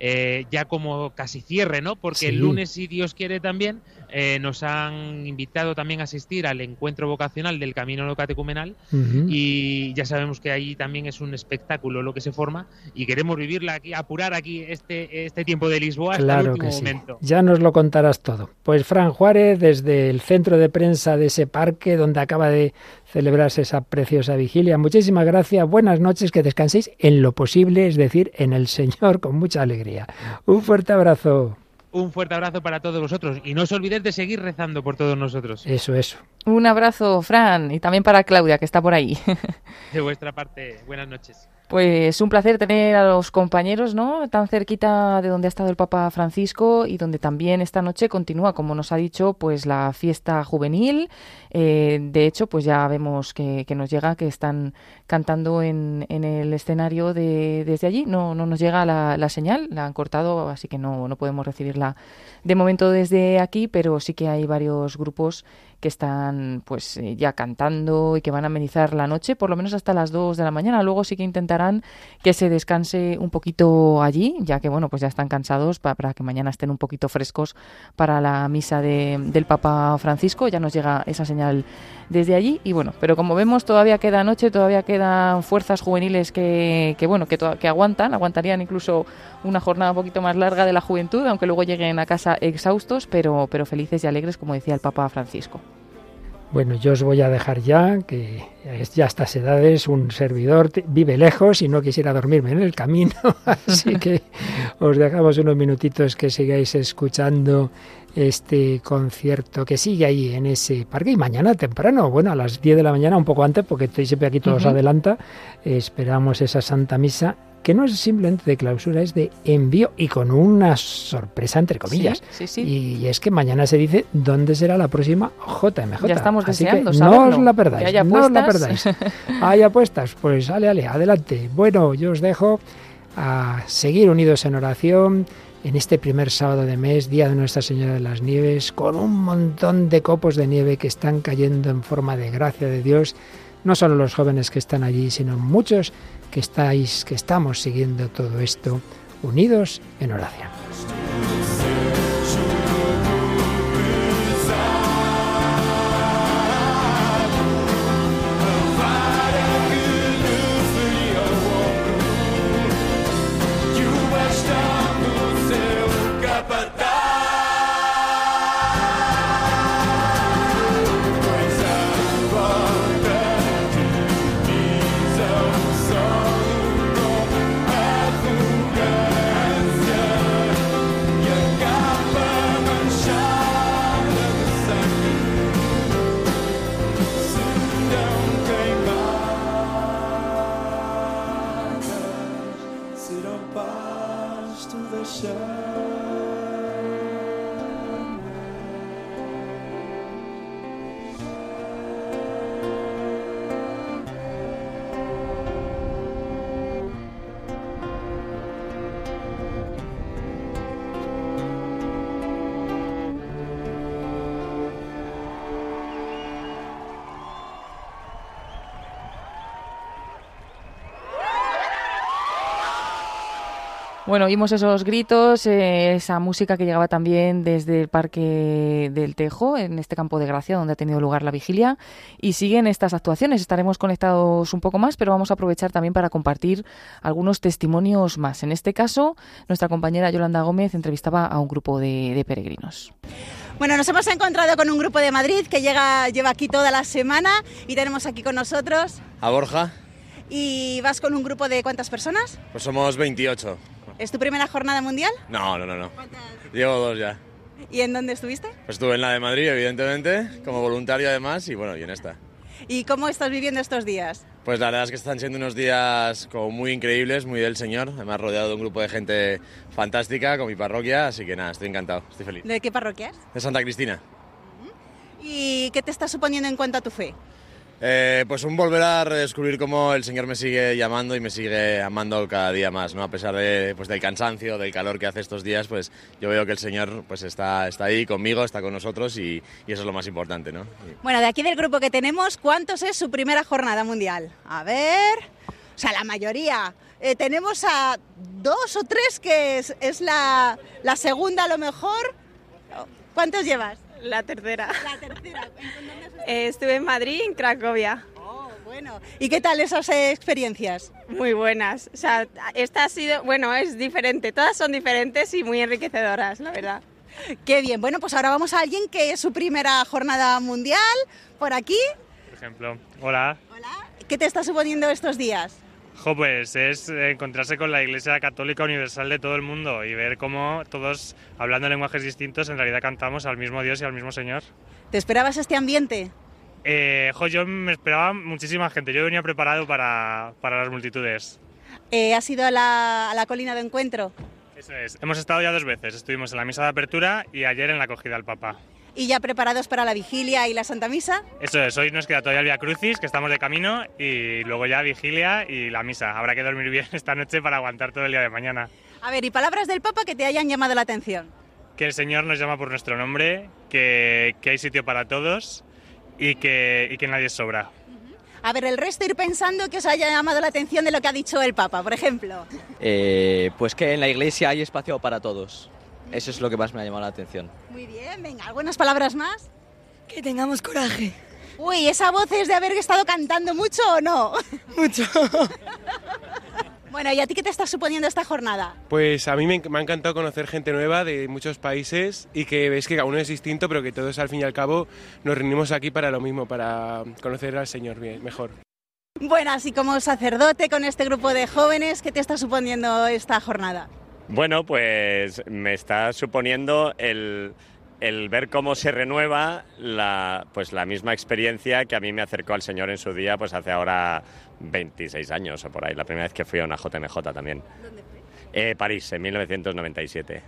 eh, ya como casi cierre, ¿no? Porque el lunes, si Dios quiere, también eh, nos han invitado también a asistir al encuentro vocacional del Camino No Catecumenal Ujú. y ya sabemos que ahí también es un espectáculo lo que se forma y queremos vivirla aquí, apurar aquí este, este tiempo de Lisboa hasta el Claro último que sí. momento. Ya nos lo contarás todo. Pues Fran Juárez, desde el centro de prensa de ese parque donde acaba de celebrarse esa preciosa vigilia, muchísimas gracias, buenas noches, que descanséis en lo posible, es decir, en el Señor, con mucha alegría. Un fuerte abrazo. Un fuerte abrazo para todos vosotros y no os olvidéis de seguir rezando por todos nosotros. Eso, eso. Un abrazo, Fran, y también para Claudia, que está por ahí. De vuestra parte, buenas noches. Pues un placer tener a los compañeros, ¿no? Tan cerquita de donde ha estado el Papa Francisco y donde también esta noche continúa, como nos ha dicho, pues la fiesta juvenil. Eh, de hecho, pues ya vemos que, que, nos llega que están cantando en, en el escenario de, desde allí. No, no nos llega la, la, señal, la han cortado, así que no, no podemos recibirla de momento desde aquí, pero sí que hay varios grupos que están pues eh, ya cantando y que van a amenizar la noche, por lo menos hasta las 2 de la mañana. Luego sí que intentarán que se descanse un poquito allí, ya que bueno, pues ya están cansados para, para que mañana estén un poquito frescos para la misa de, del Papa Francisco. Ya nos llega esa señal desde allí y bueno, pero como vemos todavía queda noche, todavía quedan fuerzas juveniles que, que bueno, que, que aguantan, aguantarían incluso una jornada un poquito más larga de la juventud, aunque luego lleguen a casa exhaustos, pero, pero felices y alegres, como decía el Papa Francisco. Bueno, yo os voy a dejar ya, que ya a estas edades un servidor vive lejos y no quisiera dormirme en el camino, así que os dejamos unos minutitos que sigáis escuchando este concierto que sigue ahí en ese parque y mañana temprano, bueno, a las 10 de la mañana, un poco antes, porque estoy siempre aquí todos uh -huh. adelanta, esperamos esa Santa Misa que no es simplemente de clausura, es de envío y con una sorpresa entre comillas. Sí, sí, sí. Y es que mañana se dice dónde será la próxima JMJ. Ya estamos Así deseando que saberlo. no os la perdáis, Que haya no os la perdáis. Hay apuestas, pues ale, ale, adelante. Bueno, yo os dejo a seguir unidos en oración en este primer sábado de mes, día de Nuestra Señora de las Nieves, con un montón de copos de nieve que están cayendo en forma de gracia de Dios. No solo los jóvenes que están allí, sino muchos que estáis, que estamos siguiendo todo esto unidos en oración. Bueno, oímos esos gritos, eh, esa música que llegaba también desde el Parque del Tejo, en este campo de Gracia, donde ha tenido lugar la vigilia. Y siguen estas actuaciones. Estaremos conectados un poco más, pero vamos a aprovechar también para compartir algunos testimonios más. En este caso, nuestra compañera Yolanda Gómez entrevistaba a un grupo de, de peregrinos. Bueno, nos hemos encontrado con un grupo de Madrid que llega, lleva aquí toda la semana y tenemos aquí con nosotros. A Borja, ¿Y vas con un grupo de cuántas personas? pues somos 28. ¿Es tu primera jornada mundial? No, no, no, no. Llevo dos ya. ¿Y en dónde estuviste? Pues estuve en la de Madrid, evidentemente, como voluntario además, y bueno, y en esta. ¿Y cómo estás viviendo estos días? Pues la verdad es que están siendo unos días como muy increíbles, muy del Señor. Además, rodeado de un grupo de gente fantástica, con mi parroquia, así que nada, estoy encantado, estoy feliz. ¿De qué parroquia es? De Santa Cristina. ¿Y qué te está suponiendo en cuanto a tu fe? Eh, pues un volver a redescubrir cómo el Señor me sigue llamando y me sigue amando cada día más, ¿no? A pesar de, pues, del cansancio, del calor que hace estos días, pues yo veo que el Señor pues está, está ahí conmigo, está con nosotros y, y eso es lo más importante, ¿no? Bueno, de aquí del grupo que tenemos, ¿cuántos es su primera jornada mundial? A ver. O sea, la mayoría. Eh, tenemos a dos o tres que es, es la, la segunda a lo mejor. ¿Cuántos llevas? La tercera. La tercera. Eh, estuve en Madrid, en Cracovia. Oh, bueno. ¿Y qué tal esas eh, experiencias? Muy buenas. O sea, esta ha sido, bueno, es diferente. Todas son diferentes y muy enriquecedoras, la verdad. Qué bien. Bueno, pues ahora vamos a alguien que es su primera jornada mundial por aquí. Por ejemplo, hola. ¿Qué te está suponiendo estos días? Jo, pues es encontrarse con la Iglesia Católica Universal de todo el mundo y ver cómo todos, hablando lenguajes distintos, en realidad cantamos al mismo Dios y al mismo Señor. ¿Te esperabas este ambiente? Eh, jo, yo me esperaba muchísima gente. Yo venía preparado para, para las multitudes. Eh, ¿Has ido a la, a la colina de encuentro? Eso es. Hemos estado ya dos veces. Estuvimos en la misa de apertura y ayer en la acogida al Papa. ¿Y ya preparados para la vigilia y la Santa Misa? Eso es. Hoy nos queda todavía el Via Crucis, que estamos de camino, y luego ya vigilia y la misa. Habrá que dormir bien esta noche para aguantar todo el día de mañana. A ver, ¿y palabras del Papa que te hayan llamado la atención? Que el Señor nos llama por nuestro nombre, que, que hay sitio para todos y que, y que nadie sobra. A ver, el resto ir pensando que os haya llamado la atención de lo que ha dicho el Papa, por ejemplo. Eh, pues que en la iglesia hay espacio para todos. Eso es lo que más me ha llamado la atención. Muy bien, venga, ¿algunas palabras más? Que tengamos coraje. Uy, ¿esa voz es de haber estado cantando mucho o no? Mucho. bueno, ¿y a ti qué te está suponiendo esta jornada? Pues a mí me, me ha encantado conocer gente nueva de muchos países y que ves que cada uno es distinto, pero que todos al fin y al cabo nos reunimos aquí para lo mismo, para conocer al Señor bien, mejor. Bueno, así como sacerdote con este grupo de jóvenes, ¿qué te está suponiendo esta jornada? Bueno, pues me está suponiendo el, el ver cómo se renueva la, pues la misma experiencia que a mí me acercó al Señor en su día, pues hace ahora 26 años o por ahí, la primera vez que fui a una JMJ también. ¿Dónde fue? Eh, París, en 1997.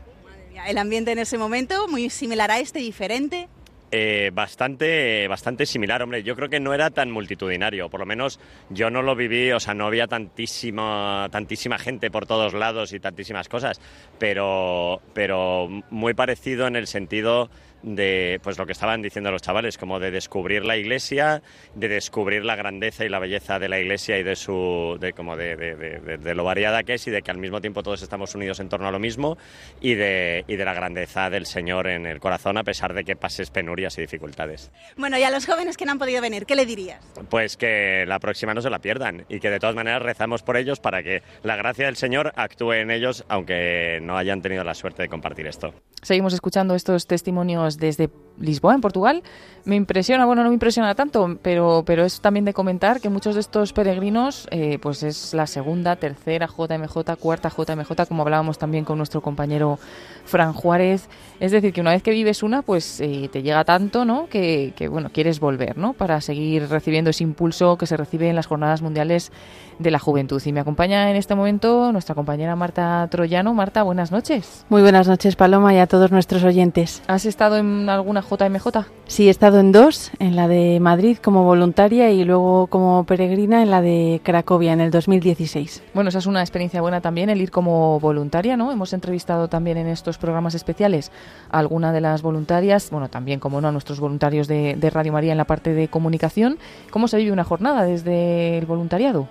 El ambiente en ese momento, muy similar a este, diferente. Eh, bastante, bastante similar, hombre. Yo creo que no era tan multitudinario, por lo menos yo no lo viví, o sea, no había tantísima, tantísima gente por todos lados y tantísimas cosas, pero, pero muy parecido en el sentido de pues lo que estaban diciendo los chavales, como de descubrir la iglesia, de descubrir la grandeza y la belleza de la iglesia y de su de como de, de, de, de lo variada que es y de que al mismo tiempo todos estamos unidos en torno a lo mismo y de, y de la grandeza del Señor en el corazón a pesar de que pases penurias y dificultades. Bueno, y a los jóvenes que no han podido venir, ¿qué le dirías? Pues que la próxima no se la pierdan y que de todas maneras rezamos por ellos para que la gracia del Señor actúe en ellos aunque no hayan tenido la suerte de compartir esto. Seguimos escuchando estos testimonios desde Lisboa, en Portugal. Me impresiona, bueno, no me impresiona tanto, pero, pero es también de comentar que muchos de estos peregrinos, eh, pues es la segunda, tercera JMJ, cuarta JMJ, como hablábamos también con nuestro compañero Fran Juárez. Es decir, que una vez que vives una, pues eh, te llega tanto, ¿no? Que, que, bueno, quieres volver, ¿no? Para seguir recibiendo ese impulso que se recibe en las jornadas mundiales de la juventud. Y me acompaña en este momento nuestra compañera Marta Troyano. Marta, buenas noches. Muy buenas noches, Paloma, y a todos nuestros oyentes. ¿Has estado en alguna JMJ? Sí, he estado en dos, en la de Madrid como voluntaria y luego como peregrina en la de Cracovia en el 2016. Bueno, esa es una experiencia buena también, el ir como voluntaria, ¿no? Hemos entrevistado también en estos programas especiales a alguna de las voluntarias, bueno, también, como no, a nuestros voluntarios de, de Radio María en la parte de comunicación. ¿Cómo se vive una jornada desde el voluntariado?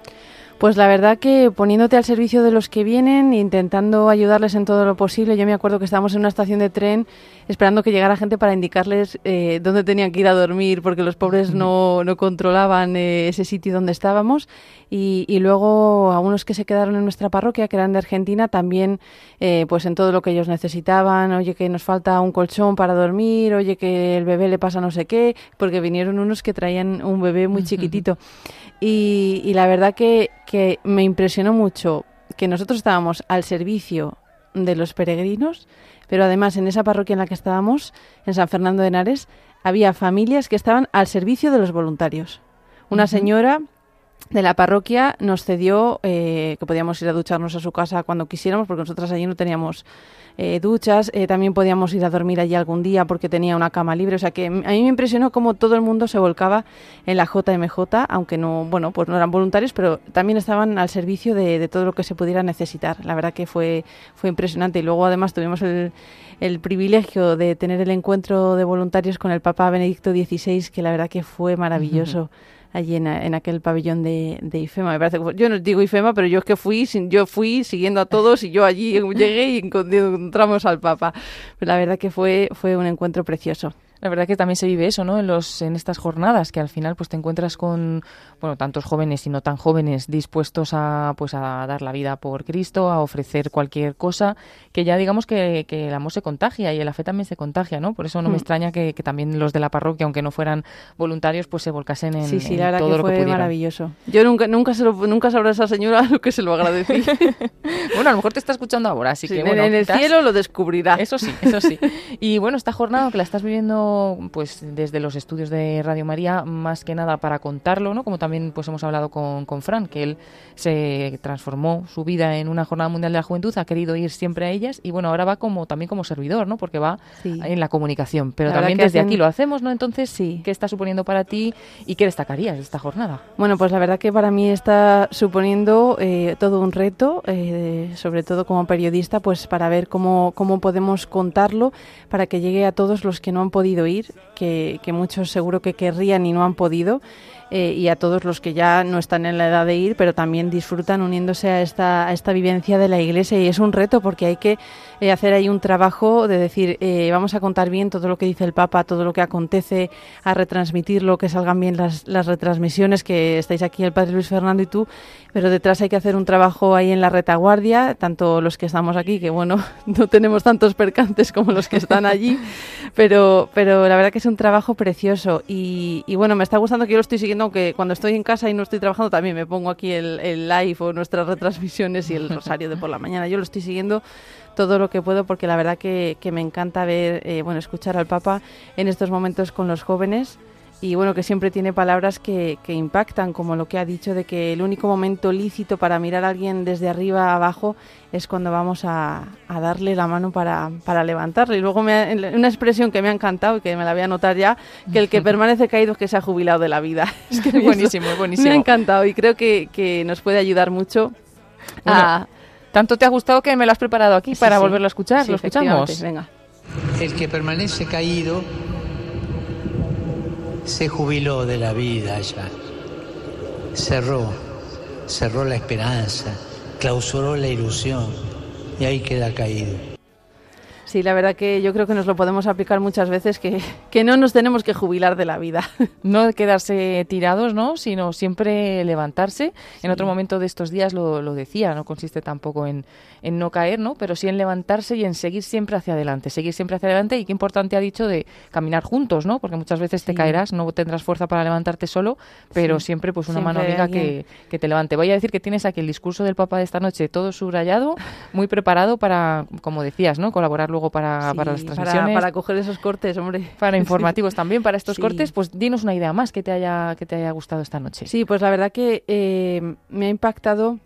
Pues la verdad que poniéndote al servicio de los que vienen, intentando ayudarles en todo lo posible. Yo me acuerdo que estábamos en una estación de tren esperando que llegara gente para indicarles eh, dónde tenían que ir a dormir, porque los pobres no, no controlaban eh, ese sitio donde estábamos. Y, y, luego a unos que se quedaron en nuestra parroquia, que eran de Argentina, también eh, pues en todo lo que ellos necesitaban. Oye, que nos falta un colchón para dormir, oye, que el bebé le pasa no sé qué, porque vinieron unos que traían un bebé muy chiquitito. Y, y la verdad que, que me impresionó mucho que nosotros estábamos al servicio de los peregrinos, pero además en esa parroquia en la que estábamos, en San Fernando de Henares, había familias que estaban al servicio de los voluntarios. Una uh -huh. señora de la parroquia nos cedió eh, que podíamos ir a ducharnos a su casa cuando quisiéramos, porque nosotras allí no teníamos eh, duchas, eh, también podíamos ir a dormir allí algún día porque tenía una cama libre, o sea que a mí me impresionó cómo todo el mundo se volcaba en la JMJ, aunque no, bueno, pues no eran voluntarios, pero también estaban al servicio de, todo lo que se pudiera necesitar. La verdad que fue, fue impresionante y luego además tuvimos el, privilegio de tener el encuentro de voluntarios con el Papa Benedicto XVI, que la verdad que fue maravilloso. allí en, aquel pabellón de, de, IFEMA. Me parece que yo no digo IFEMA, pero yo es que fui, yo fui siguiendo a todos y yo allí llegué y encontramos al Papa. Pero la verdad que fue, fue un encuentro precioso. La verdad que también se vive eso, ¿no? En los en estas jornadas que al final pues te encuentras con bueno, tantos jóvenes y no tan jóvenes dispuestos a pues a dar la vida por Cristo, a ofrecer cualquier cosa, que ya digamos que, que el amor se contagia y la fe también se contagia, ¿no? Por eso no mm. me extraña que, que, también los de la parroquia, aunque no fueran voluntarios, pues se volcasen en, sí, sí, en la todo que lo fue que maravilloso. Yo nunca nunca se lo, nunca sabrá esa señora lo que se lo agradecí. bueno, a lo mejor te está escuchando ahora, así sí, que en, bueno, en el quizás... cielo lo descubrirá. Eso sí, eso sí. Y bueno, esta jornada que la estás viviendo pues desde los estudios de Radio María más que nada para contarlo, ¿no? Como también pues hemos hablado con, con Fran, que él se transformó su vida en una jornada mundial de la juventud, ha querido ir siempre a ellas y bueno, ahora va como también como servidor, ¿no? Porque va en la comunicación, pero La también desde hacen- aquí lo hacemos, ¿no? Entonces, sí. ¿qué está suponiendo para ti y qué destacarías de esta jornada? Bueno, pues la verdad que para mí está suponiendo eh, todo un reto, eh, sobre todo como periodista, pues para ver cómo, cómo podemos contarlo para que llegue a todos los que no han podido ir, que, que muchos seguro que querrían y no han podido. Eh, y a todos los que ya no están en la edad de ir, pero también disfrutan uniéndose a esta, a esta vivencia de la iglesia. Y es un reto porque hay que eh, hacer ahí un trabajo de decir, eh, vamos a contar bien todo lo que dice el Papa, todo lo que acontece, a retransmitirlo, que salgan bien las, las retransmisiones, que estáis aquí el Padre Luis Fernando y tú, pero detrás hay que hacer un trabajo ahí en la retaguardia, tanto los que estamos aquí, que bueno, no tenemos tantos percantes como los que están allí, pero, pero la verdad que es un trabajo precioso y, y bueno, me está gustando que yo lo estoy siguiendo, aunque cuando estoy en casa y no estoy trabajando también me pongo aquí el, el live o nuestras retransmisiones y el rosario de por la mañana, yo lo estoy siguiendo todo lo que puedo porque la verdad que, que me encanta ver, eh, bueno, escuchar al Papa en estos momentos con los jóvenes y bueno, que siempre tiene palabras que, que impactan, como lo que ha dicho de que el único momento lícito para mirar a alguien desde arriba a abajo es cuando vamos a, a darle la mano para, para levantarle. Y luego me ha- una expresión que me ha encantado y que me la voy a anotar ya, que el que permanece caído es que se ha jubilado de la vida. Es que Buenísimo, buenísimo. Me ha encantado y creo que, que nos puede ayudar mucho a... Bueno, tanto te ha gustado que me lo has preparado aquí Sí, para sí. volverlo a escuchar. Sí, ¿Lo escuchamos? Venga. El que permanece caído se jubiló de la vida ya. Cerró, cerró la esperanza, clausuró la ilusión y ahí queda caído. Sí, la verdad que yo creo que nos lo podemos aplicar muchas veces, que, que no nos tenemos que jubilar de la vida. No quedarse tirados, ¿no? Sino siempre levantarse. En otro momento de estos días lo, lo decía, no consiste tampoco en, en no caer, ¿no? Pero sí en levantarse y en seguir siempre hacia adelante, seguir siempre hacia adelante. Y qué importante ha dicho de caminar juntos, ¿no? Porque muchas veces te caerás, no tendrás fuerza para levantarte solo, pero Sí. siempre pues una Siempre mano amiga que, que te levante. Voy a decir que tienes aquí el discurso del Papa de esta noche todo subrayado, muy preparado para, como decías, ¿no? Colaborar luego para, Sí, para las para- transmisiones. Para, coger esos cortes, hombre. Para informativos también, para estos Sí. cortes, pues dinos una idea más que te haya, que te haya gustado esta noche. Sí, pues la verdad que eh, me ha impactado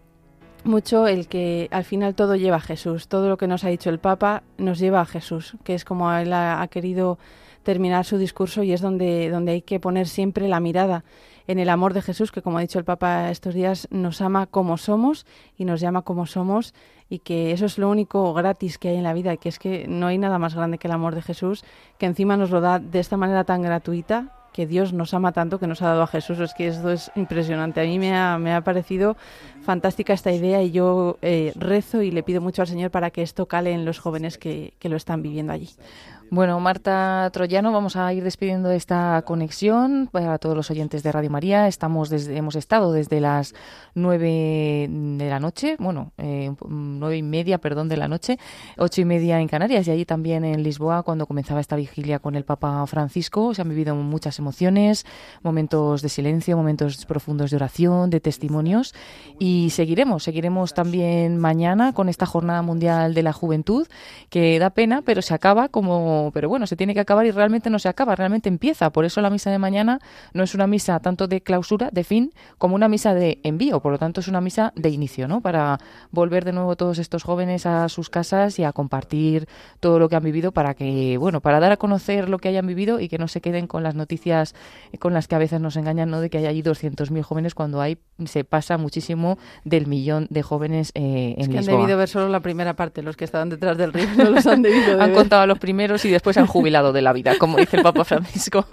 mucho el que al final todo lleva a Jesús. Todo lo que nos ha dicho el Papa nos lleva a Jesús, que es como él ha, ha querido terminar su discurso y es donde, donde hay que poner siempre la mirada en el amor de Jesús, que como ha dicho el Papa estos días, nos ama como somos y nos llama como somos y que eso es lo único gratis que hay en la vida, que es que no hay nada más grande que el amor de Jesús, que encima nos lo da de esta manera tan gratuita, que Dios nos ama tanto que nos ha dado a Jesús. Es que esto es impresionante. A mí me ha, me ha parecido fantástica esta idea y yo eh, rezo y le pido mucho al Señor para que esto cale en los jóvenes que, que lo están viviendo allí. Bueno, Marta Troyano, vamos a ir despidiendo esta conexión para todos los oyentes de Radio María. Estamos desde, hemos estado desde las nueve de la noche, bueno, eh, nueve y media, perdón, de la noche, ocho y media en Canarias y allí también en Lisboa cuando comenzaba esta vigilia con el Papa Francisco. Se han vivido muchas emociones, momentos de silencio, momentos profundos de oración, de testimonios y seguiremos, seguiremos también mañana con esta Jornada Mundial de la Juventud que da pena, pero se acaba como, pero bueno, se tiene que acabar y realmente no se acaba, realmente empieza. Por eso la misa de mañana no es una misa tanto de clausura, de fin, como una misa de envío. Por lo tanto, es una misa de inicio, ¿no? Para volver de nuevo todos estos jóvenes a sus casas y a compartir todo lo que han vivido para que, bueno, para dar a conocer lo que hayan vivido y que no se queden con las noticias con las que a veces nos engañan, ¿no? De que hay allí 200.000 jóvenes cuando hay se pasa muchísimo del millón de jóvenes eh, en Es que han Lisboa. debido ver solo la primera parte, los que estaban detrás del río no los han debido de han ver. contado a los primeros y después se han jubilado de la vida, como dice el Papa Francisco.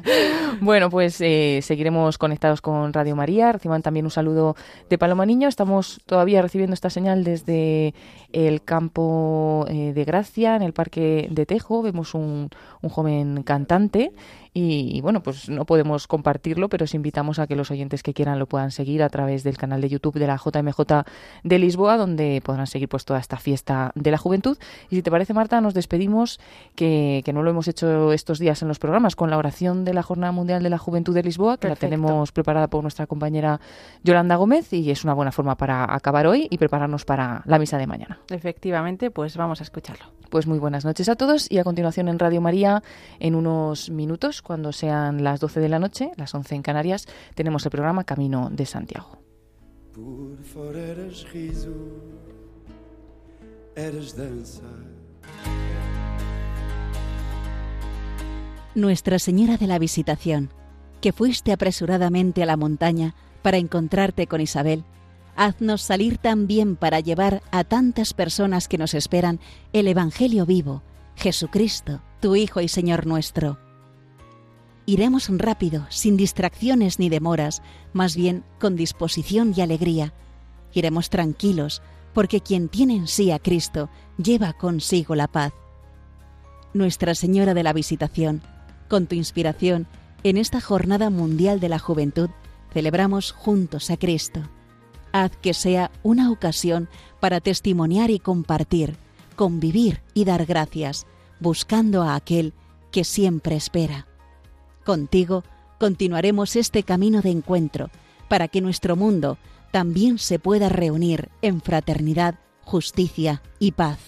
bueno, pues eh, seguiremos conectados con Radio María. Reciban también un saludo de Paloma Niño. Estamos todavía recibiendo esta señal desde el campo eh, de Gracia, en el Parque de Tejo. Vemos un, un joven cantante y, bueno, pues no podemos compartirlo, pero os invitamos a que los oyentes que quieran lo puedan seguir a través del canal de YouTube de la JMJ de Lisboa, donde podrán seguir pues toda esta fiesta de la juventud. Y si te parece, Marta, nos despedimos, que, que no lo hemos hecho estos días en los programas, con la oración de la Jornada Mundial de la Juventud de Lisboa, que Perfecto. la tenemos preparada por nuestra compañera Yolanda Gómez, y es una buena forma para acabar hoy y prepararnos para la misa de mañana. Efectivamente, pues vamos a escucharlo. Pues muy buenas noches a todos y a continuación en Radio María, en unos minutos, cuando sean las 12 de la noche, las 11 en Canarias, tenemos el programa Camino de Santiago. Por riso. Nuestra Señora de la Visitación, que fuiste apresuradamente a la montaña para encontrarte con Isabel, haznos salir también para llevar a tantas personas que nos esperan el Evangelio vivo, Jesucristo, tu Hijo y Señor nuestro. Iremos rápido, sin distracciones ni demoras, más bien con disposición y alegría. Iremos tranquilos, porque quien tiene en sí a Cristo lleva consigo la paz. Nuestra Señora de la Visitación, con tu inspiración, en esta Jornada Mundial de la Juventud, celebramos juntos a Cristo. Haz que sea una ocasión para testimoniar y compartir, convivir y dar gracias, buscando a aquel que siempre espera. Contigo continuaremos este camino de encuentro para que nuestro mundo también se pueda reunir en fraternidad, justicia y paz.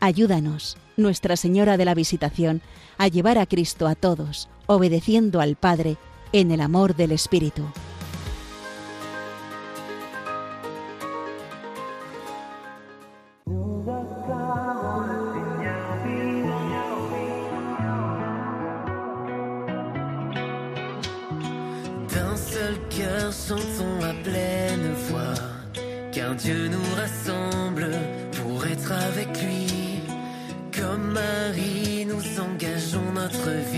Ayúdanos, Nuestra Señora de la Visitación, a llevar a Cristo a todos, obedeciendo al Padre en el amor del Espíritu. Chantons à pleine voix, car Dieu nous rassemble pour être avec lui. Comme Marie, nous engageons notre vie